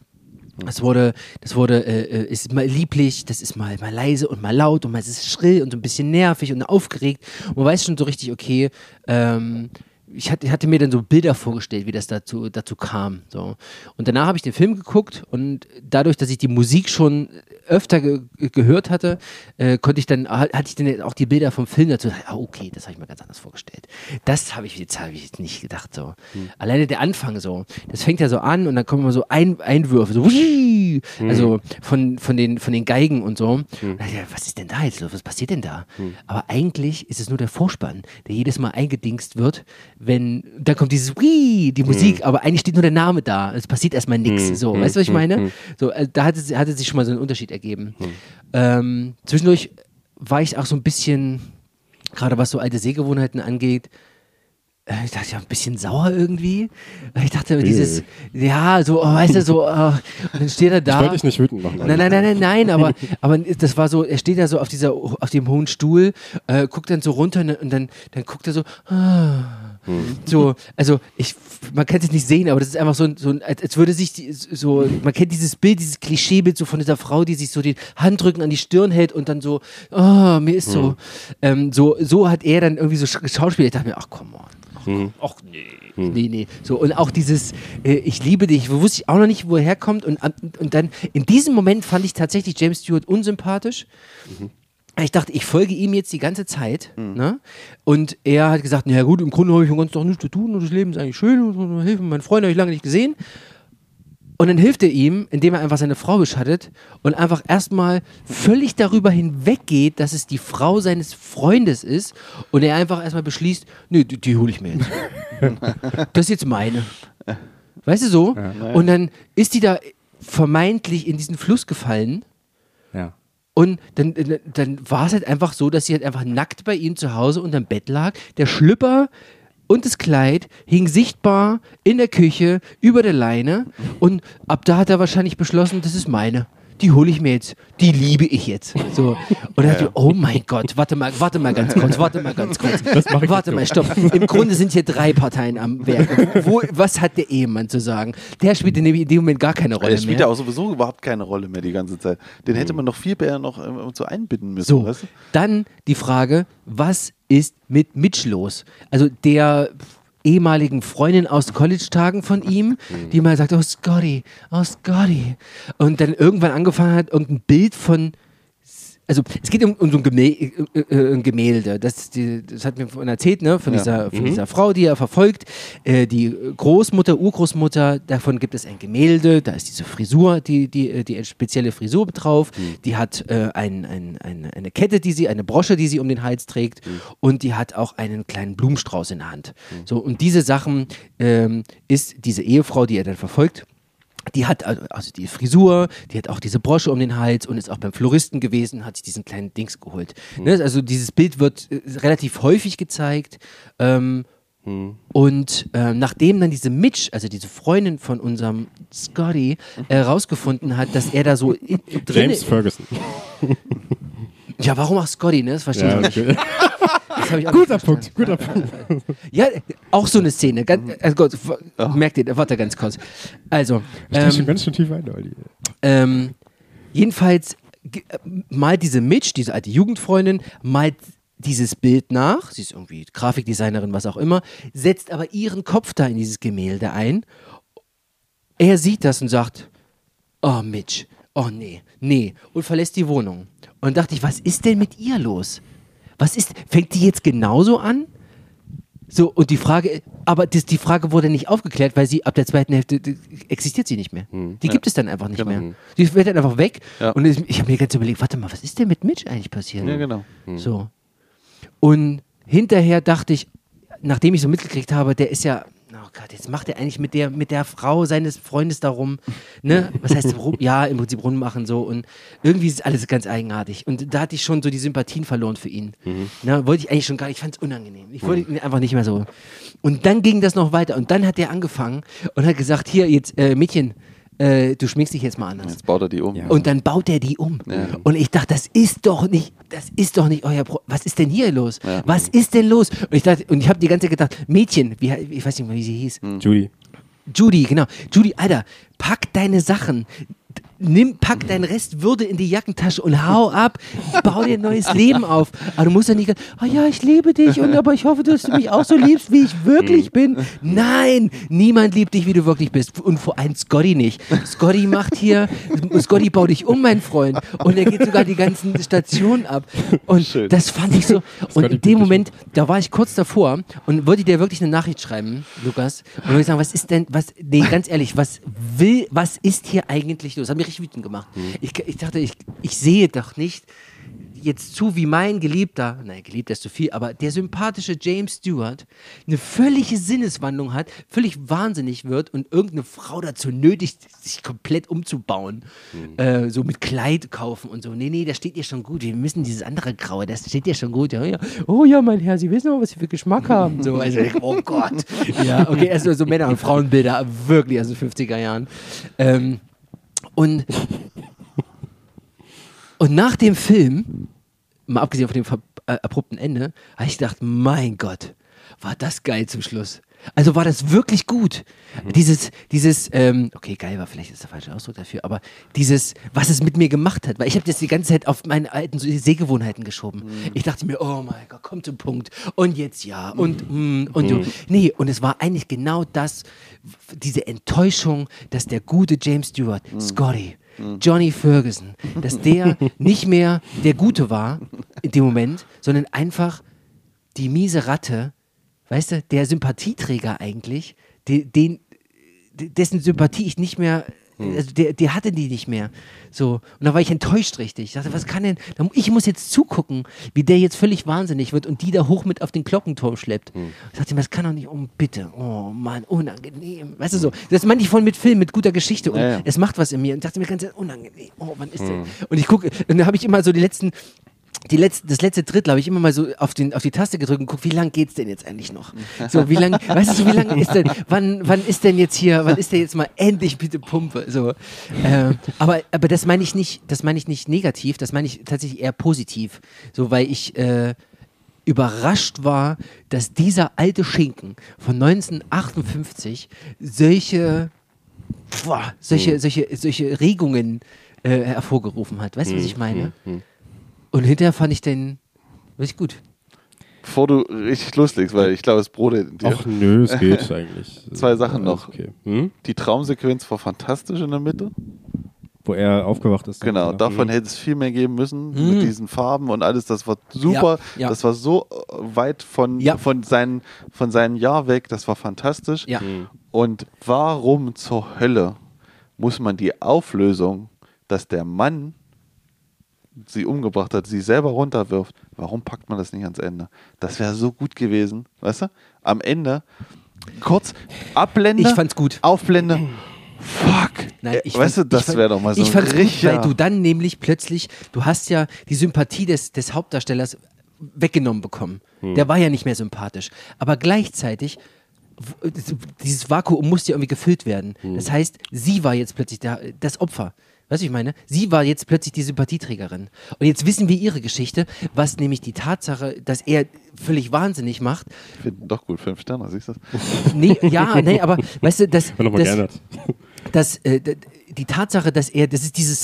Das wurde, das wurde, äh, äh, ist mal lieblich, das ist mal, mal leise und mal laut und mal ist es schrill und so ein bisschen nervig und aufgeregt. Und man weiß schon so richtig, okay, ähm, ich hatte, hatte mir dann so Bilder vorgestellt, wie das dazu, dazu kam. So. Und danach habe ich den Film geguckt und dadurch, dass ich die Musik schon öfter ge gehört hatte, äh, konnte ich dann, ha- hatte ich dann auch die Bilder vom Film dazu. Ah, okay, das habe ich mir ganz anders vorgestellt. Das habe ich jetzt, habe ich nicht gedacht. So. Alleine der Anfang so. Das fängt ja so an und dann kommen immer so ein Einwürfe, so Wii! also von, von, den, von den Geigen und so. Und dann dachte was ist denn da jetzt? los? Was passiert denn da? Aber eigentlich ist es nur der Vorspann, der jedes Mal eingedingst wird, wenn, da kommt dieses Wii, die Musik, aber eigentlich steht nur der Name da. Es passiert erstmal nichts. So, weißt du, was ich meine? So, äh, da hatte, hatte sich schon mal so ein Unterschied ergeben. Ähm, zwischendurch war ich auch so ein bisschen, gerade was so alte Sehgewohnheiten angeht, äh, ich dachte ja ein bisschen sauer irgendwie. Ich dachte dieses, ja, so, oh, weißt du, so, oh, und dann steht er da. Ich wollte dich nicht wütend machen. Nein, nein, nein, nein, nein, aber, aber das war so, er steht da so auf dieser, auf dem hohen Stuhl, äh, guckt dann so runter und, und dann, dann guckt er so, ah, so, also ich, man kann es nicht sehen, aber das ist einfach so, ein- so ein- als, als würde sich die, so, man kennt dieses Bild, dieses Klischeebild so von dieser Frau, die sich so den Handrücken an die Stirn hält und dann so, oh, mir ist so, ähm, so, so hat er dann irgendwie so sch- geschauspielt. Ich dachte mir, ach komm on. Ach nee. Nee, nee. So, und auch dieses, äh, ich liebe dich, wo wusste ich auch noch nicht, wo er herkommt. Und, und dann, in diesem Moment fand ich tatsächlich James Stewart unsympathisch. Ich dachte, ich folge ihm jetzt die ganze Zeit. Ne? Und er hat gesagt, na gut, im Grunde habe ich ganz doch nichts zu tun und das Leben ist eigentlich schön und helfen. Meine Freunde habe ich lange nicht gesehen. Und dann hilft er ihm, indem er einfach seine Frau beschattet und einfach erstmal völlig darüber hinweggeht, dass es die Frau seines Freundes ist und er einfach erstmal beschließt, nee, die, die hole ich mir jetzt. das ist jetzt meine. Weißt du so? Und dann ist die da vermeintlich in diesen Fluss gefallen Ja. Und dann, dann, war es halt einfach so, dass sie halt einfach nackt bei ihm zu Hause unterm Bett lag. Der Schlüpper und das Kleid hing sichtbar in der Küche über der Leine. Und ab da hat er wahrscheinlich beschlossen, das ist meine. Die hole ich mir jetzt. Die liebe ich jetzt. So. Und er dachte, oh mein Gott, warte mal, warte mal ganz kurz, warte mal ganz kurz. ich warte mal, stopp. Im Grunde sind hier drei Parteien am Werk. Wo, was hat der Ehemann zu sagen? Der spielt in dem, Moment gar keine Rolle Der spielt mehr. ja auch sowieso überhaupt keine Rolle mehr die ganze Zeit. Den hätte man noch viel besser noch ähm, so einbinden müssen. So, Weißt du? dann die Frage, was ist mit Mitch los? Also der ehemaligen Freundin aus College-Tagen von ihm, die mal sagt, oh Scotty, oh Scotty. Und dann irgendwann angefangen hat, irgendein Bild von also es geht um, um so ein, Gemä äh, äh, ein Gemälde. Das, die, das hat mir vorhin erzählt, ne? Von, Ja. dieser, von dieser Frau, die er verfolgt. Äh, die Großmutter, Urgroßmutter, davon gibt es ein Gemälde. Da ist diese Frisur, die, die, äh, die spezielle Frisur drauf. Die hat äh, ein, ein, ein, eine Kette, die sie, eine Brosche, die sie um den Hals trägt. Und die hat auch einen kleinen Blumenstrauß in der Hand. So, und diese Sachen ähm, ist diese Ehefrau, die er dann verfolgt, die hat also also die Frisur, die hat auch diese Brosche um den Hals und ist auch beim Floristen gewesen, hat sich diesen kleinen Dings geholt. Ne? Also dieses Bild wird äh, relativ häufig gezeigt. Ähm, Und äh, nachdem dann diese Mitch, also diese Freundin von unserem Scotty, herausgefunden hat, dass er da so James Ferguson. Ja, warum auch Scotty, ne? Das verstehe Ja, ich nicht. okay. Ich auch guter nicht Punkt, guter Punkt. Ja, auch so eine Szene. Ganz, also gut, w- merkt ihr, warte ganz kurz. Also, ähm, ganz schön tief ein, Olli. ähm, jedenfalls äh, malt diese Mitch, diese alte Jugendfreundin, malt dieses Bild nach. Sie ist irgendwie Grafikdesignerin, was auch immer, setzt aber ihren Kopf da in dieses Gemälde ein. Er sieht das und sagt, oh Mitch, oh nee, nee, und verlässt die Wohnung. Und dachte ich, was ist denn mit ihr los? Was ist, fängt die jetzt genauso an? So, und die Frage, aber das, die Frage wurde nicht aufgeklärt, weil sie ab der zweiten Hälfte die, existiert sie nicht mehr. Die gibt es dann einfach nicht Genau. mehr. Die wird dann einfach weg. Ja. Und ich, ich habe mir ganz überlegt, warte mal, was ist denn mit Mitch eigentlich passiert? Ja, genau. So. Und hinterher dachte ich, nachdem ich so mitgekriegt habe, der ist ja, oh Gott, jetzt macht er eigentlich mit der, mit der Frau seines Freundes darum, ne? Was heißt? Ja, im Prinzip rummachen so. Und irgendwie ist alles ganz eigenartig. Und da hatte ich schon so die Sympathien verloren für ihn. Ne? Wollte ich eigentlich schon gar nicht, ich fand es unangenehm. Ich wollte ihn einfach nicht mehr so. Und dann ging das noch weiter. Und dann hat er angefangen und hat gesagt, hier, jetzt, äh, Mädchen, äh, du schminkst dich jetzt mal anders. Jetzt baut er die um. Ja. Und dann baut er die um. Und ich dachte, das ist doch nicht, das ist doch nicht euer Pro Was ist denn hier los? Ja. Was ist denn los? Und ich dachte, und ich habe die ganze Zeit gedacht, Mädchen, wie, ich weiß nicht mehr, wie sie hieß. Judy. Judy, genau. Judy, Alter, pack deine Sachen. Nimm, pack deinen Rest Würde in die Jackentasche und hau ab. Bau dir ein neues Leben auf. Aber du musst ja nicht, oh ja, ich liebe dich und aber ich hoffe, dass du mich auch so liebst, wie ich wirklich bin. Nein, niemand liebt dich, wie du wirklich bist. Und vor allem Scotty nicht. Scotty macht hier, Scotty baut dich um, mein Freund. Und er geht sogar die ganzen Stationen ab. Und Schön. das fand ich so. Und in dem Moment, da war ich kurz davor und wollte dir wirklich eine Nachricht schreiben, Lukas. Und wollte sagen, was ist denn, was, nee, ganz ehrlich, was will, was ist hier eigentlich los? Hat mich richtig wütend gemacht. Ich, ich dachte, ich, ich sehe doch nicht jetzt zu, wie mein Geliebter, nein, Geliebter ist zu viel, aber der sympathische James Stewart eine völlige Sinneswandlung hat, völlig wahnsinnig wird und irgendeine Frau dazu nötigt, sich komplett umzubauen. Äh, so mit Kleid kaufen und so. Nee, nee, das steht ihr schon gut. Wir müssen dieses andere Graue, das steht ihr schon gut. Ja, ja. Oh ja, mein Herr, Sie wissen aber, was Sie für Geschmack haben. So, also, oh Gott. Ja, okay, also so Männer- und Frauenbilder, wirklich aus den 50er Jahren. Ähm, und und nach dem Film, mal abgesehen von dem äh, abrupten Ende, habe ich gedacht, mein Gott, war das geil zum Schluss. Also war das wirklich gut. Dieses, dieses, ähm, okay, geil war vielleicht ist der falsche Ausdruck dafür, aber dieses, was es mit mir gemacht hat, weil ich habe das die ganze Zeit auf meine alten Sehgewohnheiten geschoben. Ich dachte mir, oh mein Gott, komm zum Punkt. Und jetzt ja. Und, mm, und du. Nee, und es war eigentlich genau das, diese Enttäuschung, dass der gute James Stewart, Scotty, Johnny Ferguson, dass der nicht mehr der Gute war in dem Moment, sondern einfach die miese Ratte, weißt du, der Sympathieträger eigentlich, den, den dessen Sympathie ich nicht mehr, also der, der hatte die nicht mehr. So. Und da war ich enttäuscht richtig. Ich dachte, was kann denn, ich muss jetzt zugucken, wie der jetzt völlig wahnsinnig wird und die da hoch mit auf den Glockenturm schleppt. Ich dachte mir, das kann doch nicht, oh bitte, oh Mann, unangenehm. Weißt du so, das meinte ich vorhin mit Film, mit guter Ganz und Ja, ja. es macht was in mir. Und dachte mir ganz unangenehm, oh, wann ist denn? Und ich gucke, und dann habe ich immer so die letzten die letzte, das letzte Drittel habe ich immer mal so auf, den, auf die Taste gedrückt und guck, wie lang geht's denn jetzt eigentlich noch? So, wie lang, weißt du, wie lange ist denn, wann, wann ist denn jetzt hier, wann ist denn jetzt mal endlich bitte Pumpe? So, äh, aber, aber das meine ich nicht, das meine ich nicht negativ, das meine ich tatsächlich eher positiv. So, weil ich äh, überrascht war, dass dieser alte Schinken von 1958 solche, boah, solche, solche, solche Regungen äh, hervorgerufen hat. Weißt du, was ich meine? Und hinterher fand ich den richtig gut. Bevor du richtig loslegst, weil ich glaube, es brodelt in dir. Ach nö, es geht eigentlich. Zwei Sachen noch. Okay. Hm? Die Traumsequenz war fantastisch in der Mitte. wo er aufgewacht ist. Genau, Mhm. davon hätte es viel mehr geben müssen mit diesen Farben und alles. Das war super. Ja, ja. Das war so äh, weit von, Ja. von, seinen, von seinem Jahr weg. Das war fantastisch. Ja. Und warum zur Hölle muss man die Auflösung, dass der Mann sie umgebracht hat, sie selber runterwirft, warum packt man das nicht ans Ende? Das wäre so gut gewesen, weißt du? Am Ende kurz Abblende, Ich fand's gut. Aufblende. Fuck. Nein, Äh, ich weißt fand- du, das wäre doch mal so Ich ein fand's gut, richtiger- weil du dann nämlich plötzlich, du hast ja die Sympathie des, des Hauptdarstellers weggenommen bekommen. Hm. Der war ja nicht mehr sympathisch. Aber gleichzeitig, w- dieses Vakuum musste ja irgendwie gefüllt werden. Hm. Das heißt, sie war jetzt plötzlich der, das Opfer. Weißt du, ich meine? Sie war jetzt plötzlich die Sympathieträgerin. Und jetzt wissen wir ihre Geschichte, was nämlich die Tatsache, dass er völlig wahnsinnig macht. Ich finde doch gut, fünf Sterne, siehst du? das? Nee, ja, nee, aber weißt du, das, War nochmal das, geändert. dass äh, die Tatsache, dass er, das ist dieses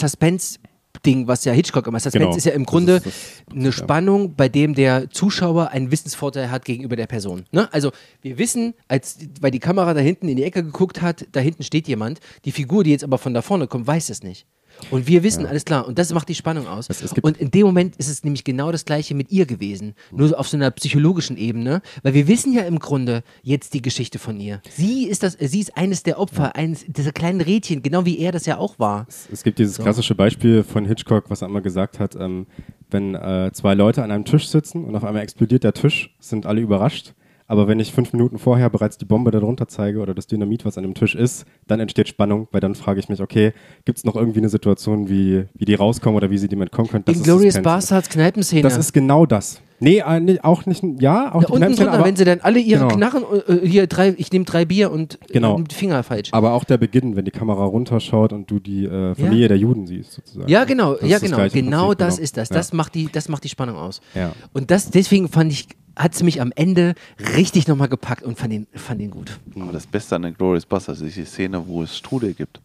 Suspense-Ding, was ja Hitchcock immer. Suspense Genau. ist ja im Das Grunde ist das- eine Spannung, bei dem der Zuschauer einen Wissensvorteil hat gegenüber der Person. Ne? Also wir wissen, als weil die Kamera da hinten in die Ecke geguckt hat, da hinten steht jemand. Die Figur, die jetzt aber von da vorne kommt, weiß es nicht. Und wir wissen, alles klar. Und das macht die Spannung aus. Es- es und in dem Moment ist es nämlich genau das Gleiche mit ihr gewesen. Nur so auf so einer psychologischen Ebene. Weil wir wissen ja im Grunde jetzt die Geschichte von ihr. Sie ist, das, sie ist eines der Opfer, eines dieser kleinen Rädchen, genau wie er das ja auch war. Es gibt dieses klassische Beispiel von Hitchcock, was er einmal gesagt hat, ähm, wenn äh, zwei Leute an einem Tisch sitzen und auf einmal explodiert der Tisch, sind alle überrascht. Aber wenn ich fünf Minuten vorher bereits die Bombe darunter zeige oder das Dynamit, was an dem Tisch ist, dann entsteht Spannung, weil dann frage ich mich, okay, gibt es noch irgendwie eine Situation, wie, wie die rauskommen oder wie sie dem entkommen können? Das Suspense. Bastards Kneipenszene. Das ist genau das. Nee, äh, nee auch nicht, ja, auch da die unten drunter, aber, wenn sie dann alle ihre Genau. Knarren, äh, hier drei, ich nehme drei Bier und Genau. äh, Finger falsch. aber auch der Beginn, wenn die Kamera runterschaut und du die äh, Familie Ja. der Juden siehst, sozusagen. Ja, genau, Das ja, genau. Genau Prinzip, das genau. ist das. Ja. Das, macht die, das macht die Spannung aus. Ja. Und das, deswegen fand ich, hat es mich am Ende richtig nochmal gepackt und fand ihn, fand ihn gut. Aber das Beste an den Glorious Bastards ist die Szene, wo es Strudel gibt.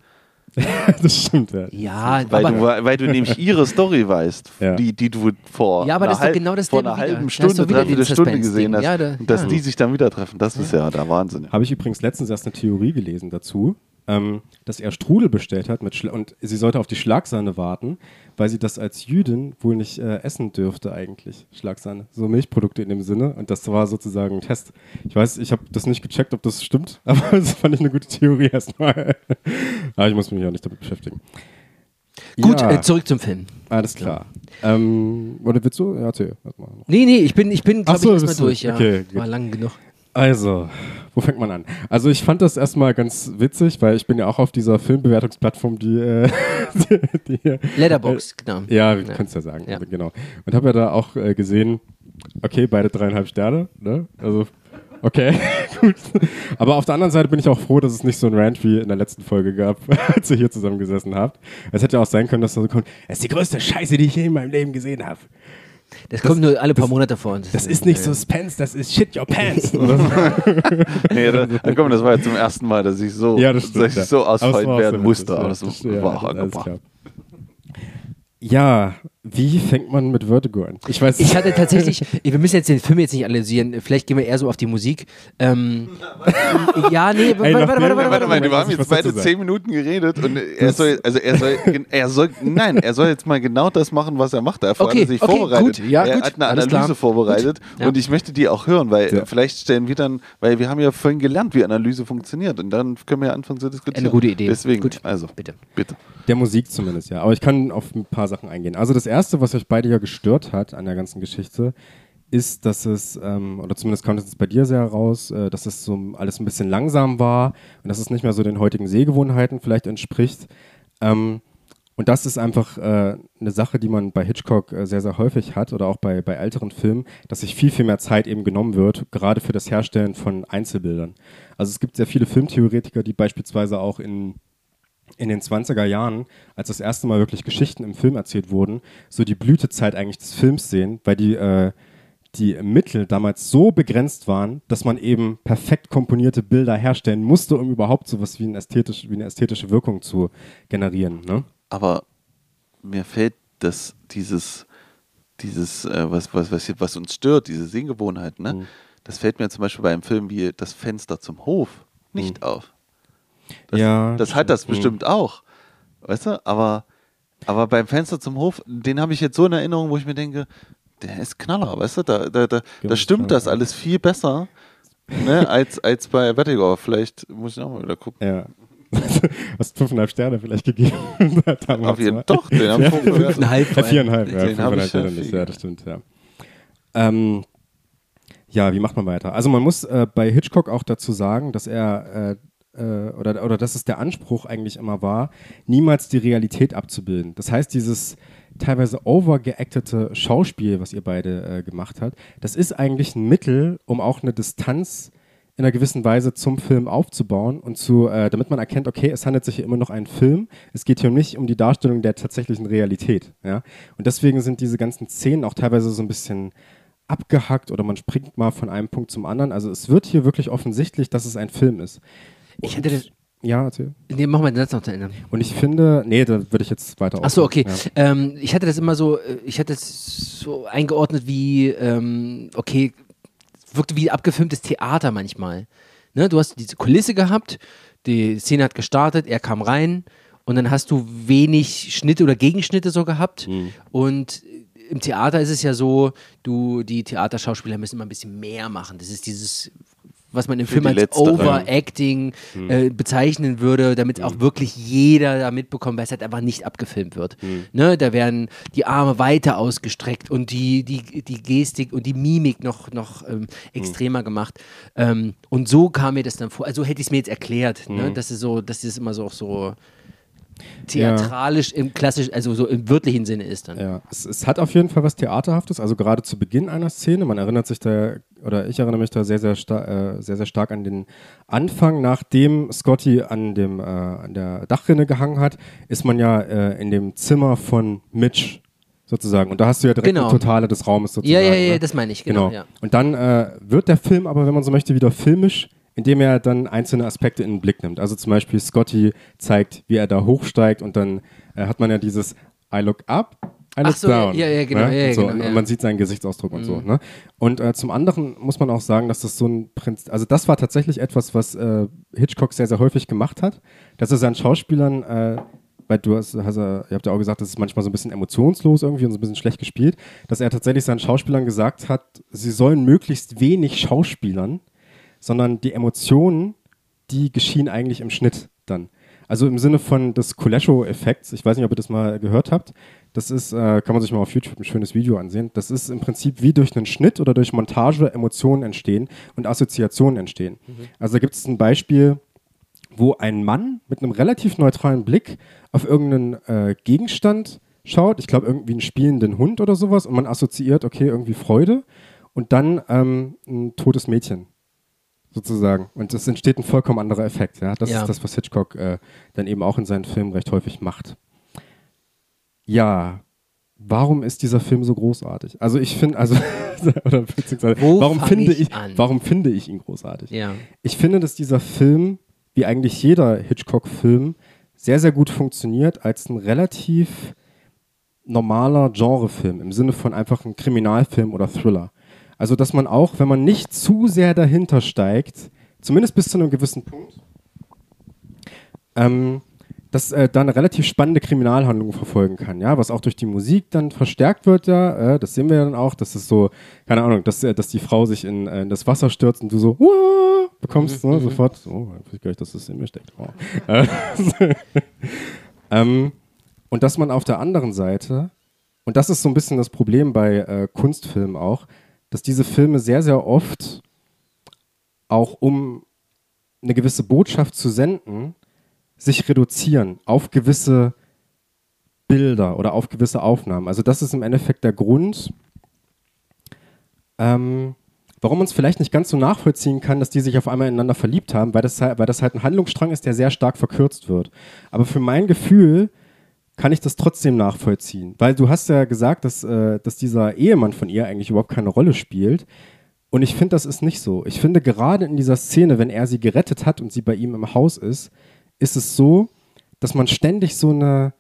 das stimmt, ja. Ja, Weil, aber, du, weil du nämlich ihre Story weißt, Ja. die, die du vor, Ja, aber einer, das halb- genau vor dasselbe einer halben Stunde, wieder den dreiviertel Stunde gesehen hast. Ja, da- dass ja. die sich dann wieder treffen, das ist ja der Wahnsinn. Habe ich übrigens letztens erst eine Theorie gelesen dazu, ähm, dass er Strudel bestellt hat mit Schla und sie sollte auf die Schlagsahne warten, weil sie das als Jüdin wohl nicht äh, essen dürfte eigentlich, Schlagsahne. So Milchprodukte in dem Sinne und das war sozusagen ein Test. Ich weiß, ich habe das nicht gecheckt, ob das stimmt, aber das fand ich eine gute Theorie erstmal. aber ich muss mich auch nicht damit beschäftigen. gut, ja, äh, zurück zum Film. alles klar. Ähm, oder willst du? Ja, erzähl. Nee, nee, ich bin, ich bin glaube so, ich, erstmal durch. Ja. okay. War lang genug. Also, wo fängt man an? Also ich fand das erstmal ganz witzig, weil ich bin ja auch auf dieser Filmbewertungsplattform, die, äh, die, die Letterbox, genau. ja, ja. kannst ja sagen, Ja. genau. Und habe ja da auch äh, gesehen, okay, beide dreieinhalb Sterne, ne? Also, okay, gut. Aber auf der anderen Seite bin ich auch froh, dass es nicht so ein Rant wie in der letzten Folge gab, als ihr hier zusammengesessen habt. Es hätte ja auch sein können, dass da so kommt, es ist die größte Scheiße, die ich je in meinem Leben gesehen habe. Das, kommt nur alle paar Monate vor. und Das ist nicht Suspense, das ist Shit Your Pants. Nee, da, da, komm, das war jetzt zum ersten Mal, dass ich so, Ja, das stimmt. dass ich ja. so ausfallen werden musste. Aber ja. das Das- ja, war auch angebracht. Ja, wie fängt man mit Vertigo an? Ich weiß Ich hatte tatsächlich, wir müssen jetzt den Film jetzt nicht analysieren, vielleicht gehen wir eher so auf die Musik. Ähm, ja, nee, warte, Ey, warte, warte, warte, Warte warte, mal, Moment, wir haben jetzt beide zehn Minuten geredet und er soll, also er soll, er soll, nein, er soll jetzt mal genau das machen, was er macht. Dafür Okay, hat er sich okay, vorbereitet. gut, ja, er gut, hat eine Analyse vorbereitet Gut, ja. und ich möchte die auch hören, weil Ja. vielleicht stellen wir dann, weil wir haben ja vorhin gelernt, wie Analyse funktioniert und dann können wir ja anfangen zu diskutieren. Eine gute Idee. Deswegen, Gut, also bitte. bitte. Der Musik zumindest, ja. Aber ich kann auf ein paar Sachen eingehen. Also das Erste, was euch beide ja gestört hat an der ganzen Geschichte, ist, dass es, ähm, oder zumindest es jetzt bei dir sehr heraus, äh, dass es so alles ein bisschen langsam war und dass es nicht mehr so den heutigen Sehgewohnheiten vielleicht entspricht. Ähm, und das ist einfach äh, eine Sache, die man bei Hitchcock äh, sehr, sehr häufig hat oder auch bei, bei älteren Filmen, dass sich viel, viel mehr Zeit eben genommen wird, gerade für das Herstellen von Einzelbildern. Also es gibt sehr viele Filmtheoretiker, die beispielsweise auch in in den 20er Jahren, als das erste Mal wirklich Geschichten im Film erzählt wurden, so die Blütezeit eigentlich des Films sehen, weil die, äh, die Mittel damals so begrenzt waren, dass man eben perfekt komponierte Bilder herstellen musste, um überhaupt sowas wie, ein ästhetisch, wie eine ästhetische Wirkung zu generieren. Ne? Aber mir fällt das, dieses, dieses, äh, was, was, was, was uns stört, diese Sehgewohnheit, ne? Mhm. Das fällt mir zum Beispiel bei einem Film wie Das Fenster zum Hof nicht auf. Das, Ja, das hat das stimmt. bestimmt auch. Weißt du? Aber Aber beim Fenster zum Hof, den habe ich jetzt so in Erinnerung, wo ich mir denke, der ist Knaller, weißt du? Da, da, da, da stimmt das alles viel besser ne, als, als bei Vertigo. Vielleicht muss ich auch mal wieder gucken. Ja. Hast fünfeinhalb Sterne vielleicht gegeben? Auf jeden ne? Doch, den haben wir Fünfeinhalb. Ja, viereinhalb, ja, fünfeinhalb ja Sterne nicht. Ja, das stimmt, ja. Ähm, ja, wie macht man weiter? Also man muss äh, bei Hitchcock auch dazu sagen, dass er äh, oder, oder dass es der Anspruch eigentlich immer war, niemals die Realität abzubilden. Das heißt, dieses teilweise overgeactete Schauspiel, was ihr beide äh, gemacht habt, das ist eigentlich ein Mittel, um auch eine Distanz in einer gewissen Weise zum Film aufzubauen und zu, äh, damit man erkennt, okay, es handelt sich hier immer noch einen Film. Es geht hier nicht um die Darstellung der tatsächlichen Realität. Ja? Und deswegen sind diese ganzen Szenen auch teilweise so ein bisschen abgehackt oder man springt mal von einem Punkt zum anderen. Also es wird hier wirklich offensichtlich, dass es ein Film ist. Ich hätte das. Ja, erzähl. Nee, mach mal den Satz noch zu Ende. Und ich finde, nee, da würde ich jetzt weiter Ach so, okay. ausführen. Ähm, ich hatte das immer so, äh, ich hatte es so eingeordnet wie, ähm, okay, wirkte wie abgefilmtes Theater manchmal. Ne? Du hast diese Kulisse gehabt, die Szene hat gestartet, er kam rein und dann hast du wenig Schnitte oder Gegenschnitte so gehabt. Mhm. Und im Theater ist es ja so, du, die Theaterschauspieler müssen immer ein bisschen mehr machen. Das ist dieses, was man im Film als Letztere. Overacting äh, bezeichnen würde, damit auch wirklich jeder da mitbekommt, weil es halt einfach nicht abgefilmt wird. Ne? Da werden die Arme weiter ausgestreckt und die, die, die Gestik und die Mimik noch, noch ähm, extremer gemacht. Ähm, und so kam mir das dann vor. Also hätte ich es mir jetzt erklärt, ne? dass es so, dass das immer so auch so theatralisch im klassisch, also so im wörtlichen Sinne ist dann. Ja, es, es hat auf jeden Fall was Theaterhaftes, also gerade zu Beginn einer Szene. Man erinnert sich da, oder ich erinnere mich da sehr, sehr, äh, sehr, sehr stark an den Anfang. Nachdem Scotty an, dem, äh, an der Dachrinne gehangen hat, ist man ja äh, in dem Zimmer von Mitch sozusagen. Und da hast du ja direkt Genau. eine Totale des Raumes sozusagen. Ja, ja, ja, ne? das meine ich, genau. Ja. Und dann äh, wird der Film aber, wenn man so möchte, wieder filmisch, indem er dann einzelne Aspekte in den Blick nimmt. Also zum Beispiel Scotty zeigt, wie er da hochsteigt und dann äh, hat man ja dieses I look up, I look Ach so, down. ja, ja, genau, ne? ja, ja, Und so, genau, ja. Mhm. man sieht seinen Gesichtsausdruck und so. Ne? Und äh, zum anderen muss man auch sagen, dass das so ein Prinzip, also das war tatsächlich etwas, was äh, Hitchcock sehr, sehr häufig gemacht hat, dass er seinen Schauspielern äh, weil du hast, hast ja, ihr habt ja auch gesagt, das ist manchmal so ein bisschen emotionslos irgendwie und so ein bisschen schlecht gespielt, dass er tatsächlich seinen Schauspielern gesagt hat, sie sollen möglichst wenig schauspielern, sondern die Emotionen, die geschehen eigentlich im Schnitt dann. Also im Sinne von des Kulesho-Effekts, ich weiß nicht, ob ihr das mal gehört habt, das ist, äh, kann man sich mal auf YouTube ein schönes Video ansehen, das ist im Prinzip wie durch einen Schnitt oder durch Montage Emotionen entstehen und Assoziationen entstehen. Also da gibt es ein Beispiel, wo ein Mann mit einem relativ neutralen Blick auf irgendeinen äh, Gegenstand schaut, ich glaube irgendwie einen spielenden Hund oder sowas, und man assoziiert, okay, irgendwie Freude und dann ähm, ein totes Mädchen sozusagen. Und es entsteht ein vollkommen anderer Effekt. Ja? Das Ja. ist das, was Hitchcock äh, dann eben auch in seinen Filmen recht häufig macht. Ja, warum ist dieser Film so großartig? Also ich finde, also oder beziehungsweise, Wo warum finde ich ich, warum finde ich ihn großartig? Ja. Ich finde, dass dieser Film, wie eigentlich jeder Hitchcock-Film, sehr, sehr gut funktioniert als ein relativ normaler Genrefilm im Sinne von einfach ein Kriminalfilm oder Thriller. Also, dass man auch, wenn man nicht zu sehr dahinter steigt, zumindest bis zu einem gewissen Punkt, ähm, dass äh, da eine relativ spannende Kriminalhandlung verfolgen kann, ja, was auch durch die Musik dann verstärkt wird, ja, äh, das sehen wir ja dann auch, dass es so, keine Ahnung, dass, äh, dass die Frau sich in, äh, in das Wasser stürzt und du so, "Uah", bekommst, ne, sofort, oh, ich gar nicht, dass das in mir steckt. Wow. Äh, ähm, und dass man auf der anderen Seite, und das ist so ein bisschen das Problem bei äh, Kunstfilmen auch, dass diese Filme sehr, sehr oft auch um eine gewisse Botschaft zu senden, sich reduzieren auf gewisse Bilder oder auf gewisse Aufnahmen. Also das ist im Endeffekt der Grund, ähm, warum man es vielleicht nicht ganz so nachvollziehen kann, dass die sich auf einmal ineinander verliebt haben, weil das, halt- weil das halt ein Handlungsstrang ist, der sehr stark verkürzt wird. Aber für mein Gefühl kann ich das trotzdem nachvollziehen, weil du hast ja gesagt, dass, äh, dass dieser Ehemann von ihr eigentlich überhaupt keine Rolle spielt. Und ich finde, das ist nicht so. Ich finde, gerade in dieser Szene, wenn er sie gerettet hat und sie bei ihm im Haus ist, ist es so, dass man ständig so eine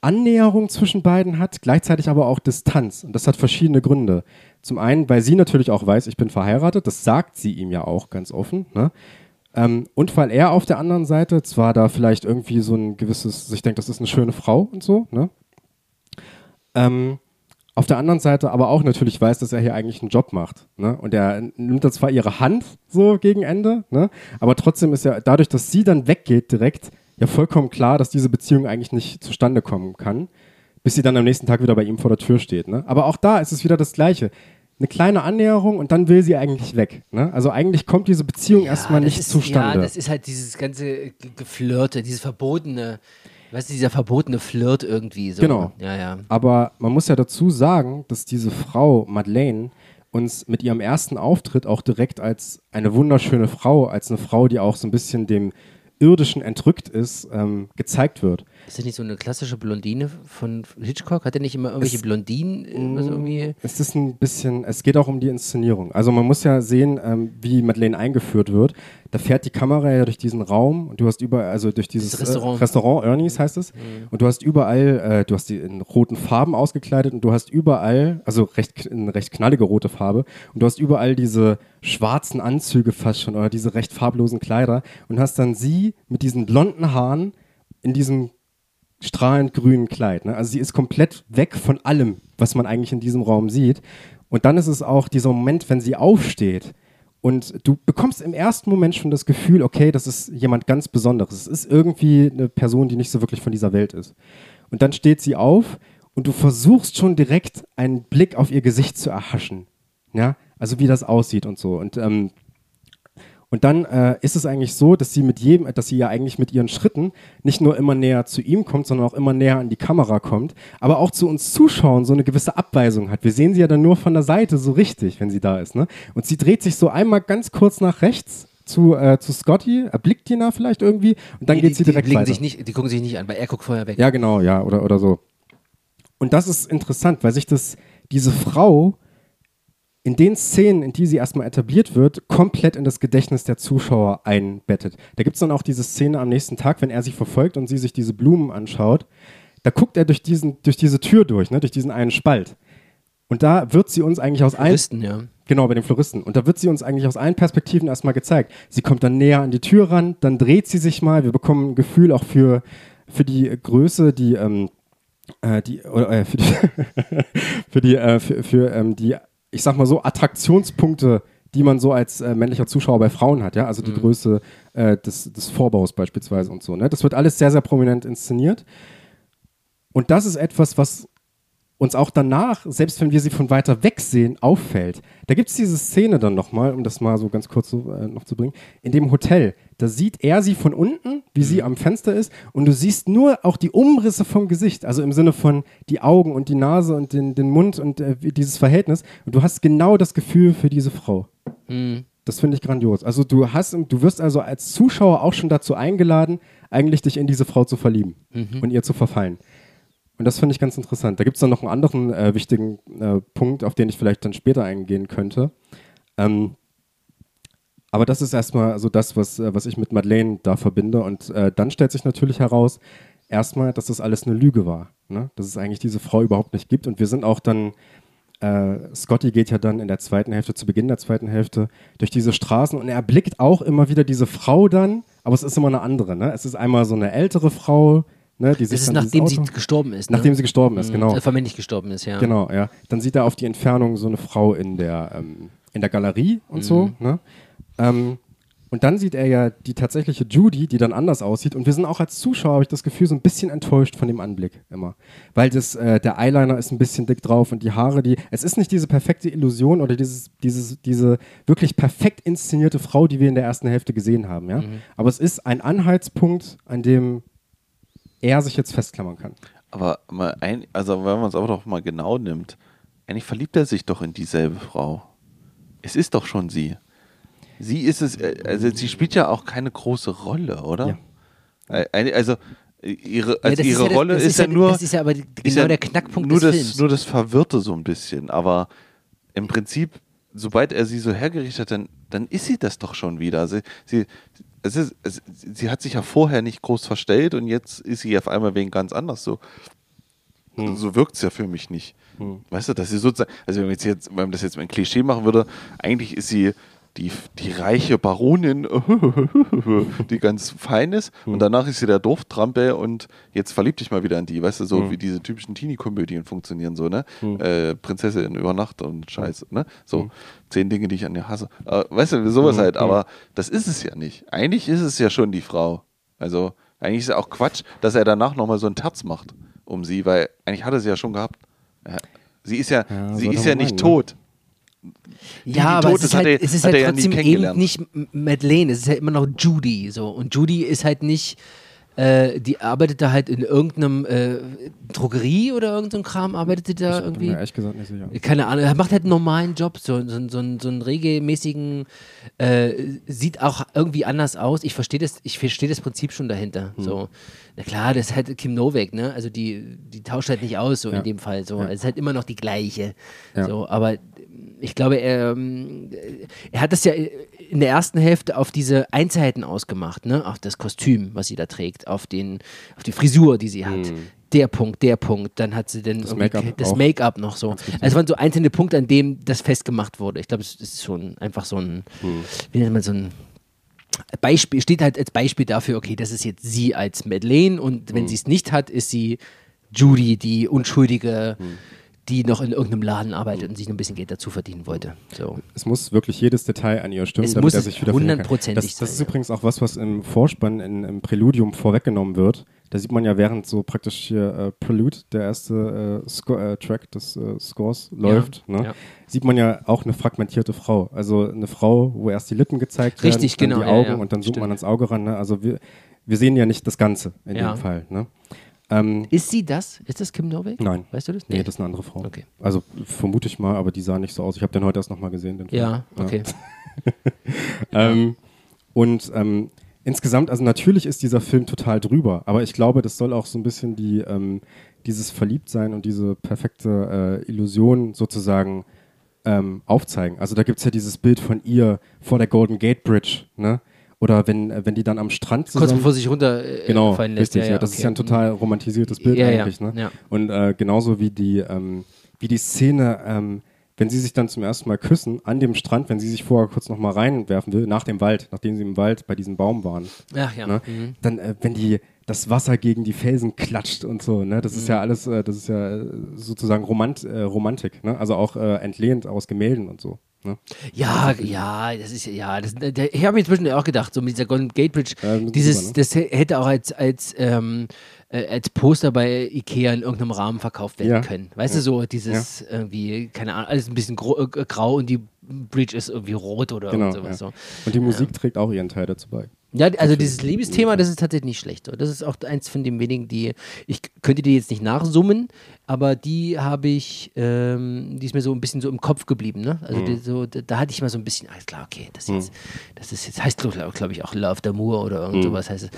Annäherung zwischen beiden hat, gleichzeitig aber auch Distanz. Und das hat verschiedene Gründe. Zum einen, weil sie natürlich auch weiß, ich bin verheiratet, das sagt sie ihm ja auch ganz offen. Ne? Ähm, und weil er auf der anderen Seite zwar da vielleicht irgendwie so ein gewisses, sich denkt, das ist eine schöne Frau und so, ne? Ähm, auf der anderen Seite aber auch natürlich weiß, dass er hier eigentlich einen Job macht. Ne? Und er nimmt da zwar ihre Hand so gegen Ende, ne? aber trotzdem ist ja dadurch, dass sie dann weggeht direkt, ja vollkommen klar, dass diese Beziehung eigentlich nicht zustande kommen kann, bis sie dann am nächsten Tag wieder bei ihm vor der Tür steht. Ne? Aber auch da ist es wieder das Gleiche. Eine kleine Annäherung und dann will sie eigentlich weg. Ne? Also eigentlich kommt diese Beziehung Ja, erstmal nicht ist, zustande. Ja, das ist halt dieses ganze Ge- Geflirte, dieses verbotene, weißt du, dieser verbotene Flirt irgendwie so. Genau. Ja, ja. Aber man muss ja dazu sagen, dass diese Frau, Madeleine, uns mit ihrem ersten Auftritt auch direkt als eine wunderschöne Frau, als eine Frau, die auch so ein bisschen dem Irdischen entrückt ist, ähm, gezeigt wird. Ist das nicht so eine klassische Blondine von Hitchcock? Hat er nicht immer irgendwelche Es- Blondinen? So irgendwie? Es ist ein bisschen, es geht auch um die Inszenierung. Also man muss ja sehen, ähm, wie Madeleine eingeführt wird. Da fährt die Kamera ja durch diesen Raum und du hast überall, also durch dieses Das Restaurant. Mhm. Äh, Restaurant, Ernie's heißt es. Und du hast überall, äh, du hast die in roten Farben ausgekleidet und du hast überall, also recht, in recht knallige rote Farbe, und du hast überall diese schwarzen Anzüge fast schon oder diese recht farblosen Kleider und hast dann sie mit diesen blonden Haaren in diesem strahlend grünen Kleid. Ne? Also sie ist komplett weg von allem, was man eigentlich in diesem Raum sieht. Und dann ist es auch dieser Moment, wenn sie aufsteht und du bekommst im ersten Moment schon das Gefühl, okay, das ist jemand ganz Besonderes. Es ist irgendwie eine Person, die nicht so wirklich von dieser Welt ist. Und dann steht sie auf und du versuchst schon direkt einen Blick auf ihr Gesicht zu erhaschen. Ja, also wie das aussieht und so. Und ähm, und dann äh, ist es eigentlich so, dass sie mit jedem, dass sie ja eigentlich mit ihren Schritten nicht nur immer näher zu ihm kommt, sondern auch immer näher an die Kamera kommt, aber auch zu uns Zuschauern so eine gewisse Abweisung hat. Wir sehen sie ja dann nur von der Seite so richtig, wenn sie da ist. Ne? Und sie dreht sich so einmal ganz kurz nach rechts zu, äh, zu Scotty, erblickt ihn da vielleicht irgendwie und dann Nee, geht die, sie die, direkt blicken weiter. sich nicht, die gucken sich nicht an, weil er guckt vorher weg. Ja, genau, ja, oder, oder so. Und das ist interessant, weil sich das, diese Frau in den Szenen, in die sie erstmal etabliert wird, komplett in das Gedächtnis der Zuschauer einbettet. Da gibt es dann auch diese Szene am nächsten Tag, wenn er sie verfolgt und sie sich diese Blumen anschaut. Da guckt er durch, diesen, durch diese Tür durch, ne, durch diesen einen Spalt. Und da wird sie uns eigentlich aus allen Floristen, ja. Genau, bei den Floristen. Und da wird sie uns eigentlich aus allen Perspektiven erstmal gezeigt. Sie kommt dann näher an die Tür ran, dann dreht sie sich mal. Wir bekommen ein Gefühl auch für, für die Größe, die, ähm, äh, die, oder, äh, für die, für die, äh, für, für ähm, die, ich sag mal so, Attraktionspunkte, die man so als äh, männlicher Zuschauer bei Frauen hat, ja, also die Größe äh, des, des Vorbaus beispielsweise und so. Ne? Das wird alles sehr, sehr prominent inszeniert. Und das ist etwas, was uns auch danach, selbst wenn wir sie von weiter weg sehen, auffällt. Da gibt es diese Szene dann nochmal, um das mal so ganz kurz so, äh, noch zu bringen, in dem Hotel. Da sieht er sie von unten, wie sie am Fenster ist, und du siehst nur auch die Umrisse vom Gesicht, also im Sinne von die Augen und die Nase und den, den Mund und äh, dieses Verhältnis. Und du hast genau das Gefühl für diese Frau. Das finde ich grandios. Also du hast, du wirst also als Zuschauer auch schon dazu eingeladen, eigentlich dich in diese Frau zu verlieben und ihr zu verfallen. Und das finde ich ganz interessant. Da gibt es dann noch einen anderen äh, wichtigen äh, Punkt, auf den ich vielleicht dann später eingehen könnte. Ähm, aber das ist erstmal so das, was, äh, was ich mit Madeleine da verbinde. Und äh, dann stellt sich natürlich heraus, erstmal, dass das alles eine Lüge war. Ne? Dass es eigentlich diese Frau überhaupt nicht gibt. Und wir sind auch dann, äh, Scotty geht ja dann in der zweiten Hälfte, zu Beginn der zweiten Hälfte, durch diese Straßen und er erblickt auch immer wieder diese Frau dann, aber es ist immer eine andere. Ne? Es ist einmal so eine ältere Frau, ne, Das ist dann nachdem sie gestorben ist. Nachdem ne? sie gestorben ist, genau. Äh, vermännlich gestorben ist, ja. Genau, ja. Dann sieht er auf die Entfernung so eine Frau in der, ähm, in der Galerie und so. Ne? Ähm, und dann sieht er ja die tatsächliche Judy, die dann anders aussieht. Und wir sind auch als Zuschauer, habe ich das Gefühl, so ein bisschen enttäuscht von dem Anblick immer. Weil das, äh, der Eyeliner ist ein bisschen dick drauf und die Haare, die. Es ist nicht diese perfekte Illusion oder dieses, dieses, diese wirklich perfekt inszenierte Frau, die wir in der ersten Hälfte gesehen haben, ja. Aber es ist ein Anhaltspunkt, an dem er sich jetzt festklammern kann. Aber mal ein, also wenn man es aber doch mal genau nimmt, eigentlich verliebt er sich doch in dieselbe Frau. Es ist doch schon sie. Sie ist es, äh, also sie spielt ja auch keine große Rolle, oder? Äh, eine- Also äh, ihre, Ja, also das ihre ja das- Rolle das ist, ja, nur. Das ist ja aber ist genau ja der Knackpunkt nur des das, Films. Nur das Verwirrte so ein bisschen. Aber im Prinzip, sobald er sie so hergerichtet hat, dann, dann ist sie das doch schon wieder. Sie, sie, es ist, es, sie hat sich ja vorher nicht groß verstellt und jetzt ist sie auf einmal wegen ganz anders so. So wirkt es ja für mich nicht. Weißt du, dass sie sozusagen, also wenn, wir jetzt, wenn man das jetzt mit einem Klischee machen würde, eigentlich ist sie die, die reiche Baronin, die ganz fein ist. Und Hm. danach ist sie der Dorftrampe und jetzt verlieb dich mal wieder in die. Weißt du, so Hm. wie diese typischen Teenie-Komödien funktionieren, so, ne? Äh, Prinzessin über Nacht und Scheiße, ne? So, Hm. zehn Dinge, die ich an dir hasse. Äh, weißt du, sowas halt. Aber das ist es ja nicht. Eigentlich ist es ja schon die Frau. Also, eigentlich ist ja auch Quatsch, dass er danach nochmal so ein Terz macht um sie, weil eigentlich hat er sie ja schon gehabt. Sie ist ja, Ja, sie ist ja meinen, nicht ne? Tot. Ja, die aber tot es ist, halt, er- es ist halt er ja trotzdem eben nicht Madeleine, es ist halt immer noch Judy so und Judy ist halt nicht äh, die arbeitet da halt in irgendeinem äh, Drogerie oder irgendeinem Kram, arbeitet die da Ich irgendwie? mir ehrlich gesagt nicht sicher. Keine Ahnung, er macht halt einen normalen Job, so, so, so, so einen regelmäßigen, äh, sieht auch irgendwie anders aus. Ich verstehe das, ich verstehe das Prinzip schon dahinter. Hm. So, na klar, das ist halt Kim Novak, ne? Also die, die tauscht halt nicht aus, so Ja. in dem Fall. So, Ja. es ist halt immer noch die gleiche. Ja. So, aber ich glaube, er, ähm, er hat das ja in der ersten Hälfte auf diese Einzelheiten ausgemacht, ne? Auf das Kostüm, was sie da trägt, auf den, auf die Frisur, die sie hat. Der Punkt, der Punkt, dann hat sie dann. Das Make-up. Make-up noch so. Also es waren so einzelne Punkte, an denen das festgemacht wurde. Ich glaube, es ist schon einfach so ein, Hm. wie nennt man so ein Beispiel, steht halt als Beispiel dafür, okay, das ist jetzt sie als Madeleine und wenn sie es nicht hat, ist sie Judy, die Unschuldige, Hm. Die noch in irgendeinem Laden arbeitet und sich noch ein bisschen Geld dazu verdienen wollte. So. Es muss wirklich jedes Detail an ihr stimmen, Es damit muss er sich wieder hundertprozentig Das, das ist ja. übrigens auch was, was im Vorspann, in, im Präludium vorweggenommen wird. Da sieht man ja, während so praktisch hier äh, Prelude, der erste äh, Sco äh, Track des äh, Scores, läuft, ne? ja. sieht man ja auch eine fragmentierte Frau. Also eine Frau, wo erst die Lippen gezeigt werden, Richtig, dann genau, die ja, Augen ja, und dann zoomt man ans Auge ran. Ne? Also wir, wir sehen ja nicht das Ganze in Ja. dem Fall. Ne? Ähm, Ist sie das? Ist das Kim Novak? Nein. Weißt du das? nee, das ist eine andere Frau. Okay. Also vermute ich mal, aber die sah nicht so aus. Ich habe den heute erst nochmal gesehen. Den Film. Ja, okay. Ähm, und ähm, insgesamt, also natürlich ist dieser Film total drüber, aber ich glaube, das soll auch so ein bisschen die, ähm, dieses Verliebtsein und diese perfekte äh, Illusion sozusagen ähm, aufzeigen. Also da gibt es ja dieses Bild von ihr vor der Golden Gate Bridge, ne? Oder wenn, äh, wenn die dann am Strand Kurz zusammen... bevor sie sich runterfallen äh, Genau, lässt. richtig, ja, das ist ja ein total romantisiertes Bild Ja, ja, eigentlich, ne? ja. Und äh, genauso wie die, ähm, wie die Szene, ähm, wenn sie sich dann zum ersten Mal küssen, an dem Strand, wenn sie sich vorher kurz nochmal reinwerfen will, nach dem Wald, nachdem sie im Wald bei diesem Baum waren, Ach ja. ne? Mhm. dann, äh, wenn die das Wasser gegen die Felsen klatscht und so, ne? Das Mhm. ist ja alles, äh, das ist ja äh, sozusagen Romant, äh, Romantik, ne? Also auch äh, entlehnt aus Gemälden und so. Ne? Ja, ja, das ist ja, das, der, ich habe mir inzwischen auch gedacht, so mit dieser Golden Gate Bridge, Ja, dieses, super, ne? das hätte auch als, als, ähm, äh, als Poster bei Ikea in irgendeinem Rahmen verkauft werden Ja. können. Weißt du, so dieses irgendwie, keine Ahnung, alles ein bisschen gro- äh, grau und die Bridge ist irgendwie rot oder Genau. sowas. ja. So. Und die Musik trägt auch ihren Teil dazu bei. Ja, also dieses Liebesthema, das ist tatsächlich nicht schlecht. Das ist auch eins von den wenigen, die ich könnte die jetzt nicht nachsummen, aber die habe ich, ähm, die ist mir so ein bisschen so im Kopf geblieben. Ne? Also die, so, da, da hatte ich mal so ein bisschen, alles klar, okay, das, jetzt, das ist jetzt heißt glaube glaub ich auch Love d'Amour oder irgend sowas heißt es.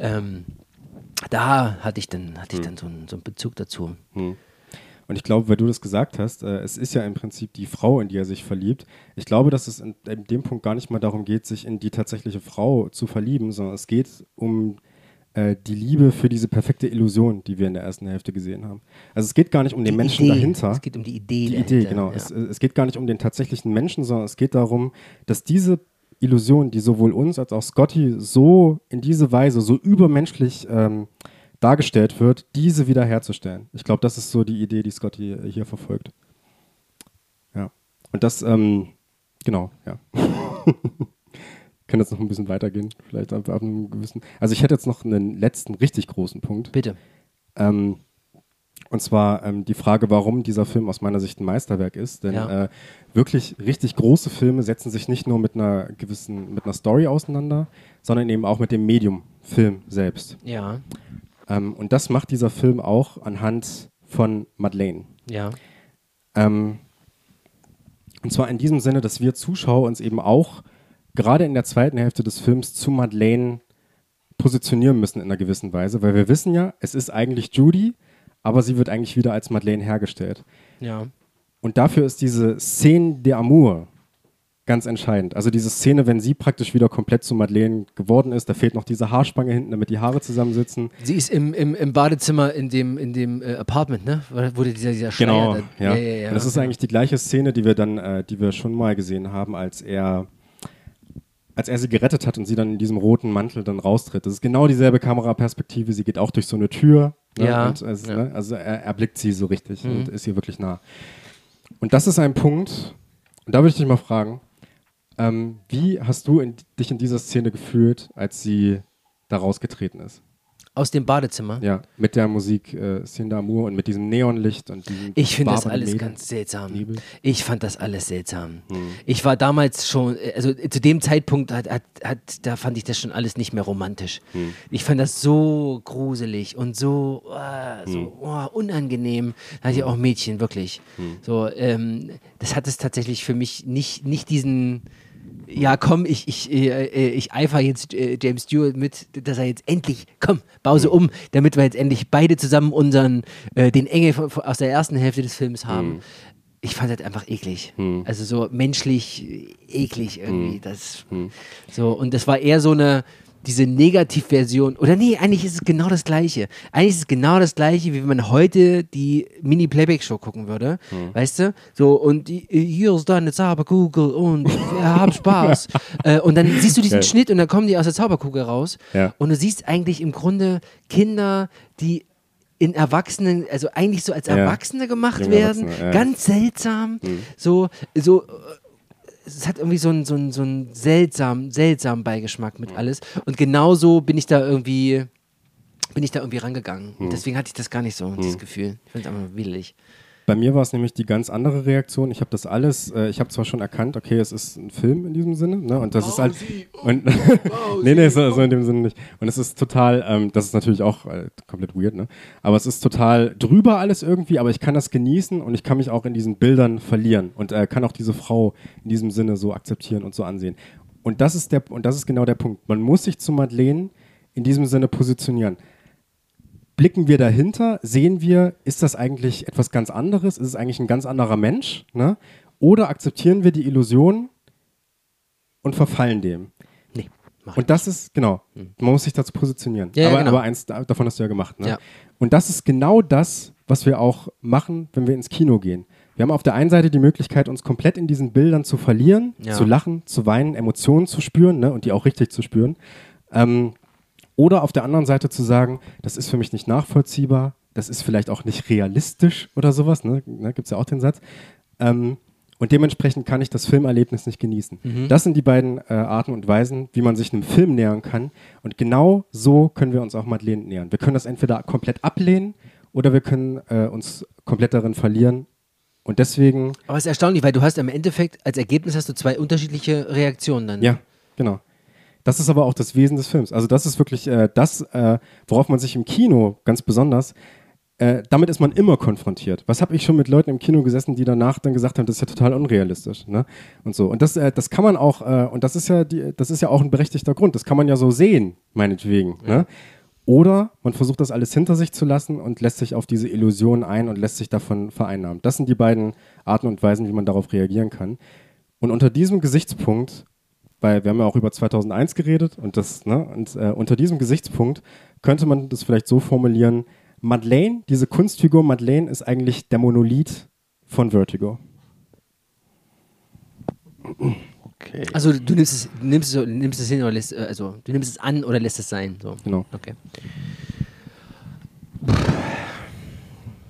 Ähm, da hatte ich dann hatte ich dann so einen, so einen Bezug dazu. Und ich glaube, weil du das gesagt hast, äh, es ist ja im Prinzip die Frau, in die er sich verliebt. Ich glaube, dass es in, in dem Punkt gar nicht mal darum geht, sich in die tatsächliche Frau zu verlieben, sondern es geht um äh, die Liebe für diese perfekte Illusion, die wir in der ersten Hälfte gesehen haben. Also es geht gar nicht um den Die Menschen Idee. dahinter. Es geht um die Idee. Die dahinter, Idee, genau. Ja. Es, es geht gar nicht um den tatsächlichen Menschen, sondern es geht darum, dass diese Illusion, die sowohl uns als auch Scotty so in diese Weise, so übermenschlich ähm, dargestellt wird, diese wiederherzustellen. Ich glaube, das ist so die Idee, die Scotty äh, hier verfolgt. Ja. Und das, ähm, genau, ja. Können jetzt noch ein bisschen weitergehen, vielleicht ab, ab einem gewissen. Also ich hätte jetzt noch einen letzten richtig großen Punkt. Bitte. Ähm, und zwar ähm, die Frage, warum dieser Film aus meiner Sicht ein Meisterwerk ist. Denn Ja. äh, wirklich richtig große Filme setzen sich nicht nur mit einer gewissen, mit einer Story auseinander, sondern eben auch mit dem Medium Film selbst. Ja, Ähm, und das macht dieser Film auch anhand von Madeleine. ja. Ähm, und zwar in diesem Sinne, dass wir Zuschauer uns eben auch gerade in der zweiten Hälfte des Films zu Madeleine positionieren müssen in einer gewissen Weise, weil wir wissen ja, es ist eigentlich Judy, aber sie wird eigentlich wieder als Madeleine hergestellt. Ja. Und dafür ist diese Szene d'Amour ganz entscheidend. Also diese Szene, wenn sie praktisch wieder komplett zu Madeleine geworden ist, da fehlt noch diese Haarspange hinten, damit die Haare zusammensitzen. Sie ist im, im, im Badezimmer in dem, in dem äh, Apartment, ne? Wo dieser, dieser Schleier Genau, da- ja. ja, ja, ja. Und das ist eigentlich die gleiche Szene, die wir dann, äh, die wir schon mal gesehen haben, als er als er sie gerettet hat und sie dann in diesem roten Mantel dann raustritt. Das ist genau dieselbe Kameraperspektive. Sie geht auch durch so eine Tür. Ne? Ja. Und es, Ja. Ne? Also er erblickt sie so richtig Mhm. und ist ihr wirklich nah. Und das ist ein Punkt, und da würde ich dich mal fragen, ähm, wie hast du in, dich in dieser Szene gefühlt, als sie da rausgetreten ist? Aus dem Badezimmer. Ja, mit der Musik äh, Cinder Amour und mit diesem Neonlicht und diesem Ich finde das alles Nebel. ganz seltsam. Nebel. Ich fand das alles seltsam. Hm. Ich war damals schon, äh, also zu dem Zeitpunkt hat, hat, hat, da fand ich das schon alles nicht mehr romantisch. Hm. Ich fand das so gruselig und so, ah, so Hm. oh, unangenehm. Da hatte ich auch Mädchen, wirklich. Hm. So, ähm, das hat es tatsächlich für mich nicht, nicht diesen. Ja, komm, ich, ich, äh, äh, ich eifer jetzt äh, James Stewart mit, dass er jetzt endlich, komm, Pause um, damit wir jetzt endlich beide zusammen unseren, äh, den Engel von- von- aus der ersten Hälfte des Films haben. Ich fand das einfach eklig. Also so menschlich äh, eklig irgendwie. Das, so, und das war eher so eine, diese Negativversion, oder nee, eigentlich ist es genau das Gleiche. Eigentlich ist es genau das Gleiche, wie wenn man heute die Mini-Playback-Show gucken würde, weißt du? So, und hier ist deine Zauberkugel und wir haben Spaß. äh, und dann siehst du diesen Geil. Schnitt und dann kommen die aus der Zauberkugel raus Ja. und du siehst eigentlich im Grunde Kinder, die in Erwachsenen, also eigentlich so als Ja. Erwachsene gemacht Junge werden, Erwachsene, ja. ganz seltsam, so, so, äh, es hat irgendwie so einen so einen- so einen seltsam, seltsamen Beigeschmack mit alles. Und genauso bin ich da irgendwie, bin ich da irgendwie rangegangen. Und Deswegen hatte ich das gar nicht so, dieses Gefühl. Ich finde es einfach widerlich. Bei mir war es nämlich die ganz andere Reaktion. Ich habe das alles, äh, ich habe zwar schon erkannt, okay, es ist ein Film in diesem Sinne, ne? Und das ist halt. Und, nee, nee, so, so in dem Sinne nicht. Und es ist total, ähm, das ist natürlich auch äh, komplett weird, ne? Aber es ist total drüber alles irgendwie, aber ich kann das genießen und ich kann mich auch in diesen Bildern verlieren und äh, kann auch diese Frau in diesem Sinne so akzeptieren und so ansehen. Und das ist der, und das ist genau der Punkt. Man muss sich zu Madeleine in diesem Sinne positionieren blicken wir dahinter, sehen wir, ist das eigentlich etwas ganz anderes? Ist es eigentlich ein ganz anderer Mensch? Ne? Oder akzeptieren wir die Illusion und verfallen dem? Nee, Und das ist, genau, man muss sich dazu positionieren. Ja, ja, aber, genau. aber eins da- davon hast du ja gemacht. Ne? Ja. Und das ist genau das, was wir auch machen, wenn wir ins Kino gehen. Wir haben auf der einen Seite die Möglichkeit, uns komplett in diesen Bildern zu verlieren, Ja. zu lachen, zu weinen, Emotionen zu spüren ne? und die auch richtig zu spüren. Ähm, oder auf der anderen Seite zu sagen, das ist für mich nicht nachvollziehbar, das ist vielleicht auch nicht realistisch oder sowas, ne? ne, gibt es ja auch den Satz. Ähm, und dementsprechend kann ich das Filmerlebnis nicht genießen. Das sind die beiden äh, Arten und Weisen, wie man sich einem Film nähern kann. Und genau so können wir uns auch Madeleine nähern. Wir können das entweder komplett ablehnen oder wir können äh, uns komplett darin verlieren. Und deswegen, Aber es ist erstaunlich, weil du hast im Endeffekt, als Ergebnis hast du zwei unterschiedliche Reaktionen dann. ja, genau. Das ist aber auch das Wesen des Films. Also das ist wirklich äh, das, äh, worauf man sich im Kino ganz besonders, äh, damit ist man immer konfrontiert. Was habe ich schon mit Leuten im Kino gesessen, die danach dann gesagt haben, das ist ja total unrealistisch, ne? Und so. Und das, äh, das kann man auch, äh, und das ist ja die, das ist ja auch ein berechtigter Grund. Das kann man ja so sehen, meinetwegen. Ne? Oder man versucht das alles hinter sich zu lassen und lässt sich auf diese Illusion ein und lässt sich davon vereinnahmen. Das sind die beiden Arten und Weisen, wie man darauf reagieren kann. Und unter diesem Gesichtspunkt, weil wir haben ja auch über 2001 geredet und das, ne, und äh, unter diesem Gesichtspunkt könnte man das vielleicht so formulieren: Madeleine, diese Kunstfigur Madeleine ist eigentlich der Monolith von Vertigo. Okay. Also du nimmst es, du nimmst es, nimmst es hin oder lässt, äh, also du nimmst es an oder lässt es sein. So. Genau. Okay.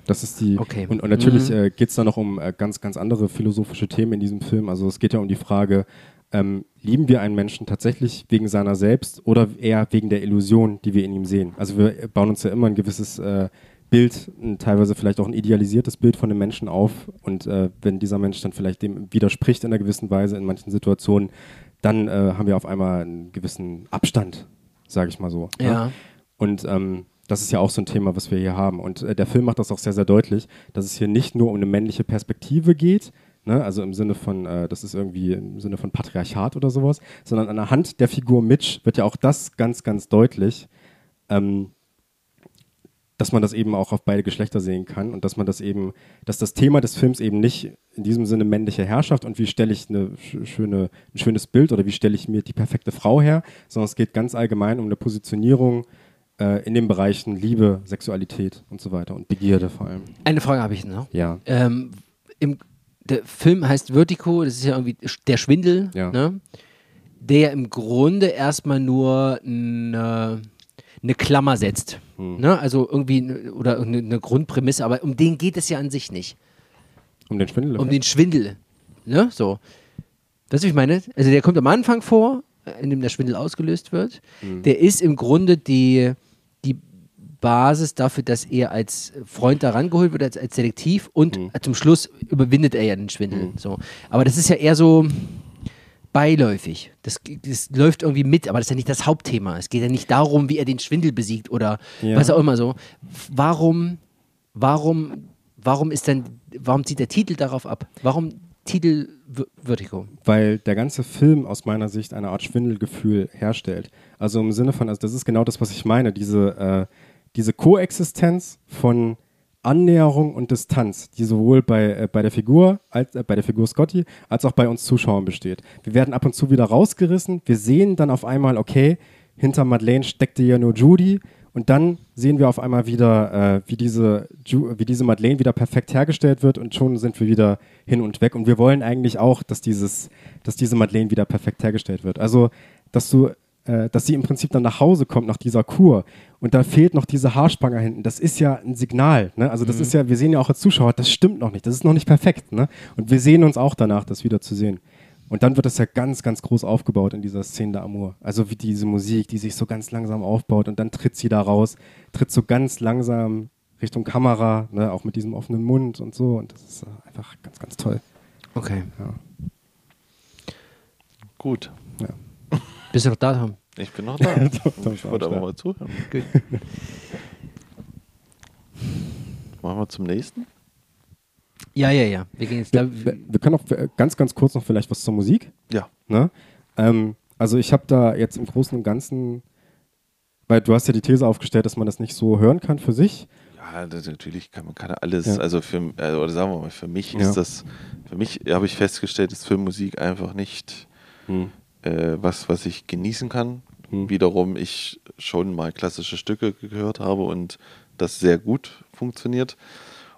Das ist die. Okay. Und, und natürlich Mhm. äh, geht es da noch um äh, ganz, ganz andere philosophische Themen in diesem Film. Also es geht ja um die Frage, ähm, lieben wir einen Menschen tatsächlich wegen seiner selbst oder eher wegen der Illusion, die wir in ihm sehen? Also wir bauen uns ja immer ein gewisses äh, Bild, ein, teilweise vielleicht auch ein idealisiertes Bild von dem Menschen auf. Und äh, wenn dieser Mensch dann vielleicht dem widerspricht in einer gewissen Weise in manchen Situationen, dann äh, haben wir auf einmal einen gewissen Abstand, sage ich mal so. ne? Ja. Und ähm, das ist ja auch so ein Thema, was wir hier haben. Und äh, der Film macht das auch sehr, sehr deutlich, dass es hier nicht nur um eine männliche Perspektive geht, ne? also im Sinne von, äh, das ist irgendwie im Sinne von Patriarchat oder sowas, sondern anhand der Figur Mitch wird ja auch das ganz, ganz deutlich, ähm, dass man das eben auch auf beide Geschlechter sehen kann und dass man das eben, dass das Thema des Films eben nicht in diesem Sinne männliche Herrschaft und wie stelle ich eine sch- schöne, ein schönes Bild oder wie stelle ich mir die perfekte Frau her, sondern es geht ganz allgemein um eine Positionierung äh, in den Bereichen Liebe, Sexualität und so weiter und Begierde vor allem. Eine Frage habe ich noch. Ja. Ähm, im, der Film heißt Vertigo, das ist ja irgendwie der Schwindel. Ja. Ne? der im Grunde erstmal nur eine, eine Klammer setzt. Ne? Also irgendwie ne- oder eine, eine Grundprämisse, aber um den geht es ja an sich nicht. Um den Schwindel. Um den Schwindel. Ne? So. Weißt du, wie ich meine? Also der kommt am Anfang vor, äh, in dem der Schwindel ausgelöst wird. Der ist im Grunde die, die Basis dafür, dass er als Freund da rangeholt wird, als, als Detektiv und zum Schluss überwindet er ja den Schwindel. So. Aber das ist ja eher so beiläufig. Das, das läuft irgendwie mit, aber das ist ja nicht das Hauptthema. Es geht ja nicht darum, wie er den Schwindel besiegt oder Ja. was auch immer so. Warum, warum, warum ist denn, warum zieht der Titel darauf ab? Warum Titel Vertigo? weil der ganze Film aus meiner Sicht eine Art Schwindelgefühl herstellt. Also im Sinne von, also das ist genau das, was ich meine, diese, äh, diese Koexistenz von Annäherung und Distanz, die sowohl bei, äh, bei der Figur, als, äh, bei der Figur Scotty, als auch bei uns Zuschauern besteht. Wir werden ab und zu wieder rausgerissen, wir sehen dann auf einmal, okay, hinter Madeleine steckte ja nur Judy und dann sehen wir auf einmal wieder, äh, wie, diese Ju wie diese Madeleine wieder perfekt hergestellt wird und schon sind wir wieder hin und weg. Und wir wollen eigentlich auch, dass, dieses, dass diese Madeleine wieder perfekt hergestellt wird. Also, dass du äh, dass sie im Prinzip dann nach Hause kommt nach dieser Kur und da fehlt noch diese Haarspange hinten. Das ist ja ein Signal. Ne? Also das ist ja, wir sehen ja auch als Zuschauer, das stimmt noch nicht, das ist noch nicht perfekt. Ne? Und wir sehen uns auch danach, das wieder zu sehen. Und dann wird das ja ganz, ganz groß aufgebaut in dieser Szene der Amour. Also wie diese Musik, die sich so ganz langsam aufbaut und dann tritt sie da raus, tritt so ganz langsam Richtung Kamera, ne? auch mit diesem offenen Mund und so. Und das ist einfach ganz, ganz toll. Okay. Gut. Bist du noch da, Tom? Ich bin noch da. Ich wollte aber mal zuhören. Gut. Machen wir zum nächsten? Ja, ja, ja. Wir gehen jetzt. Wir, wir können auch ganz, ganz kurz noch vielleicht was zur Musik. Ja. Ne? Ähm, also ich habe da jetzt im Großen und Ganzen, weil du hast ja die These aufgestellt, dass man das nicht so hören kann für sich. Ja, das, natürlich kann man kann alles, Ja. also für, äh, oder sagen wir mal, für mich Ja. ist das, für mich habe ich festgestellt, ist Filmmusik einfach nicht äh, was, was ich genießen kann. Hm. Wiederum ich schon mal klassische Stücke gehört habe und das sehr gut funktioniert.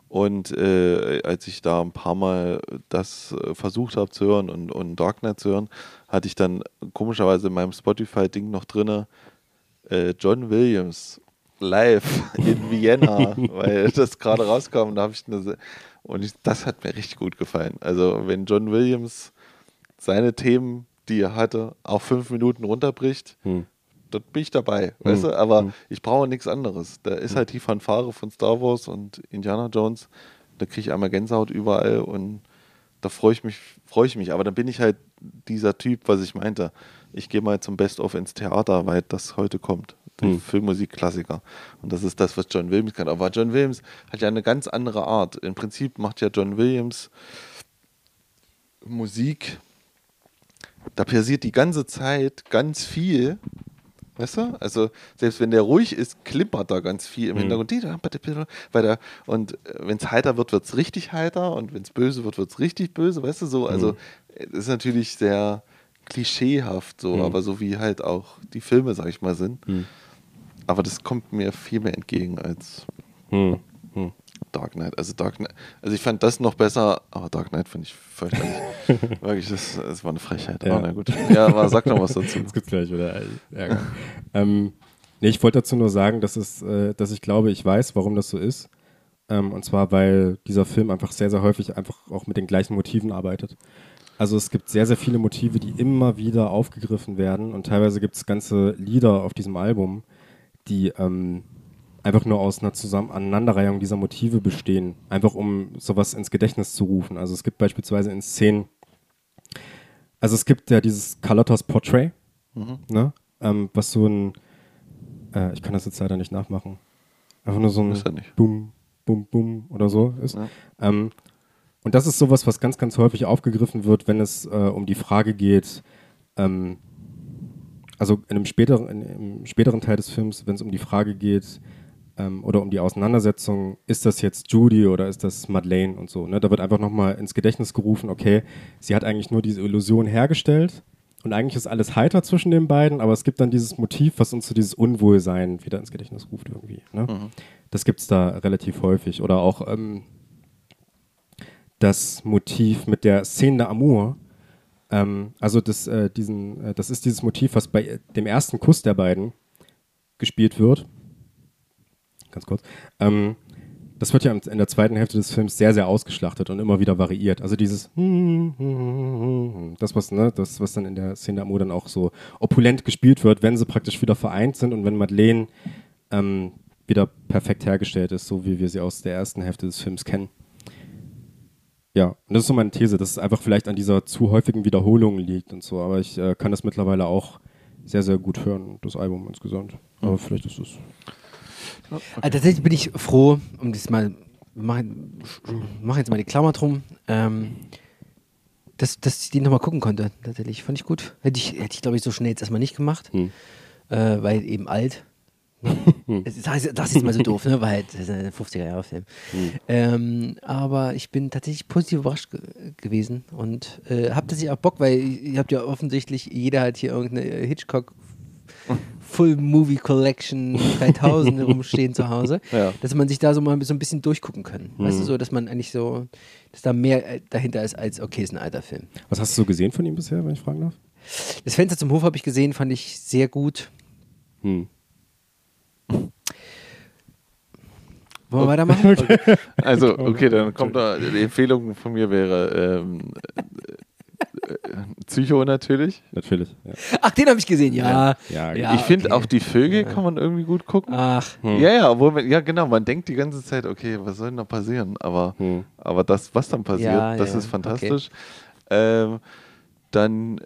Und äh, als ich da ein paar Mal das äh, versucht habe zu hören und, und Darknet zu hören, hatte ich dann komischerweise in meinem Spotify-Ding noch drinne äh, John Williams live in Vienna, weil das gerade rauskam und da habe ich eine und ich, das hat mir richtig gut gefallen. Also wenn John Williams seine Themen, die er hatte, auf fünf Minuten runterbricht, Hm. dort bin ich dabei, weißt du? Aber ich brauche nichts anderes. Da ist halt die Fanfare von Star Wars und Indiana Jones. Da kriege ich einmal Gänsehaut überall und da freue ich mich, freue ich mich. Aber dann bin ich halt dieser Typ, was ich meinte. Ich gehe mal zum Best of ins Theater, weil das heute kommt. Hm. Filmmusikklassiker. Und das ist das, was John Williams kann. Aber John Williams hat ja eine ganz andere Art. Im Prinzip macht ja John Williams Musik, da passiert die ganze Zeit ganz viel. Weißt du? Also, selbst wenn der ruhig ist, klimpert da ganz viel im Mhm. Hintergrund. Weil der, und wenn es heiter wird, wird es richtig heiter. Und wenn es böse wird, wird es richtig böse. Weißt du so? Also, Mhm. es ist natürlich sehr klischeehaft, so, Mhm. aber so wie halt auch die Filme, sag ich mal, sind. Mhm. Aber das kommt mir viel mehr entgegen als Hm. Hm. Dark Knight. Also Dark Knight, also ich fand das noch besser, aber Dark Knight finde ich fürchterlich. Wirklich, das, das war eine Frechheit. Ja. Aber na gut. Ja, aber sag noch was dazu. Jetzt gibt's gleich wieder Ärger. ähm, nee, ich wollte dazu nur sagen, dass, es, äh, dass ich glaube, ich weiß, warum das so ist. Ähm, und zwar, weil dieser Film einfach sehr, sehr häufig einfach auch mit den gleichen Motiven arbeitet. Also es gibt sehr, sehr viele Motive, die immer wieder aufgegriffen werden und teilweise gibt es ganze Lieder auf diesem Album, die ähm, einfach nur aus einer Zusammen Aneinanderreihung dieser Motive bestehen, einfach um sowas ins Gedächtnis zu rufen. Also es gibt beispielsweise in Szenen, also es gibt ja dieses Carlottas Portrait, ne? ähm, was so ein, äh, ich kann das jetzt leider nicht nachmachen, einfach nur so ein. Bum, Bum, Bum oder so ist. Ja. Ähm, und das ist sowas, was ganz, ganz häufig aufgegriffen wird, wenn es äh, um die Frage geht, ähm, also in einem späteren, in, im späteren Teil des Films, wenn es um die Frage geht, ähm, oder um die Auseinandersetzung, ist das jetzt Judy oder ist das Madeleine und so. Ne? Da wird einfach nochmal ins Gedächtnis gerufen, okay, sie hat eigentlich nur diese Illusion hergestellt und eigentlich ist alles heiter zwischen den beiden, aber es gibt dann dieses Motiv, was uns so dieses Unwohlsein wieder ins Gedächtnis ruft irgendwie. Ne? Das gibt es da relativ häufig. Oder auch ähm, das Motiv mit der Szene der Amour, Ähm, also das, äh, diesen, äh, das ist dieses Motiv, was bei dem ersten Kuss der beiden gespielt wird. Ganz kurz. Ähm, das wird ja in der zweiten Hälfte des Films sehr, sehr ausgeschlachtet und immer wieder variiert. Also dieses das, was, ne, das, was dann in der Szene am dann auch so opulent gespielt wird, wenn sie praktisch wieder vereint sind und wenn Madeleine ähm, wieder perfekt hergestellt ist, so wie wir sie aus der ersten Hälfte des Films kennen. Ja, und das ist so meine These, dass es einfach vielleicht an dieser zu häufigen Wiederholung liegt und so, aber ich äh, kann das mittlerweile auch sehr, sehr gut hören, das Album insgesamt. Aber vielleicht ist es Okay. Also tatsächlich bin ich froh, um das mal, wir machen, machen jetzt mal die Klammer drum, ähm, dass, dass ich den nochmal gucken konnte. Tatsächlich, fand ich gut. Hätte ich, hätte ich glaube ich, so schnell jetzt erstmal nicht gemacht, hm. äh, weil eben alt. Ne? das, ist, das ist mal so doof, ne? weil das ist ein 50er-Jahre-Film. Hm. Ähm, aber ich bin tatsächlich positiv überrascht ge gewesen und äh, habe tatsächlich auch Bock, weil ihr habt ja offensichtlich, jeder hat hier irgendeine Hitchcock Full Movie Collection 3000 rumstehen zu Hause, ja. dass man sich da so mal so ein bisschen durchgucken kann. Mhm. Weißt du, mhm. so, dass man eigentlich so, dass da mehr äh, dahinter ist als, okay, ist ein alter Film. Was hast du so gesehen von ihm bisher, wenn ich fragen darf? Das Fenster zum Hof habe ich gesehen, fand ich sehr gut. Hm. Wollen wir weitermachen? Okay. Also, okay, dann kommt da, die Empfehlung von mir wäre ähm, Psycho natürlich. Natürlich. Ja. Ach, den habe ich gesehen, ja. ja, ja ich finde okay. auch die Vögel kann man irgendwie gut gucken. Ach. Hm. Ja, ja, obwohl man, ja, genau, man denkt die ganze Zeit, okay, was soll denn da passieren? Aber, hm. aber das, was dann passiert, das ist fantastisch. Okay. Ähm, dann äh,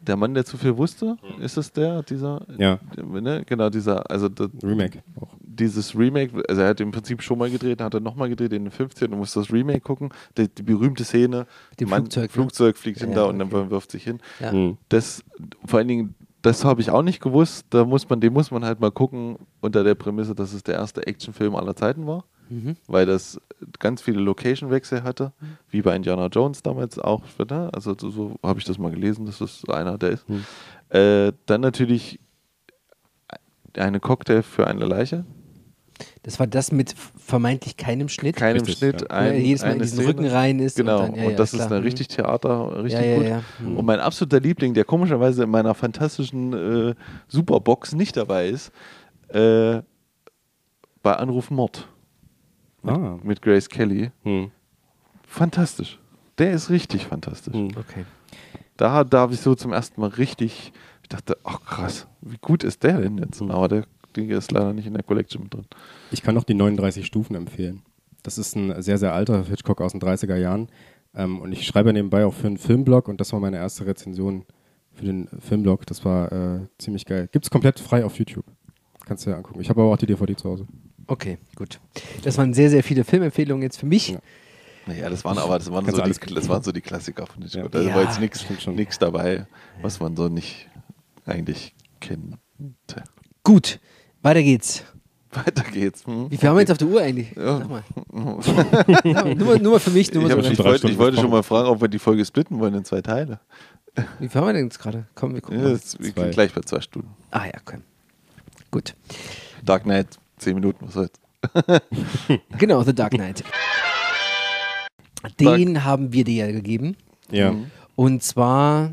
der Mann, der zu viel wusste, ist es der, dieser? Ja. Ne? Genau, dieser, also Remake auch. Dieses Remake, also er hat im Prinzip schon mal gedreht, hat er nochmal gedreht in den 15. Du musst das Remake gucken. Die, die berühmte Szene, Dem Mann, Flugzeug, ne? Flugzeug fliegt ja, hinter ja, okay. und dann wirft sich hin. Ja. Mhm. Das, vor allen Dingen, das habe ich auch nicht gewusst. Da muss man, den muss man halt mal gucken unter der Prämisse, dass es der erste Actionfilm aller Zeiten war mhm. weil das ganz viele Location-Wechsel hatte, mhm. wie bei Indiana Jones damals auch. Ne? Also so, so habe ich das mal gelesen, dass das einer der ist. Mhm. Äh, dann natürlich eine Cocktail für eine Leiche. Das war das mit vermeintlich keinem Schnitt. Keinem Richtig, Schnitt. Ja. Ein, ja, jedes Mal in diesen Szene. Rücken rein ist. Genau. Und, dann, ja, und das ist eine richtig Theater, richtig gut. Mhm. Und mein absoluter Liebling, der komischerweise in meiner fantastischen äh, Superbox nicht dabei ist, äh, bei Anruf Mord mit, ah. mit Grace Kelly. Hm. Fantastisch. Der ist richtig fantastisch. Hm. Okay. Da, da habe ich so zum ersten Mal richtig, ich dachte, ach krass, wie gut ist der denn jetzt? Hm. Aber der Ding ist leider nicht in der Collection mit drin. Ich kann noch die 39 Stufen empfehlen. Das ist ein sehr, sehr alter Hitchcock aus den 30er Jahren. Ähm, und ich schreibe nebenbei auch für einen Filmblog und das war meine erste Rezension für den Filmblog. Das war äh, ziemlich geil. Gibt es komplett frei auf YouTube. Kannst du dir angucken. Ich habe aber auch die DVD zu Hause. Okay, gut. Das waren sehr, sehr viele Filmempfehlungen jetzt für mich. Ja. Naja, das waren aber das waren, so die, das waren so die Klassiker von Hitchcock. Ja. Da war jetzt nichts dabei, was man so nicht eigentlich kennt. Gut, weiter geht's. Weiter geht's. Hm? Wie viel haben wir jetzt auf der Uhr eigentlich? Ja. Sag mal. nur, nur mal für mich. Nur ich, so ich, wollte, ich wollte schon mal fragen, ob wir die Folge splitten wollen in zwei Teile. Wie viel haben wir denn jetzt gerade? Komm, wir gucken. Ja, das, wir gehen gleich bei zwei Stunden. Ah ja, okay. Gut. Dark Knight Zehn Minuten, was soll's. genau, The Dark Knight. Den Dark. haben wir dir ja gegeben. Ja. Mhm. Und zwar.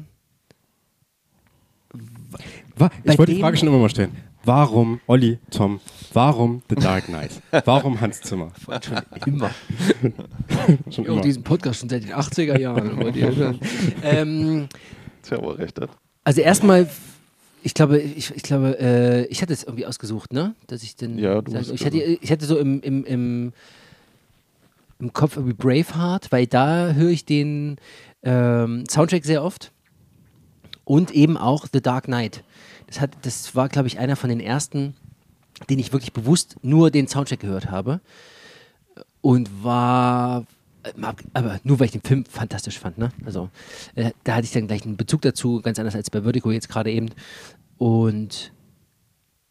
ich wollte die Frage schon immer mal stellen. Warum, Olli, Tom, warum The Dark Knight? Warum Hans Zimmer? Schon immer. schon immer. diesen Podcast schon seit den 80er Jahren. ähm, Tja, wo er recht hat. Also erstmal ich glaube, ich, ich glaube, äh, ich hatte es irgendwie ausgesucht, ne? Dass ich den. Ja, du sag, ich, hatte, ich hatte so im, im, im, im Kopf irgendwie Braveheart, weil da höre ich den ähm, Soundtrack sehr oft. Und eben auch The Dark Knight. Das, hat, das war, glaube ich, einer von den ersten, den ich wirklich bewusst nur den Soundtrack gehört habe. Und war aber nur weil ich den Film fantastisch fand, ne? Also äh, da hatte ich dann gleich einen Bezug dazu, ganz anders als bei Vertigo jetzt gerade eben. Und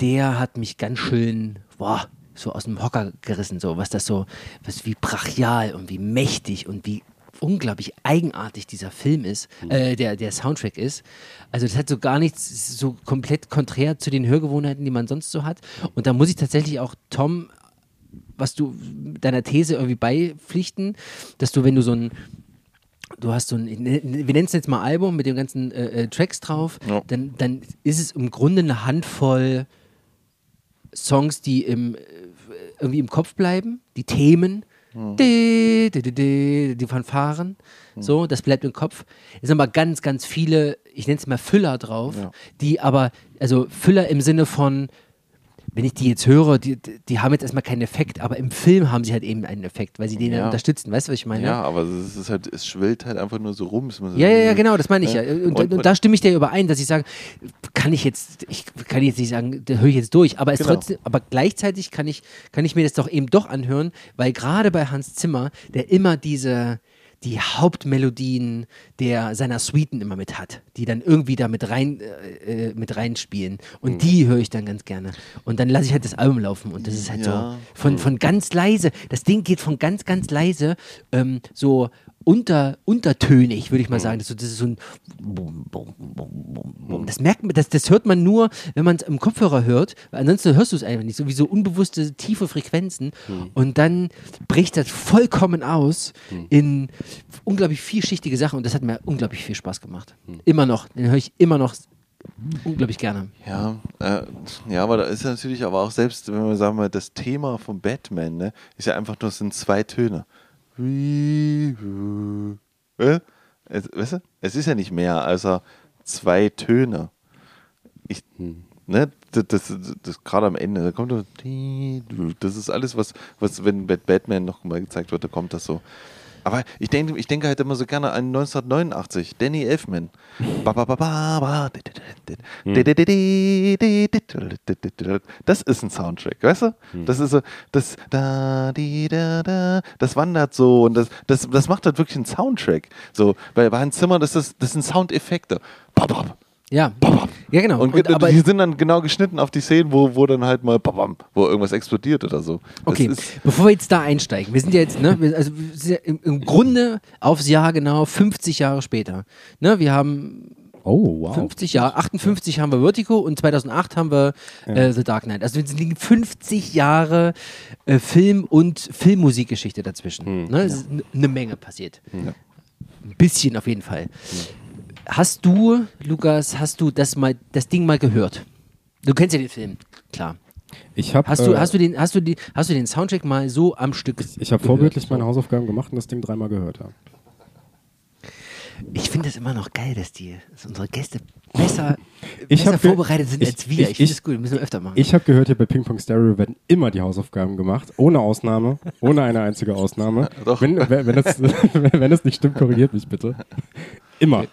der hat mich ganz schön, boah, so aus dem Hocker gerissen, so was das so, was wie brachial und wie mächtig und wie unglaublich eigenartig dieser Film ist, mhm. äh, der, der Soundtrack ist. Also das hat so gar nichts, so komplett konträr zu den Hörgewohnheiten, die man sonst so hat. Und da muss ich tatsächlich auch Tom was du deiner These irgendwie beipflichten, dass du, wenn du so ein du hast so ein, ne, wir nennen es jetzt mal Album mit den ganzen äh, äh, Tracks drauf, Ja. dann, dann ist es im Grunde eine Handvoll Songs, die im, äh, irgendwie im Kopf bleiben, die Themen, Hm. die, die, die, die, Fanfaren, so, das bleibt im Kopf. Es sind aber ganz, ganz viele, ich nenne es mal Füller drauf, Ja. die aber, also Füller im Sinne von, wenn ich die jetzt höre, die, die haben jetzt erstmal keinen Effekt, aber im Film haben sie halt eben einen Effekt, weil sie den Ja. dann unterstützen. Weißt du, was ich meine? Ja, aber es ist halt, es schwillt halt einfach nur so rum. Ja, ja, ja, genau, das meine ich ja. Ja. Und, und, Und- da stimme ich dir überein, dass ich sage, kann ich jetzt, ich kann jetzt nicht sagen, da höre ich jetzt durch, aber es Genau. trotzdem, aber gleichzeitig kann ich, kann ich mir das doch eben doch anhören, weil gerade bei Hans Zimmer, der immer diese die Hauptmelodien der seiner Suiten immer mit hat, die dann irgendwie da mit rein äh, äh, mit reinspielen und Mhm. die höre ich dann ganz gerne und dann lasse ich halt das Album laufen und das ist halt Ja. so von, von ganz leise, das Ding geht von ganz ganz leise ähm, so unter, untertönig, würde ich mal sagen. Das, ist so- das ist so ein Bum. Das merkt man, das, das hört man nur, wenn man es im Kopfhörer hört, weil ansonsten hörst du es einfach nicht. So wie so unbewusste, tiefe Frequenzen. Und dann bricht das vollkommen aus in unglaublich vielschichtige Sachen und das hat mir unglaublich viel Spaß gemacht. Immer noch. Den höre ich immer noch unglaublich gerne. Ja, äh, ja, aber da ist natürlich aber auch selbst, wenn wir sagen mal, das Thema von Batman, ne, ist ja einfach nur, es sind zwei Töne. Äh? Es, weißt du? Es ist ja nicht mehr als zwei Töne. Ich, ne, das, das, das gerade am Ende, da kommt das ist alles, was, was wenn Bat- Batman noch mal gezeigt wird, da kommt das so. Aber ich denke, ich denke halt immer so gerne an 1989, Danny Elfman. Das ist ein Soundtrack, weißt du? Das ist so, das, da, di, da, da, das wandert so und das, das, das macht halt wirklich einen Soundtrack. So, bei, bei Hans Zimmer, das, ist, das sind Soundeffekte. Ja, ja genau. und, Und, aber, die sind dann genau geschnitten auf die Szenen, wo, wo dann halt mal, babam, wo irgendwas explodiert oder so. Okay, bevor wir jetzt da einsteigen, wir sind ja jetzt, ne, also ja im, im Grunde aufs Jahr genau 50 Jahre später. Ne, wir haben Oh, wow. 50 Jahre, 58 haben wir Vertigo und 2008 haben wir äh, The Dark Knight. Also es liegen 50 Jahre äh, Film- und Filmmusikgeschichte dazwischen. Ne? Es ist eine Menge passiert. Ein bisschen auf jeden Fall. Hast du, Lukas, hast du das mal, das Ding mal gehört? Du kennst ja den Film, klar. Ich habe Hast du, äh, hast du den, hast du die, hast du den Soundtrack mal so am Stück? ich hab gehört? vorbildlich meine Hausaufgaben gemacht und das Ding dreimal gehört. Ja. Ich finde es immer noch geil, dass die, dass unsere Gäste besser, Ich besser hab vorbereitet sind ich- als wir. Ich, ich- finde das gut, müssen wir öfter machen. Ich habe gehört, hier bei Ping Pong Stereo werden immer die Hausaufgaben gemacht, ohne Ausnahme, ohne eine einzige Ausnahme. Doch. Wenn, wenn, wenn, das, wenn das nicht stimmt, korrigiert mich bitte. Immer.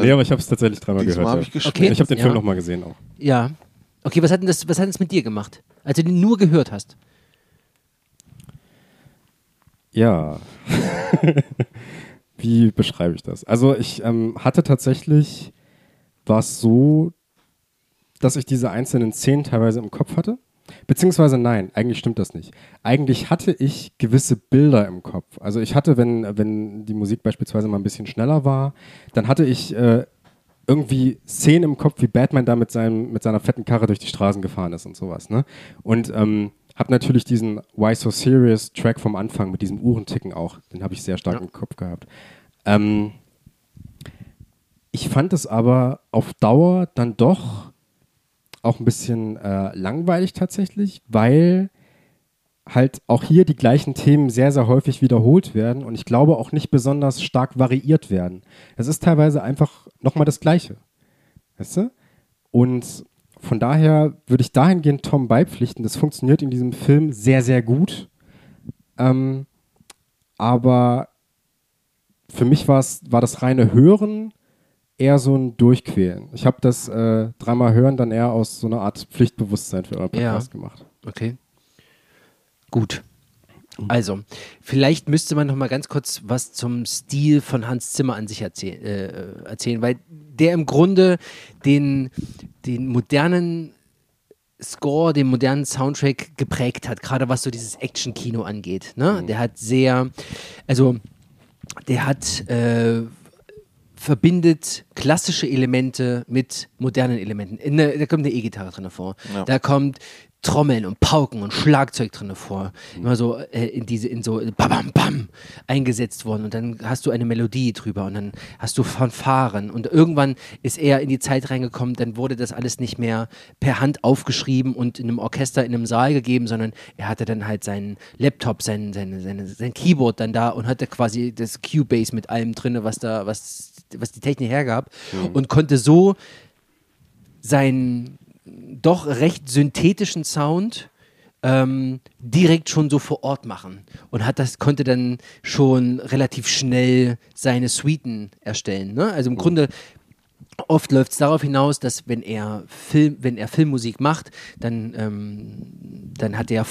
nee, aber ich habe es tatsächlich dreimal Diesmal gehört. habe ja. ich. Okay. Ich habe den Ja. Film nochmal gesehen auch. Ja. Okay, was hat denn das, was hat denn das mit dir gemacht? Als du den nur gehört hast? Ja. Wie beschreibe ich das? Also ich ähm, hatte tatsächlich, war es so, dass ich diese einzelnen Szenen teilweise im Kopf hatte. Beziehungsweise nein, eigentlich stimmt das nicht. Eigentlich hatte ich gewisse Bilder im Kopf. Also ich hatte, wenn, wenn die Musik beispielsweise mal ein bisschen schneller war, dann hatte ich äh, irgendwie Szenen im Kopf, wie Batman da mit, seinem, mit seiner fetten Karre durch die Straßen gefahren ist und sowas. Ne? Und ähm, habe natürlich diesen Why So Serious Track vom Anfang mit diesem Uhrenticken auch, den habe ich sehr stark Ja. im Kopf gehabt. Ähm, ich fand es aber auf Dauer dann doch auch ein bisschen äh, langweilig tatsächlich, weil halt auch hier die gleichen Themen sehr, sehr häufig wiederholt werden und ich glaube auch nicht besonders stark variiert werden. Es ist teilweise einfach nochmal das Gleiche. Weißt du? Und von daher würde ich dahingehend Tom beipflichten. Das funktioniert in diesem Film sehr, sehr gut. Ähm, aber für mich war das reine Hören eher so ein Durchquälen. Ich habe das äh, dreimal hören dann eher aus so einer Art Pflichtbewusstsein für euren Ja. Podcast gemacht. Okay. Gut. Also, vielleicht müsste man noch mal ganz kurz was zum Stil von Hans Zimmer an sich erzähl äh, erzählen, weil der im Grunde den, den modernen Score, den modernen Soundtrack geprägt hat, gerade was so dieses Action-Kino angeht. Ne? Der hat sehr, also der hat äh, verbindet klassische Elemente mit modernen Elementen. Der, da kommt eine E-Gitarre drin vor. Ja. Da kommt Trommeln und Pauken und Schlagzeug drin vor. Immer so äh, in diese, in so bam, bam, bam eingesetzt worden. Und dann hast du eine Melodie drüber und dann hast du Fanfaren. Und irgendwann ist er in die Zeit reingekommen, dann wurde das alles nicht mehr per Hand aufgeschrieben und in einem Orchester in einem Saal gegeben, sondern er hatte dann halt seinen Laptop, sein, sein, sein, sein Keyboard dann da und hatte quasi das Cubase mit allem drin, was da, was, was die Technik hergab. Und konnte so seinen doch recht synthetischen Sound ähm, direkt schon so vor Ort machen und hat das konnte dann schon relativ schnell seine Suiten erstellen. Ne? Also im Grunde oft läuft es darauf hinaus, dass wenn er Film, wenn er Filmmusik macht, dann, ähm, dann hat er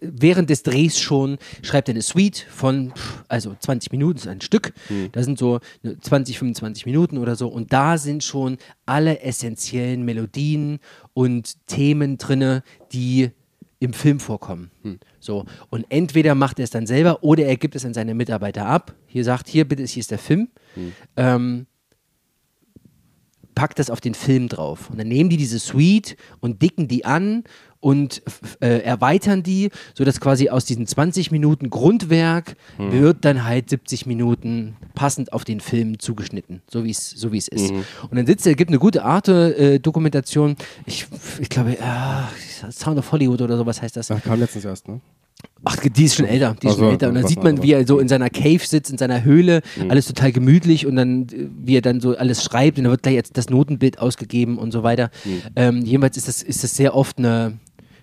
während des Drehs schon, schreibt er eine Suite von, also 20 Minuten, ist ein Stück, da sind so ne, 20, 25 Minuten oder so und da sind schon alle essentiellen Melodien und Themen drinne, die im Film vorkommen. So. Und entweder macht er es dann selber oder er gibt es an seine Mitarbeiter ab. Hier sagt, hier bitte, hier ist der Film. Ähm, packt das auf den Film drauf. Und dann nehmen die diese Suite und dicken die an und äh, erweitern die, sodass quasi aus diesen 20 Minuten Grundwerk wird dann halt 70 Minuten passend auf den Film zugeschnitten, so wie es so wie es ist. Und dann sitzt er, gibt eine gute Arte-Dokumentation. ich, ich glaube, äh, Sound of Hollywood oder sowas heißt das. Ach, kam letztens erst, ne? Ach, die ist schon älter, die ist Ach schon älter. Und dann sieht man, wie er so in seiner Cave sitzt, in seiner Höhle, alles total gemütlich und dann, äh, wie er dann so alles schreibt und dann wird gleich jetzt das Notenbild ausgegeben und so weiter. Ähm, jedenfalls ist das, ist das sehr oft eine,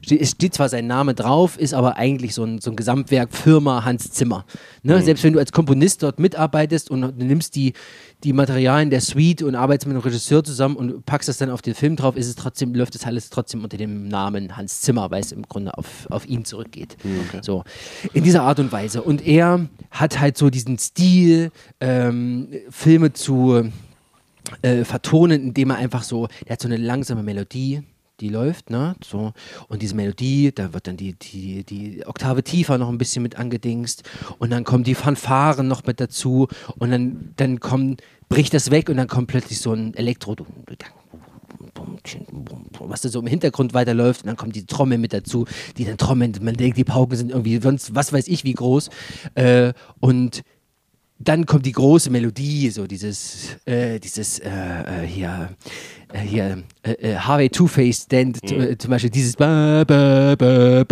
es steht zwar sein Name drauf, ist aber eigentlich so ein, so ein Gesamtwerk Firma Hans Zimmer. Ne? Selbst wenn du als Komponist dort mitarbeitest und du nimmst die, die Materialien der Suite und arbeitest mit einem Regisseur zusammen und packst das dann auf den Film drauf, ist es trotzdem, läuft das alles trotzdem unter dem Namen Hans Zimmer, weil es im Grunde auf, auf ihn zurückgeht. So, in dieser Art und Weise. Und er hat halt so diesen Stil, ähm, Filme zu äh, vertonen, indem er einfach so, der hat so eine langsame Melodie, die läuft, ne? So. Und diese Melodie, da wird dann die, die, die Oktave tiefer noch ein bisschen mit angedingst. Und dann kommen die Fanfaren noch mit dazu. Und dann, dann kommt, bricht das weg und dann kommt plötzlich so ein Elektro was da so im Hintergrund weiterläuft. Und dann kommt die Trommel mit dazu, die dann trommeln, man denkt, die Pauken sind irgendwie sonst, was weiß ich wie groß. Äh, und dann kommt die große Melodie, so dieses, äh, dieses, äh, äh, hier, äh, hier, äh, äh, Harvey Two-Face Stand, äh, zum Beispiel dieses ba, ba, ba,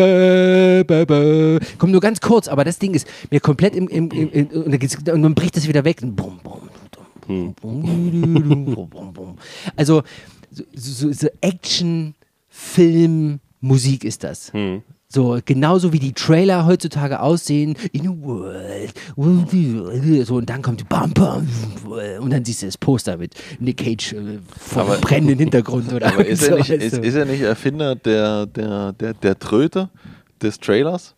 kommt nur ganz kurz, aber das Ding ist mir komplett im, im, im, im und, dann bricht das wieder weg. Und bum, bum, bum. Also so, so, so Action-Film-Musik ist das. So, genauso wie die Trailer heutzutage aussehen, in a world, so, und dann kommt die Bam, Bam, und dann siehst du das Poster mit Nick Cage äh, vor Aber- brennenden Hintergrund oder Aber ist er, nicht, ist, ist er nicht Erfinder der, der, der, der Tröte des Trailers?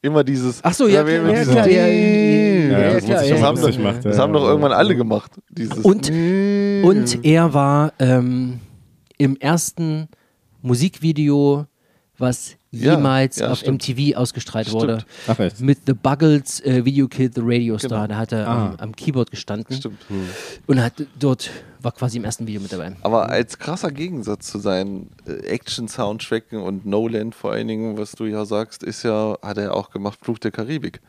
Immer dieses. Ach so, ja, ja, dieses- ja, ja, Ja, ja, das klar. Das haben, doch, macht, das ja, haben doch ja. irgendwann alle gemacht. Dieses Und, und er war ähm, im ersten Musikvideo, was Ja, jemals ja, auf stimmt. MTV ausgestrahlt Stimmt. wurde. Ach echt? Mit The Buggles äh, Video Killed the Radio Star. Genau. Da hat er Ah. am, am Keyboard gestanden Stimmt. und hat dort war quasi im ersten Video mit dabei. Aber als krasser Gegensatz zu seinen äh, Action-Soundtracken und Noland vor allen Dingen, was du ja sagst, ist ja, hat er auch gemacht Fluch der Karibik.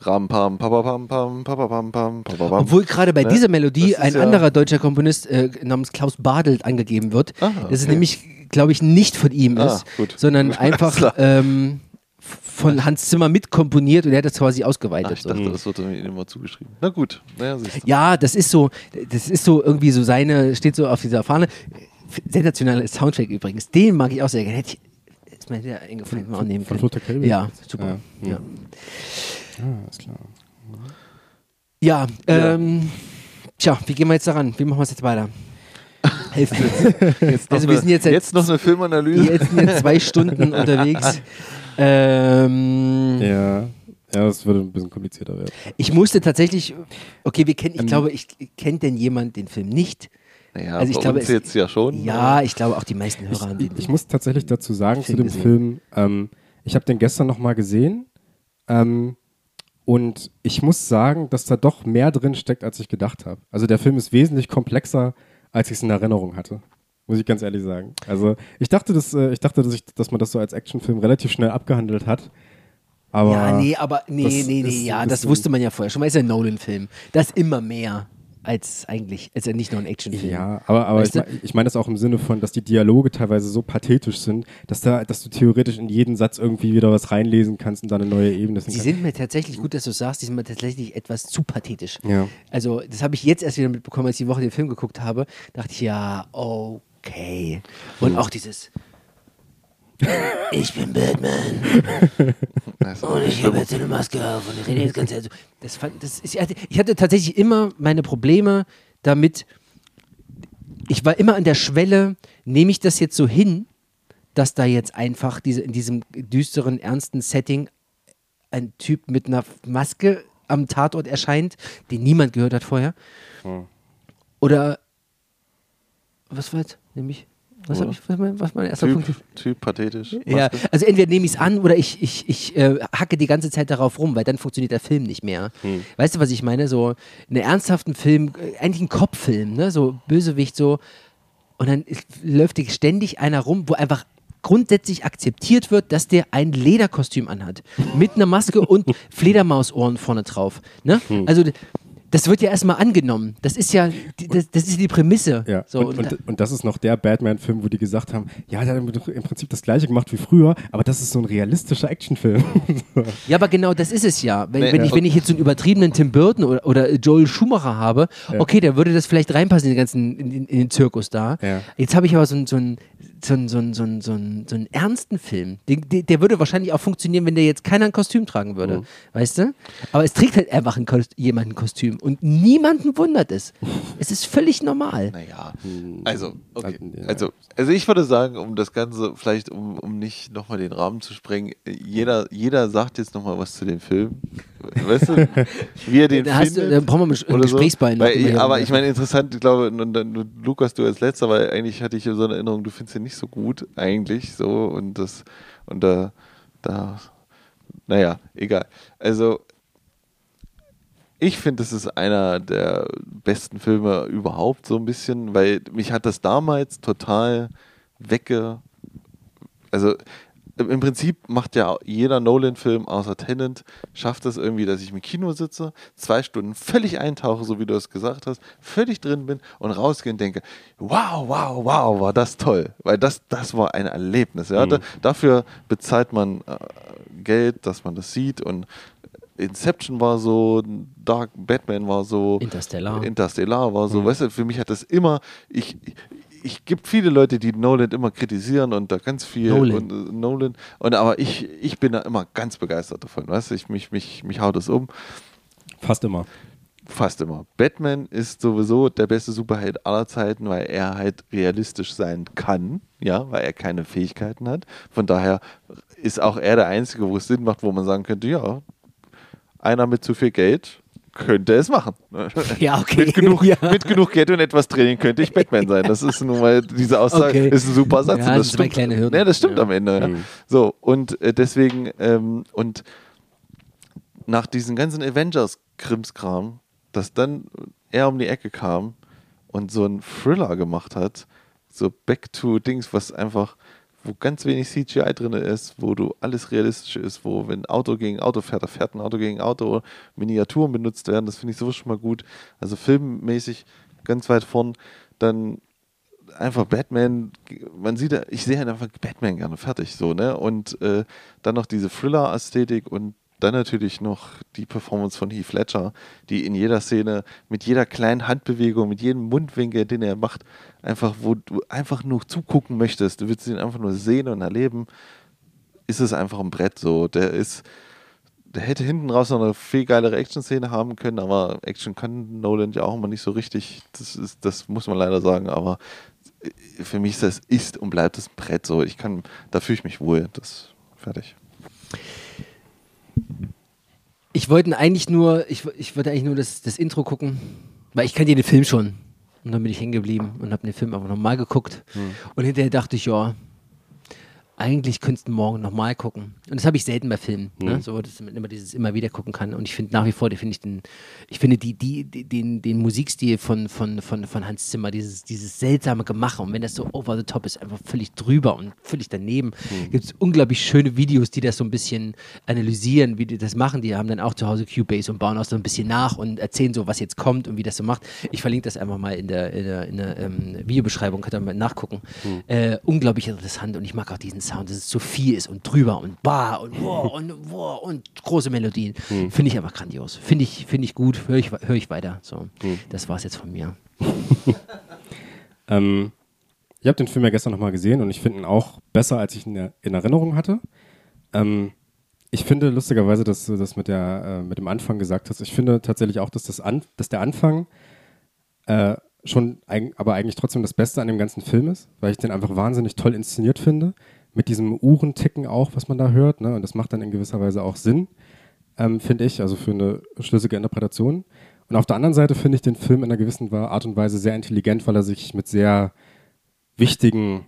Ram pam, papa pam pam, papa pam pam, papa pam. Obwohl gerade bei Ne? dieser Melodie ein ja- anderer deutscher Komponist äh, namens Klaus Badelt angegeben wird. Ah, Das ist okay. nämlich, glaube ich, nicht von ihm Ah, ist, gut. sondern einfach ähm, von Hans Zimmer mitkomponiert und er hat das quasi Ach, ausgeweitet. ich so. dachte, das wird ihm immer zugeschrieben. Na gut, naja, siehst du. Ja, das ist so, das ist so irgendwie so seine, steht so auf dieser Fahne. Sensationaler Soundtrack übrigens. Den mag ich auch sehr gerne. Hätte ich- Ist mir der eingefallen, wir auch nehmen von können. Karibik? Ja, super. Ja. Ja, Ah, ist klar. ja, ähm, tja, wie gehen wir jetzt daran? Wie machen wir es jetzt weiter? Helft mir. Jetzt noch, Also wir eine, sind jetzt- jetzt noch eine Filmanalyse. Jetzt sind jetzt zwei Stunden unterwegs. Ähm, Ja. Ja, das würde ein bisschen komplizierter werden. Ich musste tatsächlich, okay, wir kennen, ich Ähm, glaube, ich kennt denn jemand den Film nicht? Naja, Also ich bei glaube, uns es- jetzt ja schon. Ja, ich glaube auch die meisten Hörer haben Ich, den. ich muss tatsächlich dazu sagen Film zu dem gesehen. Film, ähm, ich habe den gestern nochmal gesehen ähm, Und ich muss sagen, dass da doch mehr drin steckt, als ich gedacht habe. Also der Film ist wesentlich komplexer, als ich es in Erinnerung hatte. Muss ich ganz ehrlich sagen. Also ich dachte, dass, äh, ich dachte, dass, ich, dass man das so als Actionfilm relativ schnell abgehandelt hat. Aber ja, nee, aber nee, das nee, nee, ist ja, das wusste man ja vorher schon mal. Ist ja ein Nolan-Film. Das ist immer mehr als eigentlich, ist ja nicht nur ein Actionfilm. Ja, aber, aber Weißt ich, mein- ich meine das auch im Sinne von, dass die Dialoge teilweise so pathetisch sind, dass, da, dass du theoretisch in jeden Satz irgendwie wieder was reinlesen kannst und da eine neue Ebene Sie kannst. sind mir tatsächlich, gut, dass du sagst, die sind mir tatsächlich etwas zu pathetisch. Ja. Also, das habe ich jetzt erst wieder mitbekommen, als ich die Woche den Film geguckt habe. Dachte ich, ja, okay. Und auch dieses. Ich bin Batman und ich habe jetzt eine Maske auf und ich rede jetzt ganz ehrlich. Das fand, das ist, ich hatte- ich hatte tatsächlich immer meine Probleme damit. Ich war immer an der Schwelle, nehme ich das jetzt so hin, dass da jetzt einfach diese, in diesem düsteren, ernsten Setting ein Typ mit einer Maske am Tatort erscheint, den niemand gehört hat vorher. Oder was war jetzt? Nämlich, was, ich, was, mein, erster typ, Punkt? typ pathetisch. Ja, also entweder nehme ich es an oder ich, ich, ich äh, hacke die ganze Zeit darauf rum, weil dann funktioniert der Film nicht mehr. Weißt du, was ich meine? So einen ernsthaften Film, äh, eigentlich ein Kopffilm, ne? so Bösewicht so. Und dann läuft dir ständig einer rum, wo einfach grundsätzlich akzeptiert wird, dass der ein Lederkostüm anhat. Mit einer Maske und Fledermausohren vorne drauf. Ne? Also d- das wird ja erstmal angenommen. Das ist ja, die- das, das ist die Prämisse. Ja, So, und, und und, und das ist noch der Batman-Film, wo die gesagt haben, ja, der hat im Prinzip das gleiche gemacht wie früher, aber das ist so ein realistischer Actionfilm. Ja, aber genau das ist es ja. Wenn, Nee, wenn, ja. ich, wenn ich jetzt so einen übertriebenen Tim Burton oder, oder Joel Schumacher habe, okay, der würde das vielleicht reinpassen in den ganzen in, in, den Zirkus da. Ja. Jetzt habe ich aber so so einen so einen, so einen, so einen, so einen, ernsten Film. Der, der würde wahrscheinlich auch funktionieren, wenn der jetzt keiner ein Kostüm tragen würde. Mhm. Weißt du? Aber es trägt halt einfach ein Kost jemand ein Kostüm und niemanden wundert es. Es ist völlig normal. Naja, also, okay. Ja. Also, also ich würde sagen, um das Ganze, vielleicht um, um nicht nochmal den Rahmen zu sprengen, jeder, jeder sagt jetzt nochmal was zu dem Film. Weißt du, wie er den Da hast du- findet. da brauchen wir ein oder Gesprächsbein immer ich, aber ich meine, interessant, ich glaube, und dann, Lukas, du als letzter, weil eigentlich hatte ich so eine Erinnerung, du findest ihn nicht so gut, eigentlich, so, und das, und da, da, naja, egal. Also, ich finde, es ist einer der besten Filme überhaupt, so ein bisschen, weil mich hat das damals total wegge. Also im Prinzip macht ja jeder Nolan-Film außer Tenant, schafft es irgendwie, dass ich im Kino sitze, zwei Stunden völlig eintauche, so wie du es gesagt hast, völlig drin bin und rausgehe und denke, wow, wow, wow, war das toll. Weil das, das war ein Erlebnis. Ja? Da, dafür bezahlt man äh, Geld, dass man das sieht und Inception war so, Dark Batman war so, Interstellar. Interstellar war so, weißt du, für mich hat das immer, ich, ich, gibt viele Leute, die Nolan immer kritisieren und da ganz viel Nolan. und äh, Nolan und aber ich, ich bin da immer ganz begeistert davon, weißt du, ich mich, mich, mich haut es um, Fast immer. fast immer. Batman ist sowieso der beste Superheld aller Zeiten, weil er halt realistisch sein kann, ja, weil er keine Fähigkeiten hat. Von daher ist auch er der Einzige, wo es Sinn macht, wo man sagen könnte, ja, einer mit zu viel Geld könnte es machen. Ja, okay. mit, genug, Ja. mit genug Geld und etwas Training könnte ich Batman sein. Das ist nun mal, diese Aussage Okay. ist ein super Satz. Ja, das zwei stimmt. kleine Hürden. Ja, das stimmt Ja. am Ende. Ja. Mhm. So, und äh, deswegen, ähm, und nach diesem ganzen Avengers-Krimskram, dass dann er um die Ecke kam und so einen Thriller gemacht hat, so Back to Dings, was einfach, wo ganz wenig CGI drin ist, wo du alles realistisch ist, wo wenn Auto gegen Auto fährt, da fährt ein Auto gegen Auto, Miniaturen benutzt werden, das finde ich sowieso schon mal gut. Also filmmäßig ganz weit vorn, dann einfach Batman, man sieht, ich sehe halt einfach Batman gerne fertig, so, ne? Und äh, dann noch diese Thriller-Ästhetik und dann natürlich noch die Performance von Heath Ledger, die in jeder Szene mit jeder kleinen Handbewegung, mit jedem Mundwinkel, den er macht, einfach, wo du einfach nur zugucken möchtest, du willst ihn einfach nur sehen und erleben, ist es einfach ein Brett so. Der ist, der hätte hinten raus noch eine viel geilere Action-Szene haben können, aber Action kann Nolan ja auch immer nicht so richtig. Das, ist, das muss man leider sagen, aber für mich ist das ist und bleibt das Brett so. Ich kann, da fühle ich mich wohl. Das fertig. Ich wollte eigentlich nur, ich, ich wollte eigentlich nur das, das Intro gucken, weil ich kannte den Film schon. Und dann bin ich hängen geblieben und habe den Film einfach nochmal geguckt. Und hinterher dachte ich, ja, eigentlich könntest du morgen nochmal gucken. Und das habe ich selten bei Filmen, ne? so dass man immer dieses immer wieder gucken kann. Und ich finde nach wie vor, finde ich den, ich finde die, die, die, den, den Musikstil von, von, von, von Hans Zimmer, dieses, dieses seltsame Gemache und wenn das so over the top ist, einfach völlig drüber und völlig daneben, Mhm. gibt es unglaublich schöne Videos, die das so ein bisschen analysieren, wie die das machen. Die haben dann auch zu Hause Cubase und bauen auch so ein bisschen nach und erzählen so, was jetzt kommt und wie das so macht. Ich verlinke das einfach mal in der, in der, in der ähm, Videobeschreibung, könnt ihr mal nachgucken. Mhm. Äh, unglaublich interessant und ich mag auch diesen Sound, dass es so viel ist und drüber und bar und wow und wow und große Melodien. Mhm. Finde ich einfach grandios. Finde ich, finde ich gut, höre ich, hör ich weiter. So, Mhm. das war's jetzt von mir. Ähm, ich habe den Film ja gestern nochmal gesehen und ich finde ihn auch besser, als ich ihn in, in Erinnerung hatte. Ähm, ich finde lustigerweise, dass du das mit, der, äh, mit dem Anfang gesagt hast. Ich finde tatsächlich auch, dass, das an, dass der Anfang äh, schon, eig aber eigentlich trotzdem das Beste an dem ganzen Film ist, weil ich den einfach wahnsinnig toll inszeniert finde. Mit diesem Uhrenticken auch, was man da hört. Ne? Und das macht dann in gewisser Weise auch Sinn, ähm, finde ich, also für eine schlüssige Interpretation. Und auf der anderen Seite finde ich den Film in einer gewissen Art und Weise sehr intelligent, weil er sich mit sehr wichtigen,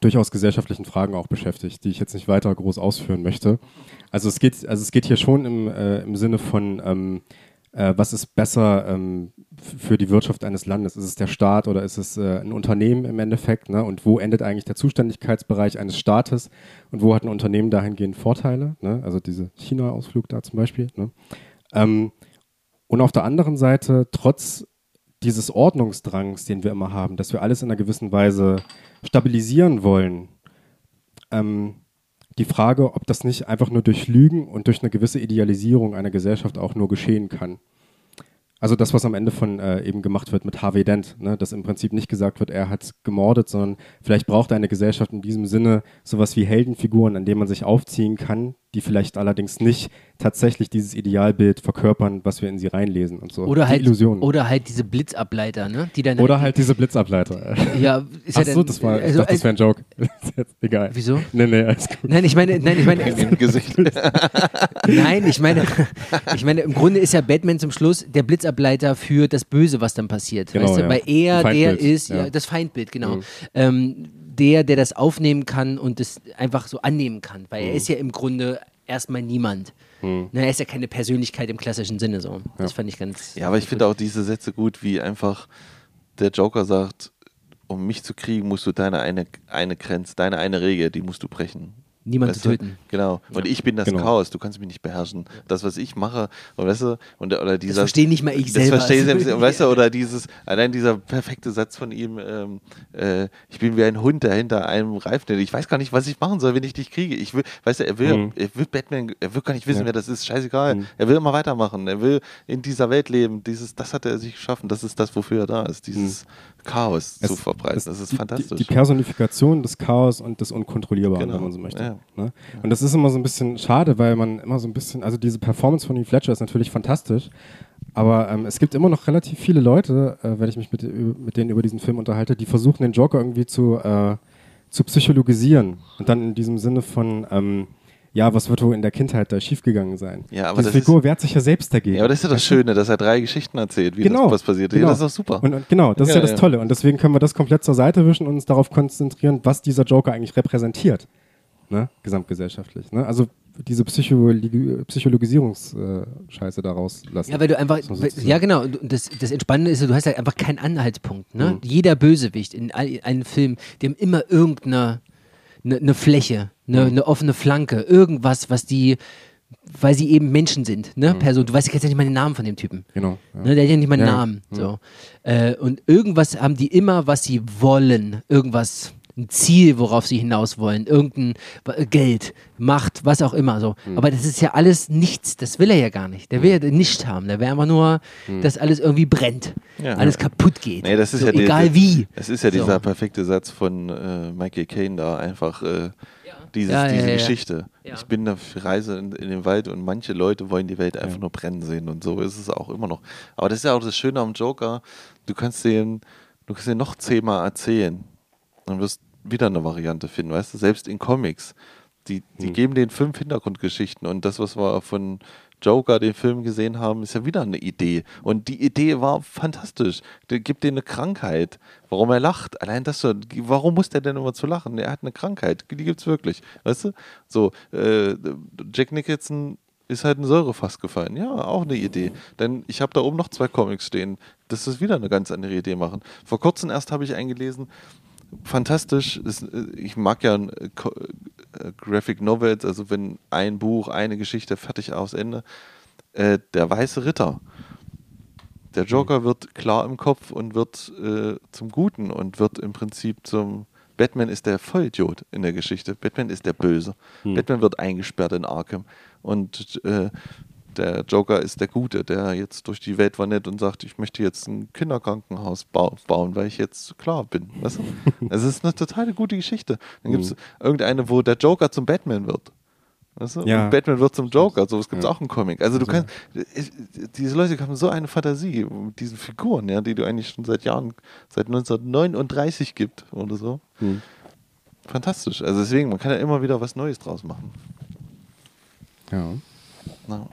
durchaus gesellschaftlichen Fragen auch beschäftigt, die ich jetzt nicht weiter groß ausführen möchte. Also es geht, also es geht hier schon im, äh, im Sinne von, ähm, äh, was ist besser ähm, für die Wirtschaft eines Landes? Ist es der Staat oder ist es äh, ein Unternehmen im Endeffekt? Ne? Und wo endet eigentlich der Zuständigkeitsbereich eines Staates? Und wo hat ein Unternehmen dahingehend Vorteile? Ne? Also diese China-Ausflug da zum Beispiel. Ne? Ähm, und auf der anderen Seite, trotz dieses Ordnungsdrangs, den wir immer haben, dass wir alles in einer gewissen Weise stabilisieren wollen, ähm, die Frage, ob das nicht einfach nur durch Lügen und durch eine gewisse Idealisierung einer Gesellschaft auch nur geschehen kann. Also das, was am Ende von äh, eben gemacht wird mit Harvey Dent, ne, dass im Prinzip nicht gesagt wird, er hat gemordet, sondern vielleicht braucht eine Gesellschaft in diesem Sinne sowas wie Heldenfiguren, an denen man sich aufziehen kann, die vielleicht allerdings nicht tatsächlich dieses Idealbild verkörpern, was wir in sie reinlesen und so. Oder Die halt, Illusionen. oder halt diese Blitzableiter, ne? Die dann Oder halt diese Blitzableiter. ja, ist Ach ja so, dann, das war, ich also, dachte, das wäre ein Joke. Ist jetzt Egal. Wieso? Nee, nee, alles gut. Nein, ich meine, nein, ich meine, Im Gesicht. nein, ich meine, ich meine, im Grunde ist ja Batman zum Schluss der Blitzableiter für das Böse, was dann passiert. Genau, weißt du? ja. Weil er der ist, ja. ja. Mhm. das Feindbild, genau. Ähm, der, der das aufnehmen kann und das einfach so annehmen kann. Weil Mhm. er ist ja im Grunde erstmal niemand. Ne, er ist ja keine Persönlichkeit im klassischen Sinne so. Das fand ich ganz. Ja, aber ich finde auch diese Sätze gut, wie einfach der Joker sagt, um mich zu kriegen, musst du deine eine, eine Grenze, deine eine Regel, die musst du brechen. Niemand Weißt zu du? töten. Genau. Und ich bin das Genau. Chaos, du kannst mich nicht beherrschen. Das, was ich mache, und weißt du, und, oder dieser. verstehe nicht mal ich das selber. verstehe ich selbst, weißt du, oder dieses, allein dieser perfekte Satz von ihm, ähm, äh, ich bin wie ein Hund, der hinter einem Reifen steht. Ich weiß gar nicht, was ich machen soll, wenn ich dich kriege. Ich will, weißt du, er will, Mhm. er will Batman, er will gar nicht wissen, Ja. wer das ist, scheißegal. Mhm. Er will immer weitermachen. Er will in dieser Welt leben. Dieses, das hat er sich geschaffen. Das ist das, wofür er da ist. Dieses Chaos zu verbreiten. Das ist die, fantastisch. Die, die Personifikation des Chaos und des Unkontrollierbaren, Genau, wenn man so möchte. ja. Ne? Und das ist immer so ein bisschen schade, weil man immer so ein bisschen, also diese Performance von Heath Fletcher ist natürlich fantastisch, aber ähm, es gibt immer noch relativ viele Leute, äh, wenn ich mich mit, mit denen über diesen Film unterhalte, die versuchen, den Joker irgendwie zu, äh, zu psychologisieren. Und dann in diesem Sinne von, ähm, ja, was wird wohl in der Kindheit da schiefgegangen sein? Ja, aber Diese das ist- Figur wehrt sich ja selbst dagegen. ja, aber das ist ja das Schöne, dass er drei Geschichten erzählt, wie genau, das was passiert. Genau. Ja, das ist doch super. Und, und genau, das ist Ja, ja das ja. Tolle. Und deswegen können wir das komplett zur Seite wischen und uns darauf konzentrieren, was dieser Joker eigentlich repräsentiert. Ne? Gesamtgesellschaftlich. Ne? Also diese Psychologi Psychologisierungsscheiße daraus lassen. Ja, weil du einfach, sozusagen- ja genau, das, das Entspannende ist, du hast halt einfach keinen Anhaltspunkt. Ne? Mhm. Jeder Bösewicht in all- einem Film, die haben immer irgendeine eine, eine Fläche, eine, Mhm. eine offene Flanke, irgendwas, was die, weil sie eben Menschen sind, ne? Person. Du weißt ja jetzt nicht mal den Namen von dem Typen. Genau. Mhm. Ja. Ne, der hat ja nicht mal einen Ja. Namen. So. Äh, und irgendwas haben die immer, was sie wollen. Irgendwas, ein Ziel, worauf sie hinaus wollen. Irgendein Geld, Macht, was auch immer. So. Mhm. Aber das ist ja alles nichts. Das will er ja gar nicht. Der will ja nichts haben. Der will einfach nur, dass alles irgendwie brennt. Ja. Alles kaputt geht. Nee, das ist so, ja egal die- wie. Es ist ja So. dieser perfekte Satz von äh, Michael Caine da, einfach äh, dieses, Ja, ja, diese ja, ja. Geschichte. Ja. Ich bin auf Reise in, in den Wald und manche Leute wollen die Welt einfach nur brennen sehen und so ist es auch immer noch. Aber das ist ja auch das Schöne am Joker, du kannst den, du kannst den noch zehnmal erzählen und wirst wieder eine Variante finden, weißt du, selbst in Comics. Die, die geben den fünf Hintergrundgeschichten und das, was wir von Joker, den Film gesehen haben, ist ja wieder eine Idee. Und die Idee war fantastisch. Der gibt dir eine Krankheit. Warum er lacht. Allein das schon. Warum muss der denn immer zu lachen? Er hat eine Krankheit. Die gibt's wirklich. Weißt du? So, äh, Jack Nicholson ist halt ein Säurefass gefallen. Ja, auch eine Idee. Denn ich habe da oben noch zwei Comics stehen. Das ist wieder eine ganz andere Idee machen. Vor kurzem erst habe ich eingelesen, fantastisch. Äh, ich mag ja äh, äh, Graphic Novels, also wenn ein Buch, eine Geschichte fertig aus Ende. Äh, der Weiße Ritter. Der Joker wird klar im Kopf und wird äh, zum Guten und wird im Prinzip zum. Batman ist der Vollidiot in der Geschichte. Batman ist der Böse. Batman wird eingesperrt in Arkham. Und äh, der Joker ist der Gute, der jetzt durch die Welt wandert und sagt, ich möchte jetzt ein Kinderkrankenhaus bau bauen, weil ich jetzt klar bin. Weißt du? Es ist eine totale gute Geschichte. Dann gibt es irgendeine, wo der Joker zum Batman wird. Weißt du? Ja. Und Batman wird zum Joker. So was gibt es Ja. auch im Comic. Also du kannst, diese Leute haben so eine Fantasie mit diesen Figuren, ja, die du eigentlich schon seit Jahren, seit 1939 gibt oder so. Hm. Fantastisch. Also deswegen, man kann ja immer wieder was Neues draus machen. Ja. Na.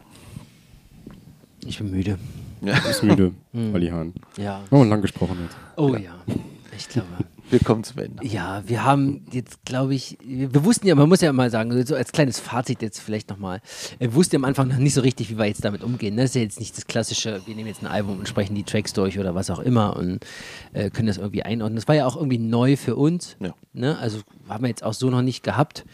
Ich bin müde. Ja. Ist müde, Olli Hahn. Ja. Oh, lang gesprochen jetzt. Oh ja. Ich glaube. Wir kommen zum Ende. Ja, wir haben jetzt, glaube ich, wir wussten ja, man muss ja mal sagen, so als kleines Fazit jetzt vielleicht nochmal, wir wussten ja am Anfang noch nicht so richtig, wie wir jetzt damit umgehen. ne? Das ist ja jetzt nicht das klassische, wir nehmen jetzt ein Album und sprechen die Tracks durch oder was auch immer und äh, können das irgendwie einordnen. Das war ja auch irgendwie neu für uns. Ja. Ne? Also haben wir jetzt auch so noch nicht gehabt.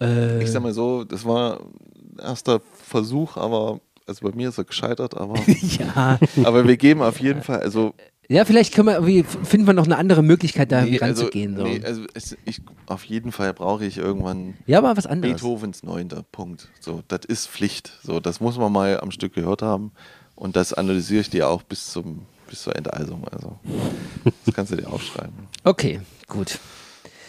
Äh, Ich sag mal so, das war ein erster Versuch, aber also bei mir ist er gescheitert, aber, ja. aber wir geben auf jeden Fall, also ja, vielleicht können wir irgendwie, finden wir noch eine andere Möglichkeit, da Nee, also, ranzugehen. so. nee, also es, ich, auf jeden Fall brauche ich irgendwann ja, aber was anderes. Beethovens Neunter. Punkt. So, das ist Pflicht. So, das muss man mal am Stück gehört haben. Und das analysiere ich dir auch bis zum bis zur Enteisung. Also, das kannst du dir aufschreiben. Okay, gut.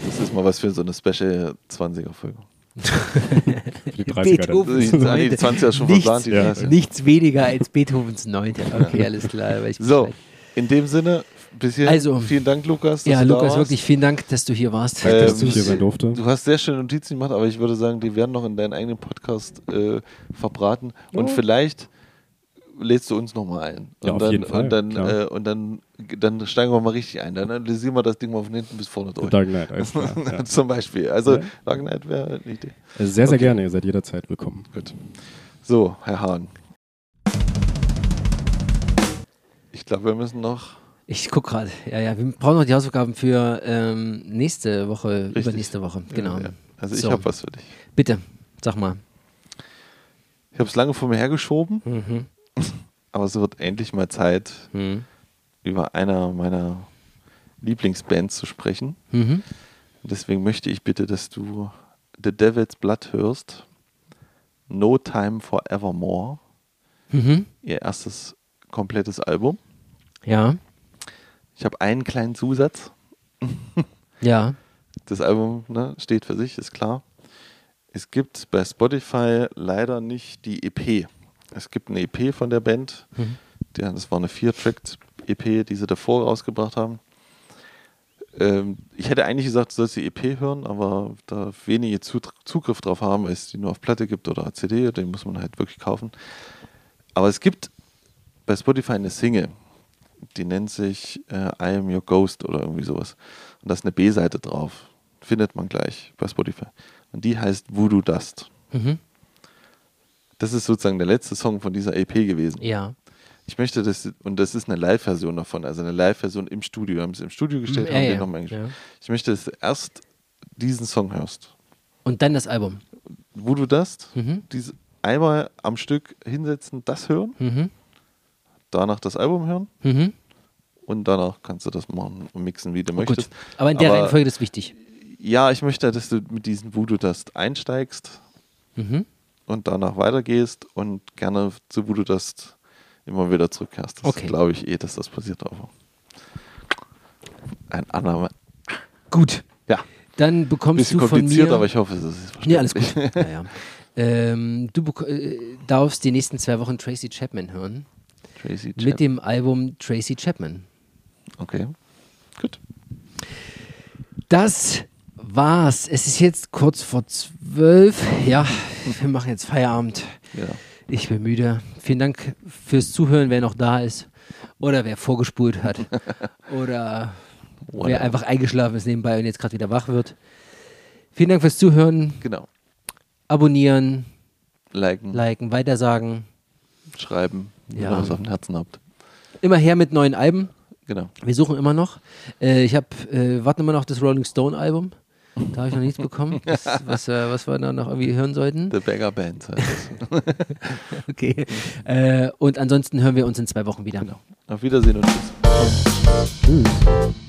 Das ist mal was für so eine Special 20er Folge. Für die 30er dann. Beethovens Ah, nee, die Neunte. 20er schon nichts, verplant, die Ja. 30er. nichts weniger als Beethovens Neunte. Okay, alles klar. So, in dem Sinne, bis hier. Also, vielen Dank, Lukas. dass Ja, du da Lukas, warst. wirklich vielen Dank, dass du hier warst. Ähm, dass ich hier sein durfte. Du hast sehr schöne Notizen gemacht, aber ich würde sagen, die werden noch in deinen eigenen Podcast äh, verbraten. Und vielleicht lädst du uns nochmal ein. Und Ja, auf dann, jeden Fall, Und, dann, äh, und dann, dann steigen wir mal richtig ein. Dann analysieren wir das Ding mal von hinten bis vorne durch. Dark Knight, alles klar. Ja. Zum Beispiel. Also, Ja. Dark Knight wäre eine Idee. Sehr, sehr Okay. gerne. Ihr seid jederzeit willkommen. Gut. So, Herr Hahn. Ich glaube, wir müssen noch. Ich guck gerade. Ja, ja, wir brauchen noch die Hausaufgaben für ähm, nächste Woche, Richtig. übernächste Woche. Genau. Ja, ja. Also, ich So. habe was für dich. Bitte, sag mal. Ich habe es lange vor mir hergeschoben, Mhm. aber es wird endlich mal Zeit, Mhm. über einer meiner Lieblingsbands zu sprechen. Mhm. Deswegen möchte ich bitte, dass du The Devil's Blood hörst. No Time for Evermore. Mhm. Ihr erstes komplettes Album. Ja, Ich habe einen kleinen Zusatz. ja. Das Album ne, steht für sich, ist klar. Es gibt bei Spotify leider nicht die EP. Es gibt eine EP von der Band. Mhm. Das war eine Vier-Track-EP, die sie davor rausgebracht haben. Ähm, ich hätte eigentlich gesagt, du sollst die EP hören, aber da wenige Zut- Zugriff drauf haben, weil es die nur auf Platte gibt oder CD, den muss man halt wirklich kaufen. Aber es gibt bei Spotify eine Single, die nennt sich äh, I Am Your Ghost oder irgendwie sowas. Und da ist eine B-Seite drauf. Findet man gleich bei Spotify. Und die heißt Voodoo Dust. Mhm. Das ist sozusagen der letzte Song von dieser EP gewesen. Ja. Ich möchte das, und das ist eine Live-Version davon, also eine Live-Version im Studio. Wir haben es im Studio gestellt, Ja, haben ja, den nochmal eingespielt. ja. Ich möchte, dass du erst diesen Song hörst. Und dann das Album. Voodoo Dust, Mhm. diese, einmal am Stück hinsetzen, das hören, Mhm. danach das Album hören Mhm. und danach kannst du das machen und mixen, wie du Oh, möchtest. gut. Aber in der Aber- Reihenfolge ist wichtig. Ja, ich möchte, dass du mit diesem Voodoo Dust einsteigst Mhm. Und danach weitergehst und gerne zu Dust immer wieder zurückkehrst. Das Okay. glaube ich eh, dass das passiert. Aber ein Annahme. Gut. Ja, Dann bekommst bisschen du von kompliziert, mir. aber ich hoffe, es ist verständlich. Nee, alles gut. ja, ja. Ähm, du äh, darfst die nächsten zwei Wochen Tracy Chapman hören. Tracy Mit Chapman. dem Album Tracy Chapman. Okay, gut. Das war's. Es ist jetzt kurz vor zwölf. Ja, wir machen jetzt Feierabend. Ja. Ich bin müde. Vielen Dank fürs Zuhören, wer noch da ist. Oder wer vorgespult hat. Oder wer Whatever. einfach eingeschlafen ist nebenbei und jetzt gerade wieder wach wird. Vielen Dank fürs Zuhören. Genau. Abonnieren, Liken, liken, weitersagen. schreiben, wenn Ja. ihr was auf dem Herzen habt. Immer her mit neuen Alben. Genau. Wir suchen immer noch. Äh, ich habe, äh, warten immer noch das Rolling Stone Album. Da habe ich noch nichts bekommen. Das, was, äh, was wir da noch irgendwie hören sollten. The Beggar Band. Okay. Äh, und ansonsten hören wir uns in zwei Wochen wieder. Auf Wiedersehen und tschüss. Tschüss.